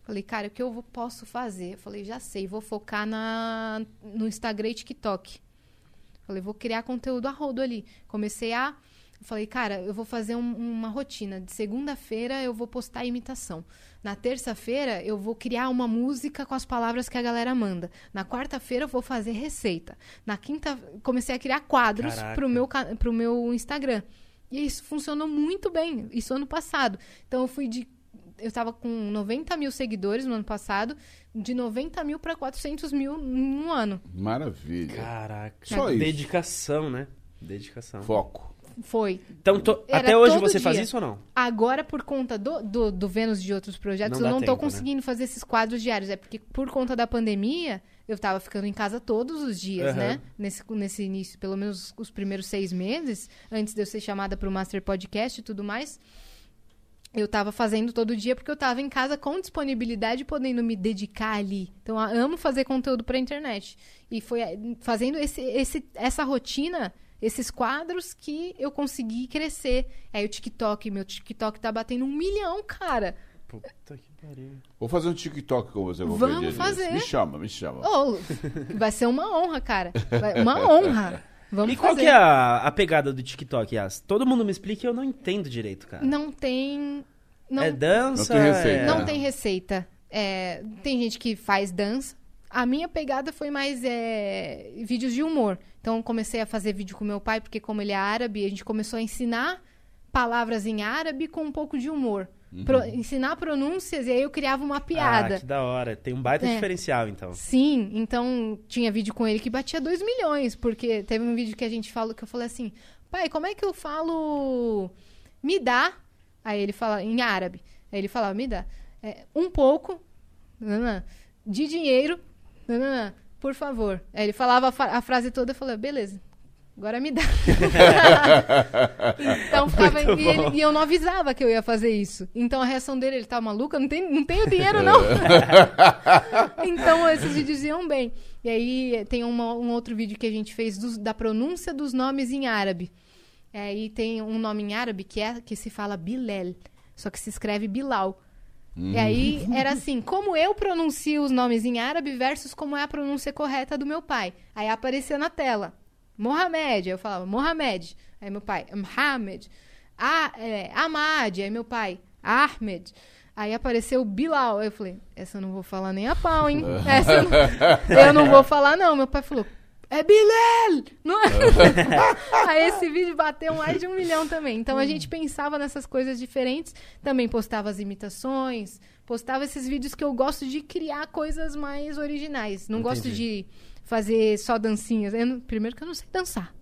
Falei, cara, o que eu vou- posso fazer? Eu falei, já sei, vou focar na, no Instagram e TikTok. Falei, vou criar conteúdo a rodo ali. Comecei a. Falei, cara, eu vou fazer um- uma rotina. De segunda-feira eu vou postar imitação. Na terça-feira eu vou criar uma música com as palavras que a galera manda. Na quarta-feira eu vou fazer receita. Na quinta, comecei a criar quadros Caraca. pro meu, pro meu Instagram. E isso funcionou muito bem. Isso ano passado. Então eu fui de. Eu tava com 90 mil seguidores no ano passado, de 90 mil para 400 mil em um ano. Maravilha. Caraca. Só isso. Dedicação, né? Dedicação. Foco. Foi. Então, to- até hoje você faz dia. isso ou não? Agora, por conta do, do, do Vênus e de outros projetos, Não eu não tô tempo, né? conseguindo fazer esses quadros diários. É porque, por conta da pandemia, eu tava ficando em casa todos os dias, Aham. né? Nesse, nesse início, pelo menos os primeiros seis meses, antes de eu ser chamada pro Master Podcast e tudo mais. Eu tava fazendo todo dia porque eu tava em casa com disponibilidade, podendo me dedicar ali. Então, eu amo fazer conteúdo pra internet. E foi eh, fazendo esse, esse, essa rotina, esses quadros, que eu consegui crescer. Aí o TikTok, meu TikTok tá batendo um milhão, cara. Puta que pariu. Vou fazer um TikTok com você. Vamos desse. fazer. Me chama, me chama. Oh, vai ser uma honra, cara. Vai- uma honra. (laughs) Vamos e qual fazer. que é a, a pegada do TikTok, Yas? Todo mundo me explica e eu não entendo direito, cara. Não tem. Não, É dança? Não tem receita. é- Não tem receita. É, tem gente que faz dança. a minha pegada foi mais é, vídeos de humor. Então, comecei a fazer vídeo com meu pai, porque como ele é árabe, a gente começou a ensinar palavras em árabe com um pouco de humor. Pro- ensinar pronúncias, e aí eu criava uma piada. Ah, que da hora. Tem um baita É. diferencial, então. Sim, então tinha vídeo com ele que batia 2 milhões, porque teve um vídeo que a gente falou que eu falei assim: pai, como é que eu falo me dá? Aí ele fala em árabe. Aí ele falava, me dá. É, um pouco de dinheiro, por favor. Aí ele falava a, a frase toda, eu falei, beleza. Agora me dá. (laughs) então ficava. E, ele- e eu não avisava que eu ia fazer isso. Então a reação dele, ele tá maluco? Eu não tenho, não tenho dinheiro, não. (laughs) então esses vídeos iam bem. E aí tem uma- um outro vídeo que a gente fez dos- da pronúncia dos nomes em árabe. E aí tem um nome em árabe que, é, que se fala Bilal, só que se escreve Bilal. E aí era assim, como eu pronuncio os nomes em árabe versus como é a pronúncia correta do meu pai. Aí aparecia na tela, Mohamed, aí eu falava Mohamed. Aí meu pai, Mohamed. Ah, é, Ahmad, aí meu pai, Ahmed. Aí apareceu Bilal. Aí eu falei, essa eu não vou falar nem a pau, hein? (laughs) Essa eu não, eu não vou falar, não. Meu pai falou, é Bilal! Não é? (laughs) Aí esse vídeo bateu mais de um milhão também. Então a gente pensava nessas coisas diferentes. Também postava as imitações, postava esses vídeos que eu gosto de criar coisas mais originais. Não gosto de fazer só dancinhas. Eu primeiro que eu não sei dançar.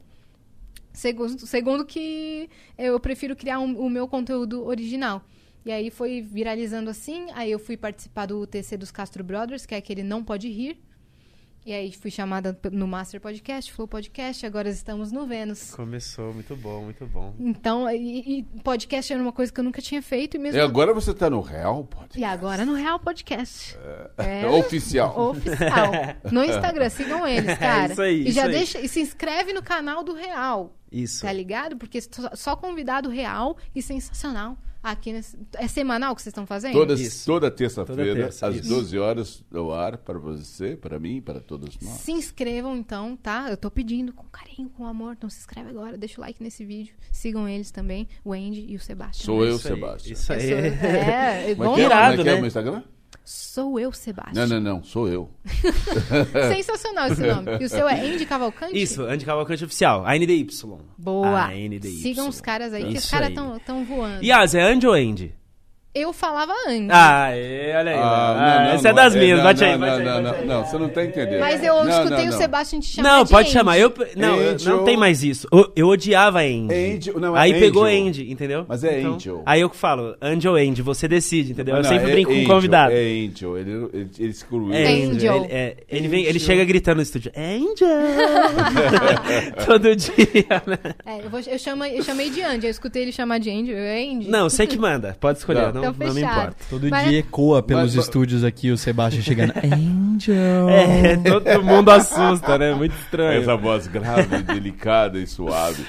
Segundo, segundo que eu prefiro criar um- o meu conteúdo original. E aí foi viralizando assim. Aí eu fui participar do UTC dos Castro Brothers, que é aquele Não Pode Rir. E aí fui chamada no Master Podcast, Flow Podcast, agora estamos no Vênus. Começou, muito bom, muito bom. Então, e, e podcast era uma coisa que eu nunca tinha feito e mesmo. E agora você tá no Real Podcast. E agora no Real Podcast. É (laughs) oficial. Oficial. (laughs) No Instagram, sigam eles, cara. isso aí, e já isso aí. deixa. E se inscreve no canal do Real. Isso. Tá ligado? Porque só convidado real e sensacional. Aqui nesse... É semanal que vocês estão fazendo? Toda, Isso. toda terça-feira, Toda terça, às isso. 12 horas, no ar, para você, para mim, para todos nós. Se inscrevam então, tá? Eu tô pedindo com carinho, com amor. Então se inscreve agora, deixa o like nesse vídeo. Sigam eles também, o Andy e o Sebastião. Sou eu, Isso aí, Sebastião. Isso Eu aí. sou- (laughs) É, é Como é é? Como é que é né? o meu Instagram? Sou eu, Sebastião. Não, não, não, sou eu. (laughs) Sensacional esse nome. E o seu é Andy Cavalcante? Isso, Andy Cavalcante Oficial, ANDY. Boa. ANDY. Sigam os caras aí, que os caras aí. tão, tão voando. Yas, é Andy ou Andy? Eu falava Andy. Ah, é, olha aí. Ah, Ah, essa é das minhas, não, bate aí, não, bate não, aí, não, não, não, você não tá entendendo. Mas eu Não, escutei não, o não. Sebastião te chamar Não, de pode Andy. chamar. Eu, não, Angel. não tem mais isso. Eu, eu odiava Andy. Angel, não, é aí pegou Angel. Andy, entendeu? Mas é Angel. Aí eu que falo, ou Andy, você decide, entendeu? eu Não, sempre é brinco com Angel, o convidado. É Angel, ele, ele, ele excluiu. É Angel. Angel. Ele, é, ele, vem, ele Angel. chega gritando no estúdio, Angel! (laughs) Todo dia, né? É, eu, vou- eu chamei, eu chamei de Andy, eu escutei ele chamar de Andy. Eu, é Andy. Não, você que manda. Pode escolher, Não. Não, Então, não me fechado. importa. Todo Mas- dia ecoa pelos Mas- estúdios aqui o Sebastião chegando. (laughs) Angel. É, todo mundo assusta, né? Muito estranho. Essa voz grave, delicada e suave.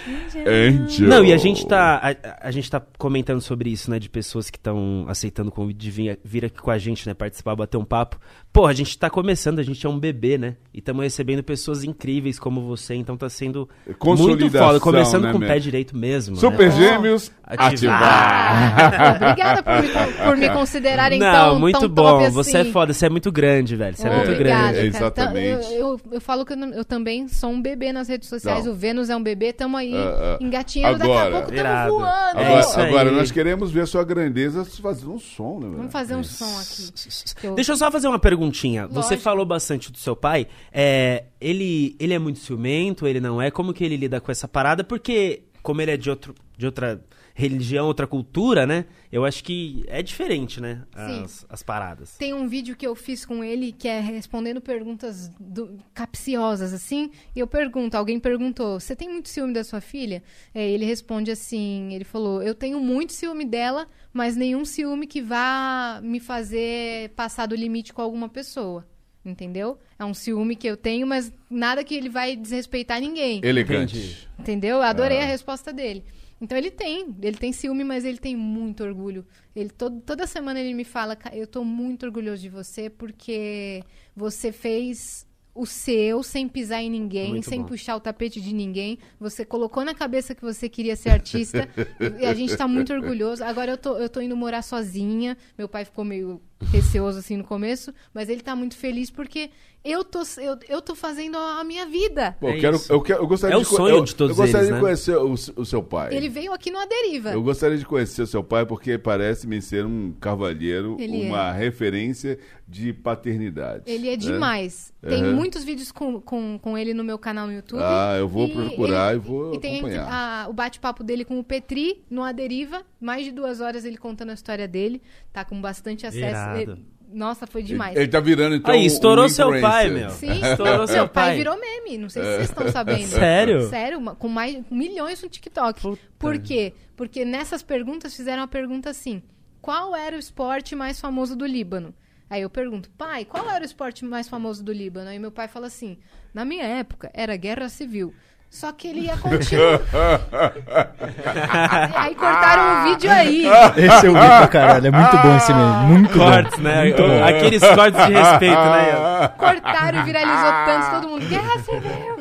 Angel. Não, e a gente tá. A, a gente tá comentando sobre isso, né? De pessoas que estão aceitando o convite de vir, vir aqui com a gente, né? Participar, bater um papo. Pô, a gente tá começando, a gente é um bebê, né? E estamos recebendo pessoas incríveis como você, então tá sendo muito foda. Começando né, com o pé direito mesmo. Super né? Gêmeos, Ativar. ativar. (laughs) Obrigada por me, por me (laughs) considerarem Não, tão, muito tão bom. top Você é assim. foda, você é muito grande, velho. Você é, Oh, muito grande. É, exatamente. eu, eu, eu falo que eu, eu também sou um bebê nas redes sociais. Não. O Vênus é um bebê, tamo aí Ah, ah. engatinhando. Daqui a Agora. pouco tamo voando. É Agora, agora nós queremos ver a sua grandeza fazendo um som, né? velho? Vamos fazer um som aqui. eu- Deixa eu só fazer uma perguntinha. Você Lógico. falou bastante do seu pai. É, ele, ele é muito ciumento, ele não é? Como que ele lida com essa parada? Porque, como ele é de, outro, de outra religião, outra cultura, né? Eu acho que é diferente, né? As, as paradas. Tem um vídeo que eu fiz com ele que é respondendo perguntas do- capciosas, assim. E eu pergunto, alguém perguntou: Você tem muito ciúme da sua filha? É, ele responde assim: Ele falou, Eu tenho muito ciúme dela, mas nenhum ciúme que vá me fazer passar do limite com alguma pessoa. Entendeu? É um ciúme que eu tenho, mas nada que ele vai desrespeitar ninguém. Elegante. Entendeu? Eu adorei Ah. a resposta dele. Então ele tem, ele tem ciúme, mas ele tem muito orgulho. Ele todo, toda semana ele me fala, "Ca- eu tô muito orgulhoso de você porque você fez o seu sem pisar em ninguém, Muito sem bom. puxar o tapete de ninguém. Você colocou na cabeça que você queria ser artista (laughs) e a gente tá muito orgulhoso. Agora eu tô, eu tô indo morar sozinha. Meu pai ficou meio receoso assim no começo, mas ele tá muito feliz porque eu tô, eu, eu tô fazendo a minha vida. Pô, É eu, quero, eu, quero, eu gostaria É o de co- sonho eu, de todos Eu gostaria eles, de né? conhecer o, o seu pai. Ele veio aqui no Aderiva. Eu gostaria de conhecer o seu pai porque parece-me ser um cavalheiro, Ele uma referência de paternidade. Ele é né? demais. Tem Aham. muitos vídeos com, com, com ele no meu canal no YouTube. Ah, eu vou E procurar ele- e vou E tem acompanhar. a- o bate-papo dele com o Petri no Aderiva. Mais de duas horas ele contando a história dele. Tá com bastante acesso. Irado. Ele- Nossa, foi demais. Ele, ele tá virando então Aí, estourou um seu influencer. pai, meu. Sim, (laughs) Estourou seu meu pai pai. virou meme. Não sei se vocês estão sabendo. (laughs) Sério? Sério, com mais com milhões no TikTok. Puta. Por quê? Porque nessas perguntas fizeram a pergunta assim: qual era o esporte mais famoso do Líbano? Aí eu pergunto, pai, qual era o esporte mais famoso do Líbano? Aí meu pai fala assim: na minha época era guerra civil. Só que ele ia continuar. (laughs) aí cortaram o vídeo aí. Esse eu vi pra caralho. É muito bom esse meme. Muito Cortes, bom. né? Muito bom. Aqueles cortes de respeito, né? Cortaram e viralizou tanto, todo mundo. Guerra civil!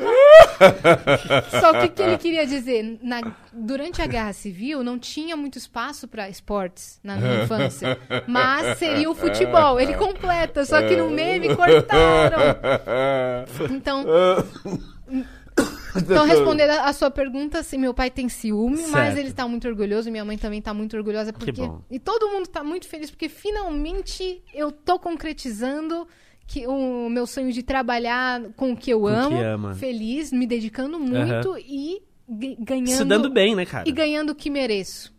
Só que o que ele queria dizer? Na- durante a guerra civil, não tinha muito espaço para esportes na minha infância. Mas seria o futebol. Ele completa, só que no meme cortaram. Então. Então, (laughs) respondendo a a sua pergunta, sim, meu pai tem ciúme, mas Certo. ele tá muito orgulhoso, minha mãe também tá muito orgulhosa, porque. bom. E todo mundo tá muito feliz, porque finalmente eu tô concretizando que o meu sonho de trabalhar com o que eu Com o que amo, ama. feliz, me dedicando muito e g- ganhando. Se dando bem, né, cara? E ganhando o que mereço.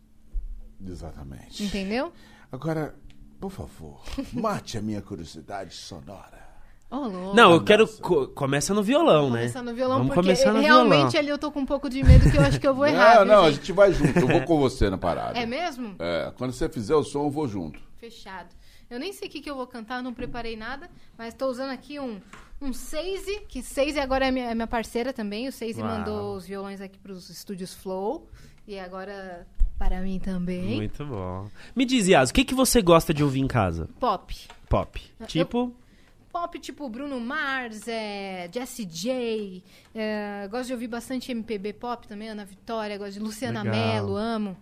Exatamente. Entendeu? Agora, por favor, mate a minha curiosidade sonora. Não, eu quero. co- começa no violão, né? Começar no violão, Vamos porque começar no realmente violão. ali eu tô com um pouco de medo que eu acho que eu vou errar. não, não, a gente? gente vai junto. Eu vou com você na parada. É mesmo? É, quando você fizer o som, eu vou junto. Fechado. Eu nem sei o que, que eu vou cantar, não preparei nada, mas tô usando aqui um, um Seise, que Seise agora é minha, é minha parceira também. O Seise Uau. mandou os violões aqui pros estúdios Flow. E agora para mim também. Muito bom. Me diz, Yas, o que, que você gosta de ouvir em casa? Pop. Pop. Tipo. Pop tipo Bruno Mars, é, Jessie J. é, gosto de ouvir bastante MPB pop também, Ana Vitória, gosto de Luciana Legal. Mello, amo.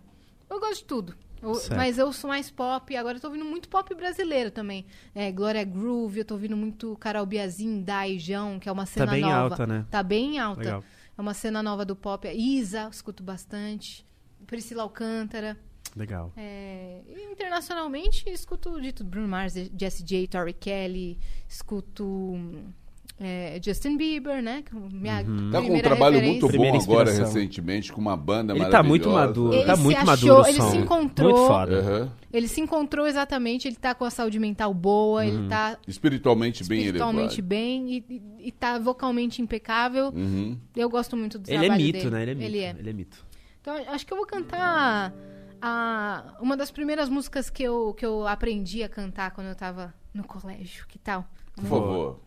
Eu gosto de tudo. Eu- mas eu sou mais pop, agora eu tô ouvindo muito pop brasileiro também. É, Glória Groove, eu tô ouvindo muito Carol Biazin, Dai, João, que é uma cena bem nova. alta, né? Tá bem alta. Legal. É uma cena nova do pop. Isa, escuto bastante. Priscila Alcântara. Legal. É, e internacionalmente, escuto de tudo. Bruno Mars, Jessie J, Tori Kelly. Escuto é, Justin Bieber, né? é Minha Tá com um trabalho referência. muito bom agora, recentemente, com uma banda Ele tá muito maravilhosa. maduro. Ele tá se muito achou, maduro o ele se encontrou. Muito foda. Aham. Ele se encontrou exatamente, ele tá com a saúde mental boa, ele tá Espiritualmente bem espiritualmente elevado. bem e, e, e tá vocalmente impecável. Uhum. Eu gosto muito do Ele é trabalho mito, dele. né? Ele é mito. Ele é. Ele é mito. Então, acho que eu vou cantar a, uma das primeiras músicas que eu, que eu aprendi a cantar quando eu tava no colégio. Que tal? Por favor.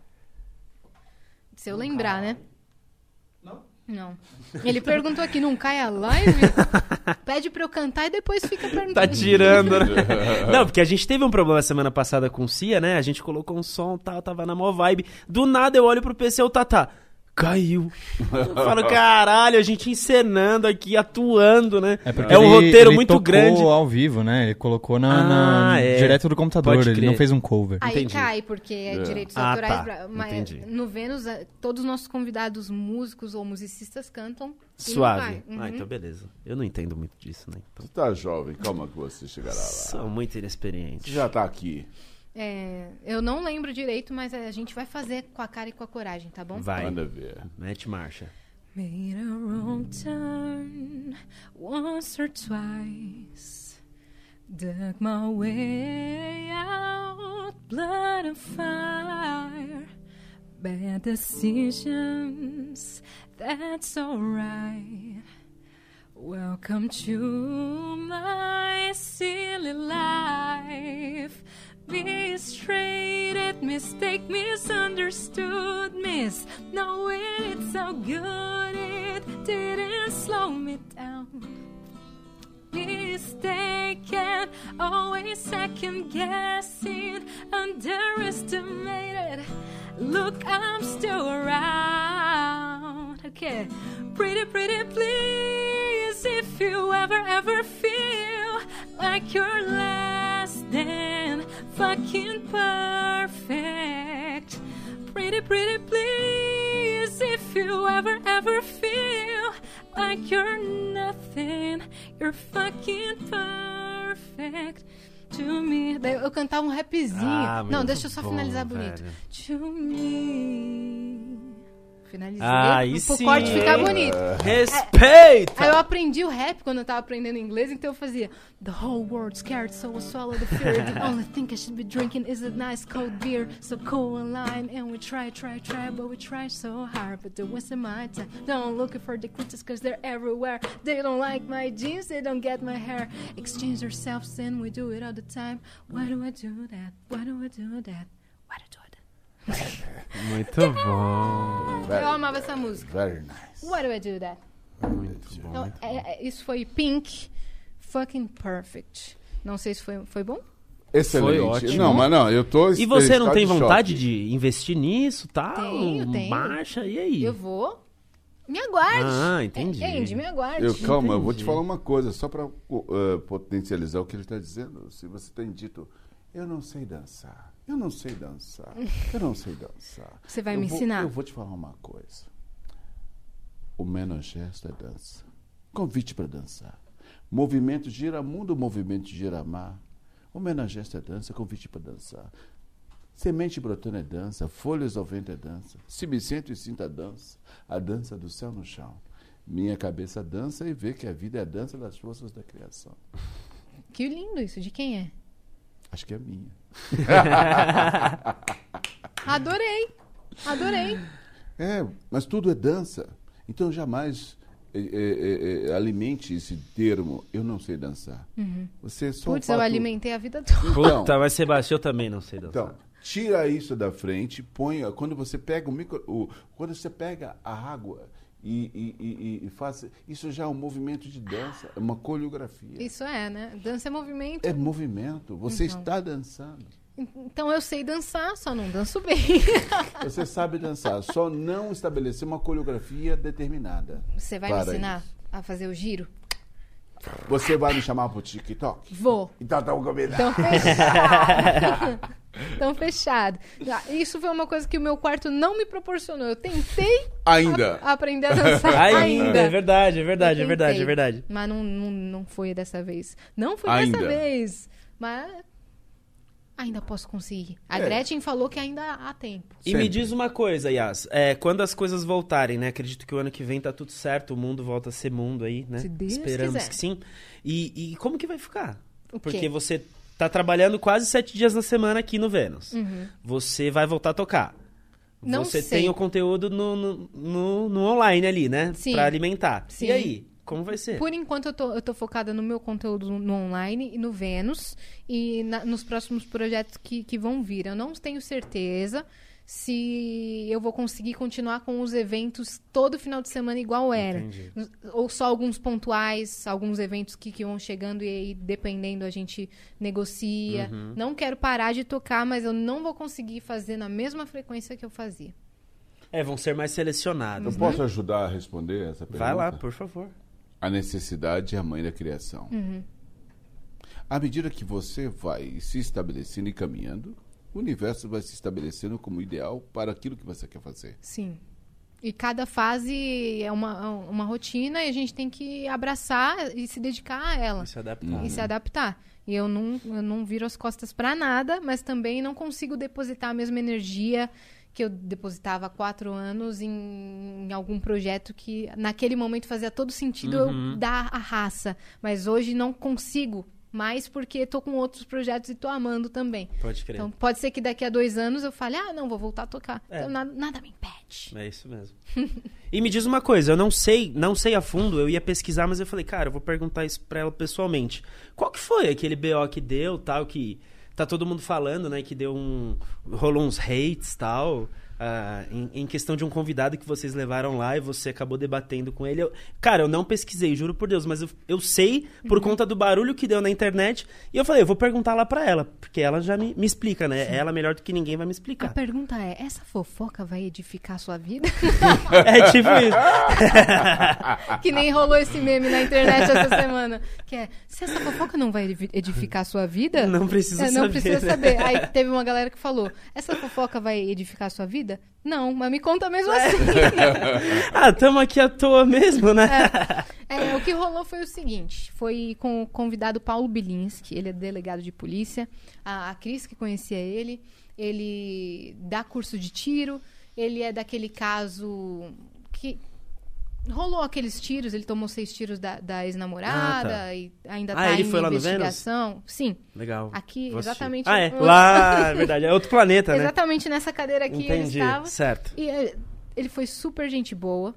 Se eu lembrar, né? Não? Não. Ele perguntou aqui, não cai a live? (laughs) Pede pra eu cantar e depois fica perguntando. Tá tirando, né? (laughs) Não, porque a gente teve um problema semana passada com o Cia, né? A gente colocou um som tal, tava na mó vibe. Do nada eu olho pro PC, o Tatá. Caiu. Eu (laughs) falo, caralho, a gente encenando aqui, atuando, né? É, porque É um ele- roteiro ele muito tocou grande. ao vivo, né? Ele colocou na, na- Ah, é. direto do computador, ele não fez um cover. Aí Entendi. cai, porque é, direitos Ah, autorais. tá. mas Entendi. no Vênus, eh, todos os nossos convidados músicos ou musicistas cantam. Suave. Ah, Uhum. então beleza. Eu não entendo muito disso, né? Então, Você tá jovem, calma que você chegará lá. sou muito inexperiente. Você já tá aqui. É, eu não lembro direito, mas a gente vai fazer com a cara e com a coragem, tá bom? Vai. Manda ver. Mete marcha. Made a wrong turn once or twice. Dug my way out, blood and fire. Bad decisions, that's alright. Welcome to my silly life. Mistreated, mistake, misunderstood, miss. Knowing it's so good, it didn't slow me down. Mistaken, always second guessing, underestimated. Look, I'm still around. Okay, pretty, pretty, please. If you ever, ever feel like you're less than fucking perfect. Pretty, pretty please, if you ever, ever feel like you're nothing, you're fucking perfect to me. Daí eu cantava um rapzinho. Ah, Não, deixa eu só bom, finalizar bonito. velho. To me. Finalizei. Ah, aí pro sim, corte ficar bonito. Respeita! Aí eu aprendi o rap quando eu tava aprendendo inglês, então eu fazia The whole world scared, so I swallow the fear. The only thing I should be drinking is a nice cold beer. So cool and line, and we try, try, try, but we try so hard. But they're wasting my time. Don't looking for the critics cause they're everywhere. They don't like my jeans, they don't get my hair. Exchange ourselves and we do it all the time. Why do I do that? Why do I do that? Why do I do that? Muito bom. Eu amava essa música. Very nice. Why do I do that? Muito bom. Então, é- é- isso foi Pink, fucking perfect. Não sei se foi, foi bom. Excelente. Foi ótimo. Não, mas não, eu tô. E você não tem de vontade choque. de investir nisso, tal? Tenho, tenho. Marcha, e aí? Eu vou. Me aguarde. Ah, entendi. Entende? Me aguarde. Eu, calma, eu vou te Entendi. falar uma coisa, só para potencializar o que ele está dizendo. Se você tem dito, eu não sei dançar, eu não sei dançar, eu não sei dançar. (laughs) Você vai Eu me vou- ensinar? Eu vou te falar uma coisa. O menor gesto é dança. Convite para dançar. Movimento gira mundo, movimento gira mar. O menor gesto é dança, convite para dançar. Semente brotando é dança, folhas ao vento é dança. Se me sento e sinto a dança, a dança do céu no chão. Minha cabeça dança e vê que a vida é a dança das forças da criação. Que lindo isso. De quem é? Acho que é minha. (laughs) Adorei. Adorei. É, mas tudo é dança. Então jamais é, é, é, é, alimente esse termo, eu não sei dançar. Você só Putz, o eu fato- alimentei a vida toda. Então, Puta, mas Sebastião eu também não sei dançar. Então, tira isso da frente, põe. Quando você pega o micro. O, quando você pega a água e, e, e- e faz. Isso já é um movimento de dança, é uma coreografia. Isso é, né? Dança é movimento. É movimento. Você Então. está dançando. Então eu sei dançar, só não danço bem. (laughs) Você sabe dançar, só não estabelecer uma coreografia determinada. Você vai me ensinar isso. a fazer o giro? Você vai me chamar pro TikTok? Vou. Então tá combinado. Então fechado. (laughs) então fechado. Ah, Isso foi uma coisa que o meu quarto não me proporcionou. Eu tentei Ainda. a- aprender a (laughs) dançar Ainda, ainda. é verdade, é verdade, é verdade, é verdade. Mas não, não, não foi dessa vez. Não foi Ainda. dessa vez. Mas ainda posso conseguir. A É. Gretchen falou que ainda há tempo. E Sempre. me diz uma coisa, Yas. É, quando as coisas voltarem, né? Acredito que o ano que vem tá tudo certo, o mundo volta a ser mundo aí, né? Se Deus Esperamos quiser. que sim. E, e como que vai ficar? O Porque quê? você tá trabalhando quase sete dias na semana aqui no Vênus. Uhum. Você vai voltar a tocar. Não você sei. tem o conteúdo no, no, no- no online ali, né? Sim. Pra alimentar. Sim. E aí? Como vai ser? Por enquanto, eu tô, eu tô focada no meu conteúdo no online e no Vênus e na- nos próximos projetos que, que vão vir. Eu não tenho certeza se eu vou conseguir continuar com os eventos todo final de semana igual era. Entendi. Ou só alguns pontuais, alguns eventos que, que vão chegando e aí, dependendo, a gente negocia. Uhum. Não quero parar de tocar, mas eu não vou conseguir fazer na mesma frequência que eu fazia. É, vão ser mais selecionados. Eu né? posso ajudar a responder essa pergunta? Vai lá, por favor. A necessidade é a mãe da criação. Uhum. À medida que você vai se estabelecendo e caminhando, o universo vai se estabelecendo como ideal para aquilo que você quer fazer. Sim. E cada fase é uma, uma rotina e a gente tem que abraçar e se dedicar a ela. E se adaptar. E se adaptar. E eu não, eu não viro as costas pra nada, mas também não consigo depositar a mesma energia que eu depositava há quatro anos em, em algum projeto que naquele momento fazia todo sentido Uhum. eu dar a raça. Mas hoje não consigo mais porque tô com outros projetos e tô amando também. Pode crer. Então pode ser que daqui a dois anos eu fale, ah, não, vou voltar a tocar. É. Então nada, nada me impede. É isso mesmo. (laughs) e me diz uma coisa, eu não sei, não sei a fundo, eu ia pesquisar, mas eu falei, cara, eu vou perguntar isso pra ela pessoalmente. Qual que foi aquele BO que deu, tal, que tá todo mundo falando, né, que deu um rolou uns hates, tal. Ah, em, em questão de um convidado que vocês levaram lá e você acabou debatendo com ele. Eu- cara, eu não pesquisei, juro por Deus, mas eu, eu sei Uhum. por conta do barulho que deu na internet. E eu falei, eu vou perguntar lá pra ela, porque ela já me, me explica, né? Ela melhor do que ninguém vai me A explicar. pergunta é: essa fofoca vai edificar a sua vida? (laughs) é tipo isso. (laughs) que nem rolou esse meme na internet essa semana. Que é: se essa fofoca não vai edifi- edificar a sua vida? Não precisa É, não saber. precisa né? saber. Aí teve uma galera que falou: essa fofoca vai edificar a sua vida? Não, mas me conta mesmo assim. (laughs) ah, tamo aqui à toa mesmo, né? É, o que rolou foi o seguinte: foi com o convidado Paulo Bilinski, ele é delegado de polícia, a, a Cris que conhecia ele, ele dá curso de tiro, ele é daquele caso que. Rolou aqueles tiros, ele tomou seis tiros da, da ex-namorada Ah, tá. e ainda Ah, tá ele em foi lá no Vênus? investigação. Sim, Legal. Aqui, Vou exatamente. Ah, é. Lá, é verdade. É outro planeta, né? exatamente nessa cadeira que ele Entendi. estava. Certo. E é, ele foi super gente boa.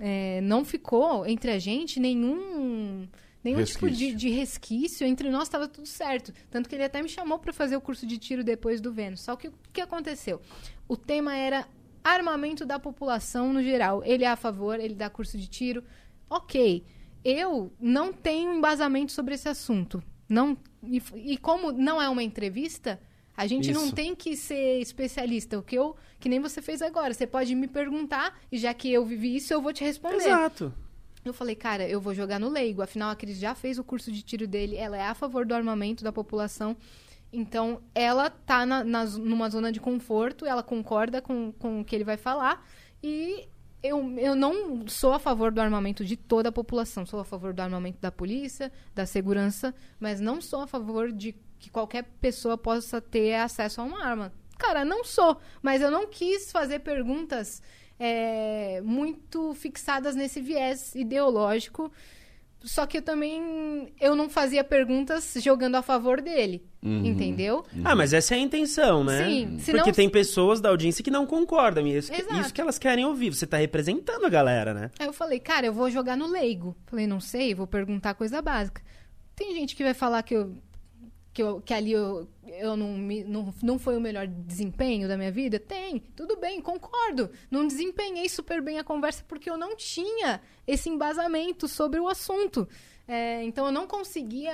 É, não ficou entre a gente nenhum nenhum tipo de, Resquício. de resquício. Entre nós estava tudo certo. Tanto que ele até me chamou para fazer o curso de tiro depois do Vênus. Só que o que aconteceu? O tema era armamento da população no geral. Ele é a favor, ele dá curso de tiro. Ok. Eu não tenho embasamento sobre esse assunto. Não, e, e como não é uma entrevista, a gente não Isso. tem que ser especialista. O que eu, que nem você fez agora. Você pode me perguntar e já que eu vivi isso, eu vou te responder. Exato. Eu falei, cara, eu vou jogar no leigo. Afinal, a Cris já fez o curso de tiro dele. Ela é a favor do armamento da população. Então, ela tá na, na- numa zona de conforto. Ela concorda com, com o que ele vai falar. E eu, eu não sou a favor do armamento de toda a população. Sou a favor do armamento da polícia, da segurança. Mas não sou a favor de que qualquer pessoa possa ter acesso a uma arma. Cara, não sou. Mas eu não quis fazer perguntas é, muito fixadas nesse viés ideológico. Só que eu também eu não fazia perguntas jogando a favor dele, entendeu? Ah, mas essa é a intenção, né? Sim, senão- Porque tem pessoas da audiência que não concordam. E isso, que, Exato. isso que elas querem ouvir. Você tá representando a galera, né? Aí eu falei, cara, eu vou jogar no leigo. Falei, não sei, vou perguntar coisa básica. Tem gente que vai falar que eu que, eu, que ali eu, eu não, me- não, não foi o melhor desempenho da minha vida? Tem, tudo bem, concordo. Não desempenhei super bem a conversa porque eu não tinha esse embasamento sobre o assunto. É, então eu não conseguia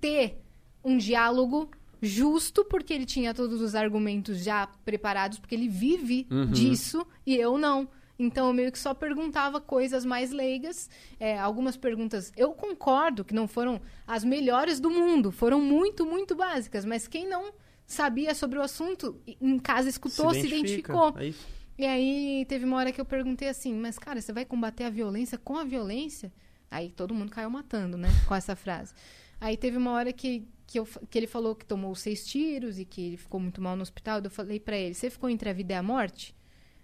ter um diálogo justo porque ele tinha todos os argumentos já preparados, porque ele vive disso e eu não. Então eu meio que só perguntava coisas mais leigas, é, algumas perguntas eu concordo que não foram as melhores do mundo, foram muito, muito básicas, mas quem não sabia sobre o assunto em casa escutou, se, identifica. identificou. É. E aí teve uma hora que eu perguntei assim, mas cara, você vai combater a violência com a violência? Aí todo mundo caiu matando, né? Com essa frase. Aí teve uma hora que, que, eu, que ele falou que tomou seis tiros e que ele ficou muito mal no hospital. Eu falei pra ele, você ficou entre a vida e a morte?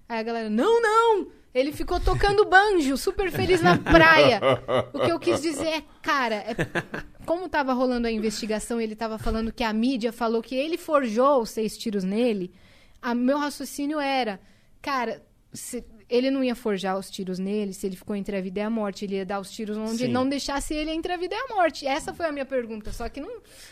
Aí a galera, não, não! Ele ficou tocando banjo, super feliz na praia. O que eu quis dizer é, cara, é- como tava rolando a investigação, ele tava falando que a mídia falou que ele forjou os seis tiros nele. A meu raciocínio era, cara, se- ele não ia forjar os tiros nele se ele ficou entre a vida e a morte. Ele ia dar os tiros onde Sim. não deixasse ele entre a vida e a morte. Essa foi a minha pergunta. Só que não.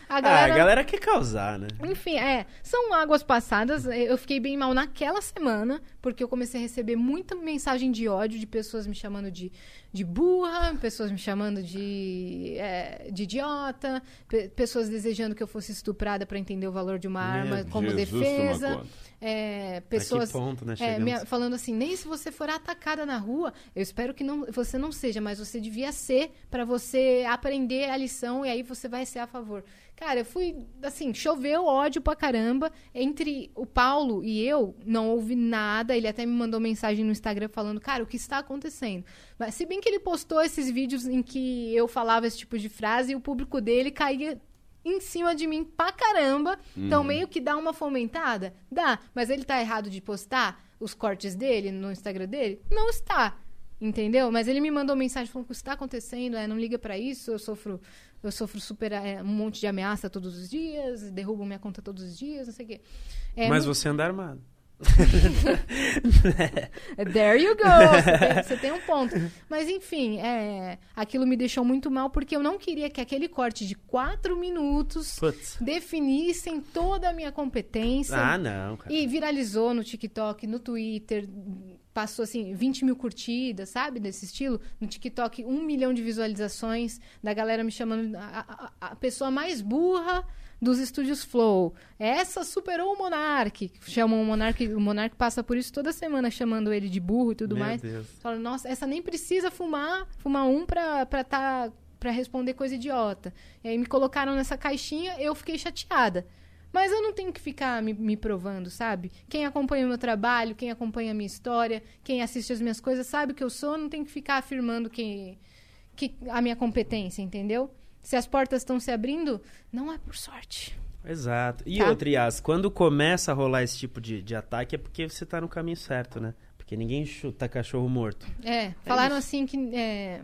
A Ah, galera. a galera quer causar, né? Enfim, é, são águas passadas. Eu fiquei bem mal naquela semana, porque eu comecei a receber muita mensagem de ódio de pessoas me chamando de, de burra, pessoas me chamando de, é, de idiota, pe- pessoas desejando que eu fosse estuprada para entender o valor de uma arma como Jesus defesa. É, pessoas ponto, né? é, minha- falando assim, nem se você for atacada na rua, eu espero que não, você não seja, mas você devia ser para você aprender a lição e aí você vai ser a favor. Cara, eu fui, assim, choveu ódio pra caramba. Entre o Paulo e eu, não houve nada. Ele até me mandou mensagem no Instagram falando, cara, o que está acontecendo? Mas se bem que ele postou esses vídeos em que eu falava esse tipo de frase e o público dele caía em cima de mim pra caramba. Então, meio que dá uma fomentada? Dá. Mas ele tá errado de postar os cortes dele no Instagram dele? Não está. Entendeu? Mas ele me mandou mensagem falando que isso está acontecendo, é, não liga pra isso, eu sofro, eu sofro super é, um monte de ameaça todos os dias, derrubam minha conta todos os dias, não sei o quê. É, Mas você anda armado. (laughs) There you go! Você tem, você tem um ponto. Mas enfim, é, aquilo me deixou muito mal porque eu não queria que aquele corte de quatro minutos Putz. definissem toda a minha competência. Ah, não, cara. E viralizou no TikTok, no Twitter, passou assim, 20 mil curtidas, sabe? Desse estilo. No TikTok, um milhão de visualizações, da galera me chamando a, a- a pessoa mais burra dos estúdios Flow. Essa superou o Monark. Chamam o Monark, o Monark passa por isso toda semana, chamando ele de burro e tudo Meu mais. Deus. Fala, nossa, essa nem precisa fumar, fumar um pra, pra tá. Pra responder coisa idiota. E aí me colocaram nessa caixinha, eu fiquei chateada. Mas eu não tenho que ficar me, me provando, sabe? Quem acompanha o meu trabalho, quem acompanha a minha história, quem assiste as minhas coisas, sabe o que eu sou, não tem que ficar afirmando que, que a minha competência, entendeu? Se as portas estão se abrindo, não é por sorte. Exato. E Tá. outra, Yas, quando começa a rolar esse tipo de, de ataque é porque você tá no caminho certo, né? Porque ninguém chuta cachorro morto. É, falaram assim que é,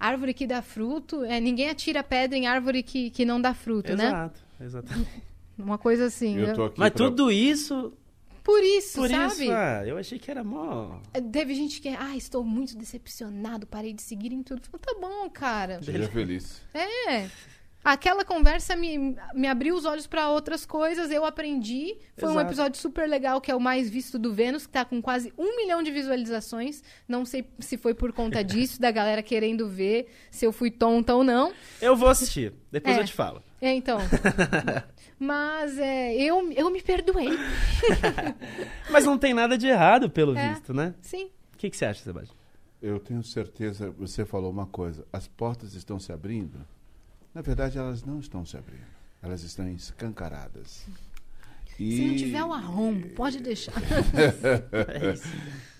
árvore que dá fruto, é, ninguém atira pedra em árvore que, que não dá fruto, né? Exato, exatamente. (laughs) Uma coisa assim. Eu tô aqui Mas pra- tudo isso, Por isso, por sabe? isso, ah, eu achei que era mó... Teve gente que, ah, estou muito decepcionado, parei de seguir em tudo. Falei, tá bom, cara. Seja feliz. É. Aquela conversa me, me abriu os olhos para outras coisas, eu aprendi. Foi um Exato. episódio super legal, que é o mais visto do Vênus, que tá com quase um milhão de visualizações. Não sei se foi por conta (laughs) disso, da galera querendo ver se eu fui tonta ou não. Eu vou assistir, depois É. eu te falo. É, então. (laughs) Mas é, eu, eu me perdoei. (laughs) Mas não tem nada de errado, pelo É. visto, né? Sim. O que, que você acha, Sebastião? Eu tenho certeza, você falou uma coisa, as portas estão se abrindo. Na verdade, elas não estão se abrindo. Elas estão escancaradas. E, Se não tiver o arrombo, pode deixar. (laughs) É isso.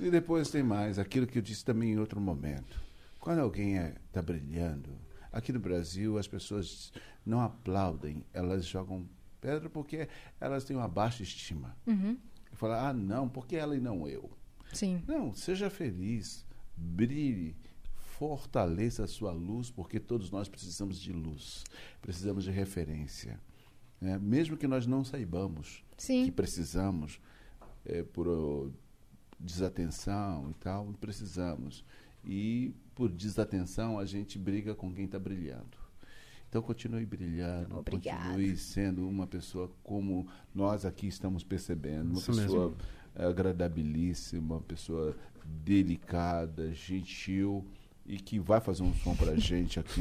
e depois tem mais, aquilo que eu disse também em outro momento. Quando alguém está brilhando, aqui no Brasil as pessoas não aplaudem, elas jogam pedra porque elas têm uma baixa estima. Uhum. E falam, ah, não, porque ela e não eu. Sim. Não, seja feliz, brilhe, fortaleça a sua luz, porque todos nós precisamos de luz, precisamos de referência. né? Mesmo que nós não saibamos que Sim. precisamos, eh, por oh, desatenção e tal, precisamos. E por desatenção a gente briga com quem está brilhando. Então continue brilhando, Obrigada. continue sendo uma pessoa como nós aqui estamos percebendo, uma Isso pessoa mesmo. agradabilíssima, uma pessoa delicada, gentil e que vai fazer um som pra gente aqui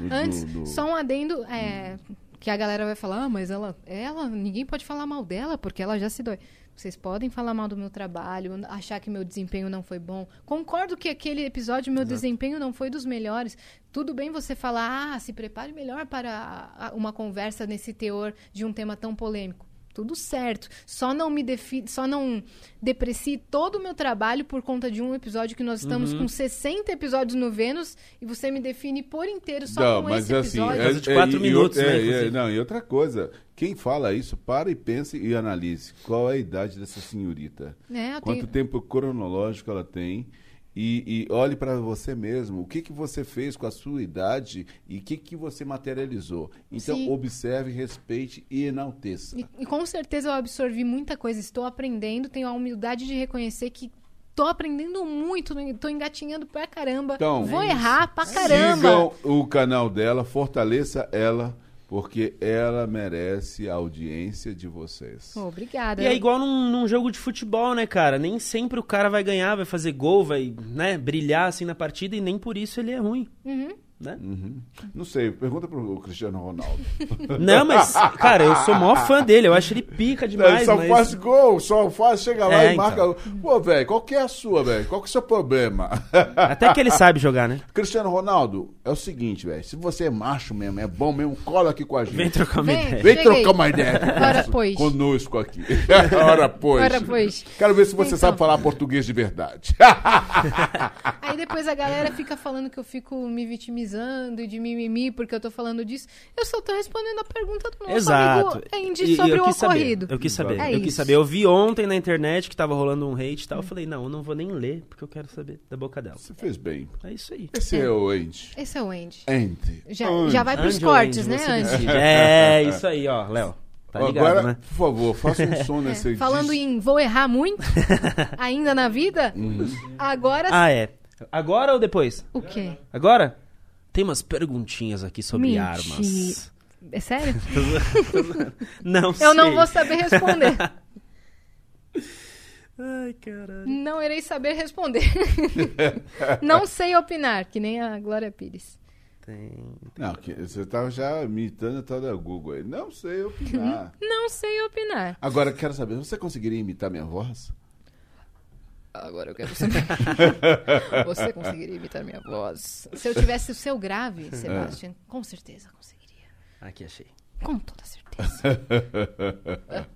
no, no- (laughs) Antes, no- no- só um adendo, é, que a galera vai falar, ah, mas ela, ela, ninguém pode falar mal dela, porque ela já se dói. Vocês podem falar mal do meu trabalho, achar que meu desempenho não foi bom. Concordo que aquele episódio, meu desempenho não foi dos melhores. Tudo bem você falar, ah, se prepare melhor para uma conversa nesse teor de um tema tão polêmico. Tudo certo. Só não me defi só não deprecie todo o meu trabalho por conta de um episódio que nós estamos com 60 episódios no Vênus e você me define por inteiro só não, com mas esse assim, episódio. Coisa de quatro e minutos, outra- né, é, é, não, e outra coisa, quem fala isso, para e pense e analise qual é a idade dessa senhorita. É, Quanto tenho- tempo cronológico ela tem e, e olhe para você mesmo. O que, que você fez com a sua idade e o que, que você materializou. Então, Sim. observe, respeite e enalteça. E, e com certeza eu absorvi muita coisa, estou aprendendo, tenho a humildade de reconhecer que tô aprendendo muito, tô engatinhando pra caramba. Então, Vou é errar pra caramba. Sigam o canal dela, fortaleça ela, porque ela merece a audiência de vocês. Obrigada. E é igual num, num jogo de futebol, né, cara? Nem sempre o cara vai ganhar, vai fazer gol, vai, né, brilhar assim na partida e nem por isso ele é ruim, Uhum. Né? Uhum. Não sei, pergunta pro Cristiano Ronaldo. (laughs) Não, mas, cara, eu sou o maior fã dele, eu acho ele pica Ele demais, só mas... faz gol, só faz, chega lá É, e marca. então. Pô, velho, qual que é a sua, velho? Qual que é o seu problema? (laughs) Até que ele sabe jogar, né? Cristiano Ronaldo, é o seguinte, velho. Se você é macho mesmo, é bom mesmo, cola aqui com a gente. Vem trocar uma Vem. ideia. Vem Cheguei. trocar uma ideia Ora, conosco- pois. conosco aqui. (laughs) Ora, pois. Ora, pois. Quero ver se você Então. sabe falar português de verdade. Aí depois a galera fica falando que eu fico me vitimizando e de mimimi porque eu tô falando disso. Eu só tô respondendo a pergunta do nosso Exato. amigo Andy E- e sobre eu o quis saber, ocorrido. eu quis saber, É eu quis isso. saber. Eu vi ontem na internet que tava rolando um hate e tal, eu falei, não, eu não vou nem ler, porque eu quero saber da boca dela. Você fez bem. É isso aí. Esse é, o Andy. Esse é o Andy. Andy. Já, Andy. já vai pros Andy ou cortes, Andy, né, Andy? decide. É, isso aí, ó, Léo. Tá ligado, Agora, né? por favor, faça um som (laughs) nesse É, Falando em vou errar muito, (laughs) ainda na vida, Uhum. agora Ah, é. Agora ou depois? o quê? Agora? Tem umas perguntinhas aqui sobre Mentira. armas. É sério? (laughs) Não sei. Eu não vou saber responder. (laughs) Ai, caralho. Não irei saber responder. (laughs) não sei opinar, que nem a Glória Pires. Tem... Não, que- você tava já imitando a tal da Google aí. Não sei opinar. Não sei opinar. Agora, quero saber, você conseguiria imitar minha voz? Agora eu quero saber. (laughs) Você conseguiria imitar minha voz? Se eu tivesse o seu grave, Sebastian, com certeza conseguiria. Aqui, achei. Com toda certeza. (laughs)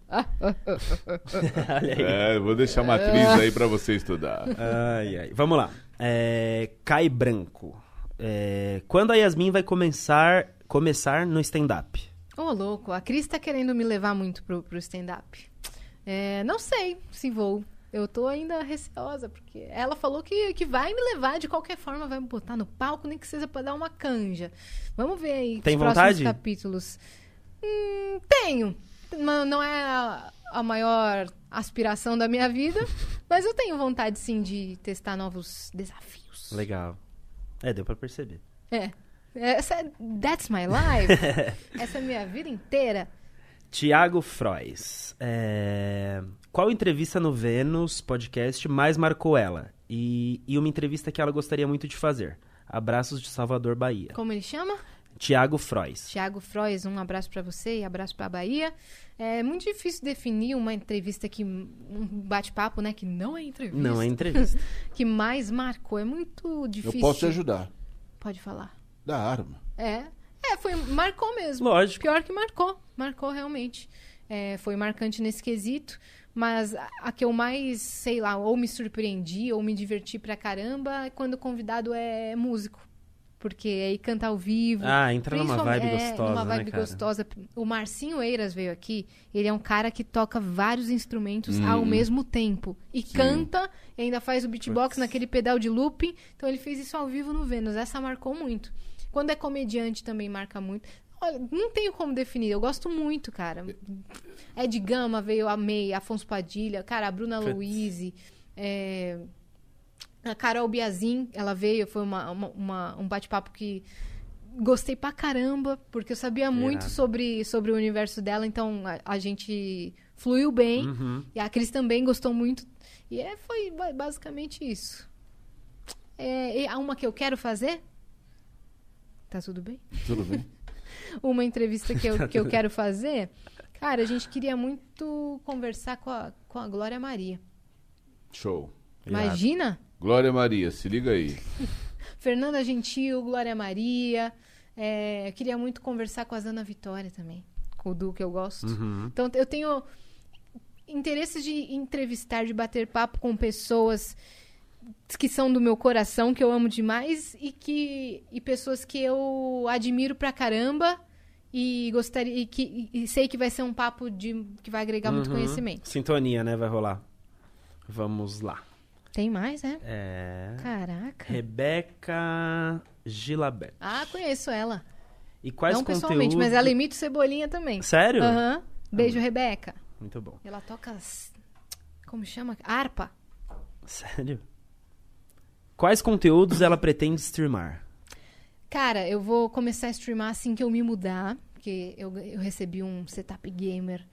Olha aí. É, eu vou deixar uma atriz aí pra você estudar. Ai, ai. Vamos lá. É, Cai Branco. É, quando a Yasmin vai começar, começar no stand-up? Ô, louco, a Cris tá querendo me levar muito pro, pro stand-up. É, não sei se vou. Eu tô ainda receosa, porque ela falou que, que vai me levar de qualquer forma, vai me botar no palco, nem que seja pra dar uma canja. Vamos ver aí Tem os próximos vontade? capítulos. Hum, tenho. Não não é a, a maior aspiração da minha vida, (laughs) mas eu tenho vontade sim de testar novos desafios. Legal. É, deu pra perceber. É. Essa é, that's my life. (laughs) Essa é a minha vida inteira. Tiago Frois. É, Qual entrevista no Vênus podcast mais marcou ela? E, e uma entrevista que ela gostaria muito de fazer. Abraços de Salvador, Bahia. Como ele chama? Tiago Frois. Tiago Frois, um abraço pra você e abraço pra Bahia. É muito difícil definir uma entrevista que. um bate-papo, né? Que não é entrevista. Não é entrevista. (laughs) que mais marcou. É muito Eu difícil. posso te ajudar. Pode falar. Da arma. É. É, foi. Marcou mesmo. Lógico. Pior que marcou. Marcou realmente. É, foi marcante nesse quesito. Mas a, a que eu mais, sei lá, ou me surpreendi ou me diverti pra caramba é quando o convidado é músico. Porque aí canta ao vivo. Ah, entra numa vibe é, gostosa, numa vibe né, gostosa. O Marcinho Eiras veio aqui. Ele é um cara que toca vários instrumentos ao mesmo tempo. E canta, e ainda faz o beatbox naquele pedal de looping. Então ele fez isso ao vivo no Vênus. Essa marcou muito. Quando é comediante também marca muito. Olha, não tenho como definir. Eu gosto muito, cara. Ed Gama veio, amei. Afonso Padilha. Cara, a Bruna. Louise. é, A Carol Biazin, ela veio. Foi uma, uma- uma- um bate-papo que gostei pra caramba, porque eu sabia muito sobre, sobre o universo dela, então a, a gente fluiu bem. Uhum. E a Cris também gostou muito. E é, foi ba- basicamente isso. É, há uma que eu quero fazer? Tá tudo bem? Tudo bem? (laughs) Uma entrevista que eu, que eu quero fazer. Cara, a gente queria muito conversar com a, com a Glória Maria. Show. Imagina? Glória Maria, se liga aí. (laughs) Fernanda Gentil, Glória Maria. É, eu queria muito conversar com a Zana Vitória também. Com o Du, que eu gosto. Uhum. Então, eu tenho interesse de entrevistar, de bater papo com pessoas que são do meu coração, que eu amo demais, e que e pessoas que eu admiro pra caramba e gostaria e que e sei que vai ser um papo de que vai agregar muito Uhum. conhecimento. Sintonia, né? Vai rolar. Vamos lá. Tem mais, né? É... Caraca. Rebeca Gilabert. Ah, conheço ela. E quais Não conteúdos... pessoalmente, mas ela imita o Cebolinha também. Sério? Aham. Beijo, Rebeca. Muito bom. Ela toca. Como chama? Harpa. Sério? Quais conteúdos ela pretende streamar? Cara, eu vou começar a streamar assim que eu me mudar. Porque eu, eu recebi um setup gamer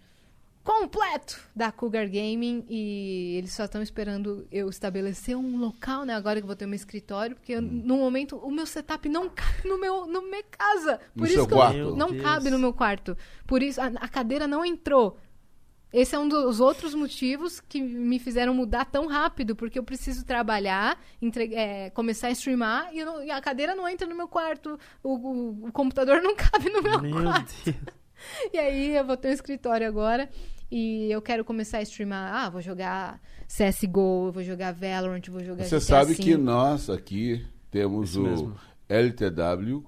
completo da Cougar Gaming e eles só estão esperando eu estabelecer um local, né? Agora que eu vou ter um escritório, porque eu, no momento o meu setup não cabe no meu, no minha casa. No Por seu isso que quarto? eu, Meu não Deus. cabe no meu quarto. Por isso a, a cadeira não entrou. Esse é um dos outros motivos que me fizeram mudar tão rápido, porque eu preciso trabalhar, entre- é, começar a streamar e, não- e a cadeira não entra no meu quarto, o, o- o computador não (laughs) cabe no meu Meu quarto. Deus. (laughs) E aí eu vou ter um escritório agora e eu quero começar a streamar. Ah, vou jogar CSGO, vou jogar Valorant, vou jogar Você GTA sabe V. que nós aqui temos Isso o mesmo. LTW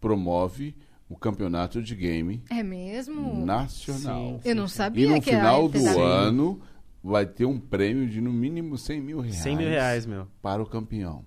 promove o campeonato de game É mesmo? nacional. Sim. Eu não E sabia no que final do LTW... ano vai ter um prêmio de no mínimo 100 mil reais, 100 mil reais, meu. para o campeão.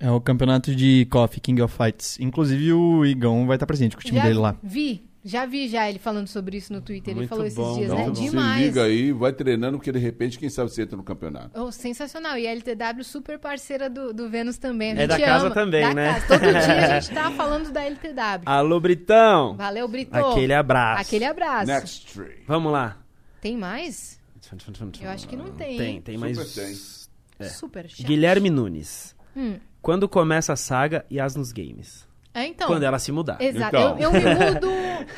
É o campeonato de Coffee, King of Fights. Inclusive o Igão vai estar presente com o time Já dele lá. vi, Já vi já ele falando sobre isso no Twitter. Ele Muito falou esses bom, dias, muito né? bom. Se Demais. liga aí, vai treinando, porque de repente, quem sabe você entra no campeonato. Oh, sensacional. E a LTW super parceira do, do Vênus também. A É da gente casa ama. também, Da né? casa. Todo dia a (laughs) gente tá falando da LTW. Alô, Britão! Valeu, Brito. Aquele abraço. Aquele abraço. Next tree. Vamos lá. Tem mais? Eu acho que não tem. Tem, tem Super mais. tem. Super chato. Guilherme Nunes. Hum. Quando começa a saga e as nos games? É, então. Quando ela se mudar. Exato. Então. Eu, eu me mudo.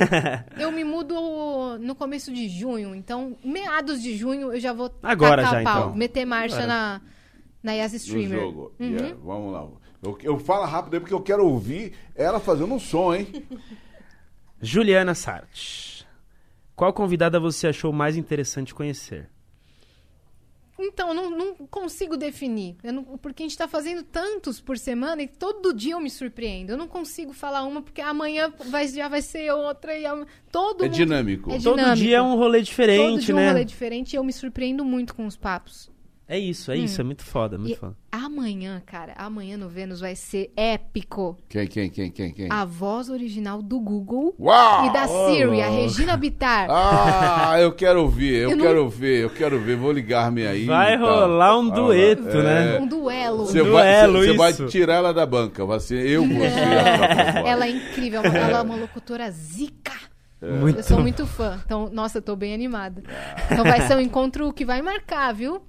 (laughs) eu me mudo no começo de junho. Então, meados de junho, eu já vou Agora já, pau, então. meter marcha na, na Yas No Streamer. jogo. Uhum. Yeah, vamos lá. Eu, eu falo rápido aí porque eu quero ouvir ela fazendo um som, hein? (laughs) Juliana Sart. Qual convidada você achou mais interessante conhecer? Então, eu não, não consigo definir. Eu não- porque a gente tá fazendo tantos por semana e todo dia eu me surpreendo. Eu não consigo falar uma porque amanhã vai, já vai ser outra e am- todo É mundo- dinâmico. É Todo dinâmico. dia é um rolê Todo diferente, dia né? um rolê diferente e eu me surpreendo muito com os papos. É isso, é isso, é muito foda, muito E foda. amanhã, cara, amanhã no Vênus vai ser épico. Quem, quem, quem, quem, quem? A voz original do Google Uau! e da Siri, a Regina Bittar. (laughs) Ah, eu quero ouvir, eu, Eu não- quero ver, eu quero ver. Vou ligar-me aí. Vai rolar um Ah, dueto, é. né? Um duelo. Você Um vai, duelo, você- você vai tirar ela da banca. Vai ser eu, você voz. Ela é incrível, ela é uma locutora zica. Muito Eu sou muito fã. Então, nossa, eu tô bem animada. Então vai ser um encontro que vai marcar, viu?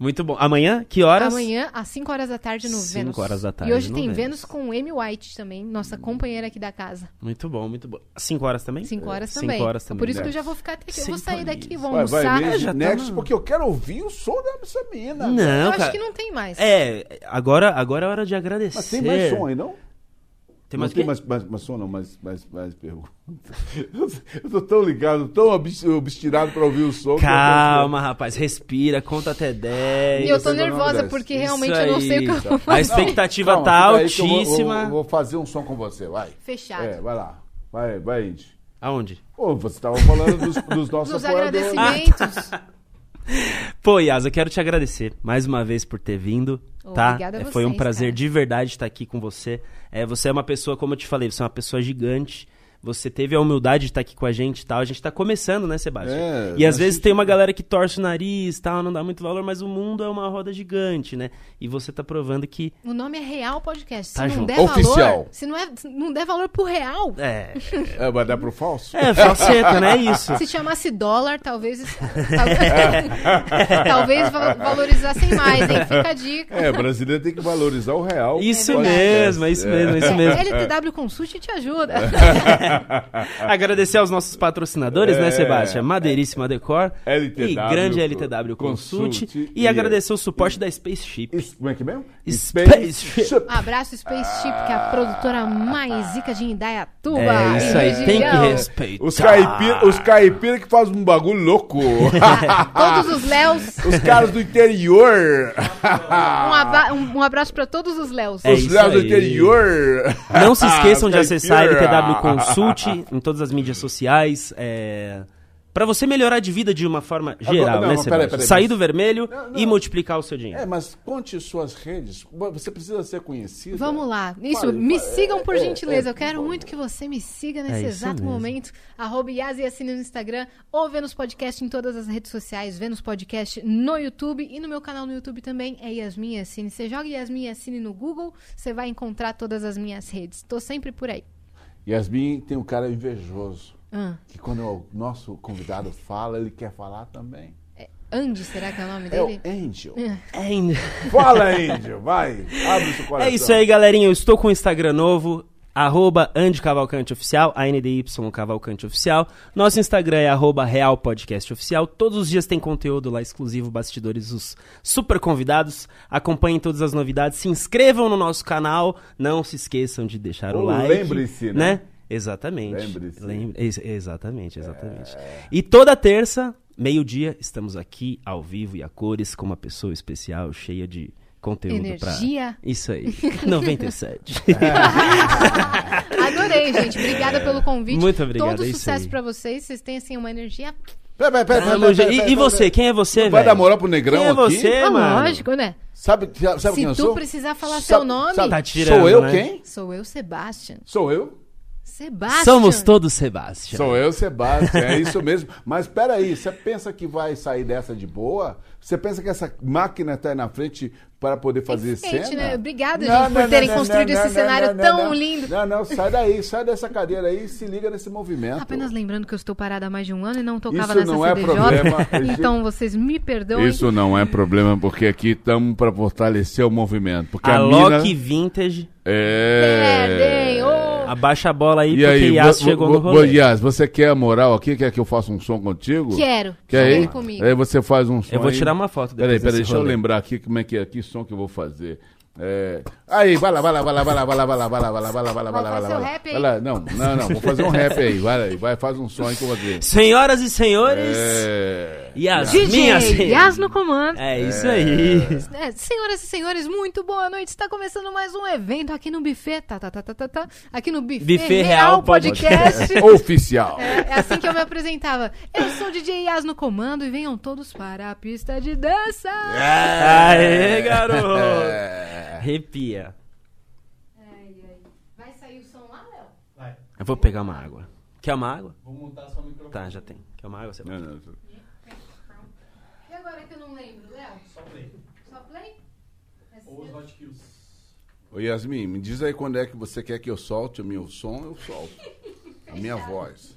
Muito bom. Amanhã, que horas? Amanhã, às 5 horas da tarde no Cinco Vênus. horas da tarde E hoje no tem Vênus. Vênus com Amy White também, nossa companheira aqui da casa. Muito bom, muito bom. Cinco horas também? 5 horas Cinco também. horas também. Por isso que eu já vou ficar até aqui. Eu vou sair daqui, vou Vai, vai almoçar. ver já tá Next, porque eu quero ouvir o som dessa mina. Não, eu cara. acho que não tem mais. É, agora, agora é hora de agradecer. Mas tem mais som aí, não? Tem não mais tem mais, mais, mais som, não, mais, mais, mais perguntas. (laughs) Eu tô tão ligado, tão obs- obstinado pra ouvir o som. que eu Calma, rapaz, respira, conta até 10. E eu tô não nervosa porque Isso realmente eu não sei o que eu A expectativa Calma, tá que eu vou- altíssima. Eu vou, fazer um som com você, vai. Fechado. É, vai lá. Vai, vai, Indy. Aonde? Ô, você tava falando dos, dos (laughs) nossos Nos apoiadores. agradecimentos. (laughs) Pô, Yas, eu quero te agradecer mais uma vez por ter vindo, tá? Obrigada a É, Foi um vocês, prazer cara. de verdade estar aqui com você. É, você é uma pessoa, como eu te falei, você é uma pessoa gigante. Você teve a humildade de estar aqui com a gente e tal. A gente tá começando, né, Sebastião? É, e às a vezes gente- tem uma galera que torce o nariz tal, não dá muito valor, mas o mundo é uma roda gigante, né? E você tá provando que. O nome é Real Podcast. Se Tá não junto. der Oficial. valor, se não, é, se não der valor pro real, É. É, vai dar pro falso? É, falseta, né? É isso. se chamasse dólar, talvez (laughs) tal- (laughs) talvez va- valorizassem mais, hein? Fica a dica. É, brasileiro tem que valorizar o real. Isso verdade. mesmo, é isso mesmo, é isso mesmo. LTW Consult te ajuda. (laughs) (laughs) Agradecer aos nossos patrocinadores, né, É. Sebastião? Madeiríssima Decor LTW e grande LTW Consult. Consult e, e- agradecer o suporte da Spaceship. Como é que é mesmo? Spaceship. Abraço Spaceship, que é a produtora mais zica de Indaiatuba. É isso e aí, região. tem que respeitar. Os caipira, os caipira que fazem um bagulho louco. (laughs) Todos os Léos. os caras do interior. Um, um- um abraço pra todos os Léos. É os Léos do interior. Não se esqueçam de acessar LTW Consult (laughs) em todas as mídias sociais. É... Pra você melhorar de vida de uma forma geral, não, né, não, peraí, peraí, Sair mas- do vermelho Não, não. e multiplicar o seu dinheiro. É, mas conte suas redes. Você precisa ser conhecido. Vamos lá. Isso, me sigam por É, gentileza. é, Eu quero muito que você me siga nesse É exato mesmo. momento. Arroba Yasiassine no Instagram ou Vênus Podcast em todas as redes sociais. Vênus Podcast no YouTube e no meu canal no YouTube também é Yasmin Yassine. Você joga Yasmin Yassine no Google, você vai encontrar todas as minhas redes. Tô sempre por aí. Yasmin tem um cara invejoso. Ah, Que quando o nosso convidado fala, ele quer falar também. Andy, será que é o nome É o dele? Angel. É, Fala, Angel. Vai. Abre seu coração. É isso aí, galerinha. Eu estou com o Instagram novo, arroba Andy Cavalcante Oficial, ANDY Cavalcante Oficial. Nosso Instagram é arroba Real Podcast Oficial. Todos os dias tem conteúdo lá exclusivo, bastidores, os super convidados. Acompanhem todas as novidades, se inscrevam no nosso canal. Não se esqueçam de deixar o Ou like. lembre-se, né? Exatamente. Lembre-se. Lem- ex- exatamente, exatamente. E toda terça, meio-dia, estamos aqui ao vivo e a cores com uma pessoa especial, cheia de conteúdo pra... Energia. Isso aí. (laughs) 97. (laughs) Adorei, gente. Obrigada pelo convite. Muito obrigado, Todo sucesso pra vocês. Vocês têm, assim, uma energia... Pera, pera, pera, pera, Tamo pera, pera, E, pera, e você? Quem é você, Vai velho? dar moral pro negrão Quem é aqui? você, Ah, mano? lógico, né? Sabe, sabe Se quem eu tu sou? precisar falar Sabe- seu nome... sabe- Tá tirando, Sou eu né? quem? Sou eu, Sebastian. Sou eu? Sebastião. Somos todos Sebastião. Sou eu, Sebastião, é isso mesmo. Mas espera aí, você pensa que vai sair dessa de boa? Você pensa que essa máquina está aí na frente para poder fazer Eficiente, cena? né? Obrigada, Não, gente, não, por terem não, construído não, esse não, cenário tão não. lindo. Não, não, sai daí, sai dessa cadeira aí e se liga nesse movimento. Apenas lembrando que eu estou parada há mais de um ano e não tocava Isso nessa não é CDJ. problema. (laughs) então vocês me perdoem. Isso não é problema, porque aqui estamos para fortalecer o movimento. Porque A a, mina... Loki Vintage. É... Perdem, ô. Abaixa a bola aí, E porque aí, Yas chegou no rolê. Yas, você quer a moral aqui? Quer que eu faça um som contigo? Quero. Quer Vem aí? comigo. Aí você faz um som Eu vou aí. tirar uma foto Peraí, depois peraí, desse deixa eu rolê. lembrar aqui como é que é, que som que eu vou fazer. É... Aí, vai lá, vai lá, vai lá, vai lá, vai lá, vai lá, vai lá, vai lá, vai lá, vai lá, vai lá, Vai vai lá, fazer vai lá. Vai lá, não, não, não, vou fazer um rap aí, vai aí, vai, faz um som aí que eu vou ver. Senhoras e senhores, É... Yas, DJ minhas... Yas no comando. É isso aí. É, senhoras e senhores, muito boa noite. Está começando mais um evento aqui no Buffet. Tá, tá, tá, tá, tá, tá. Aqui no Buffet, Buffet Real Real Podcast. (laughs) Oficial. É, é assim que eu me apresentava. Eu sou o DJ Yas no comando e venham todos para a pista de dança. Aê, garoto. É... Arrepia. Vai sair o som lá, Léo? Eu vou pegar uma água. Quer uma água? Vou montar só o microfone. Tá, já tem. Quer uma água? Você Não, não, E agora que eu não lembro, Léo? Só play. Só play? Ou os hotkills. Ô Yasmin, me diz aí quando é que você quer que eu solte o meu som, eu solto. A minha (laughs) voz.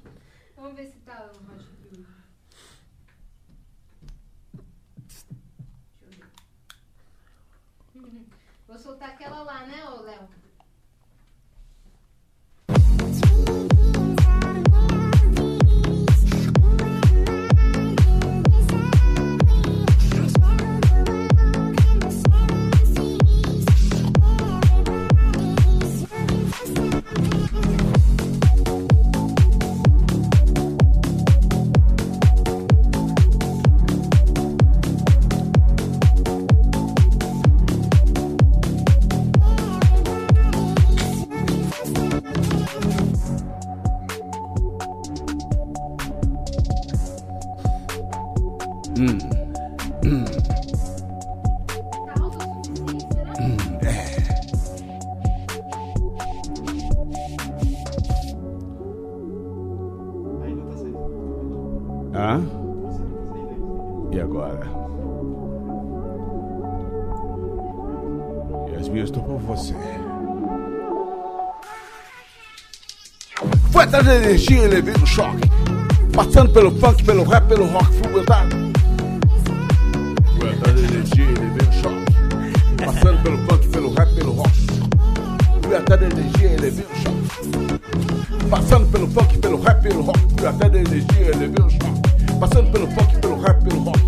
Vamos ver se tá o Hot Kill. Vou soltar aquela lá, né, ô Léo? Será? Ainda tá saindo. Hã? E agora? Yasmin, eu estou por você. Foi atrás da energia e levei no choque. Passando pelo funk, pelo rap, pelo rock, fui da energia e levei no choque. Passando pelo funk, pelo rap, pelo rock. Até da energia, levei um choque. Passando pelo funk, pelo rap, pelo rock.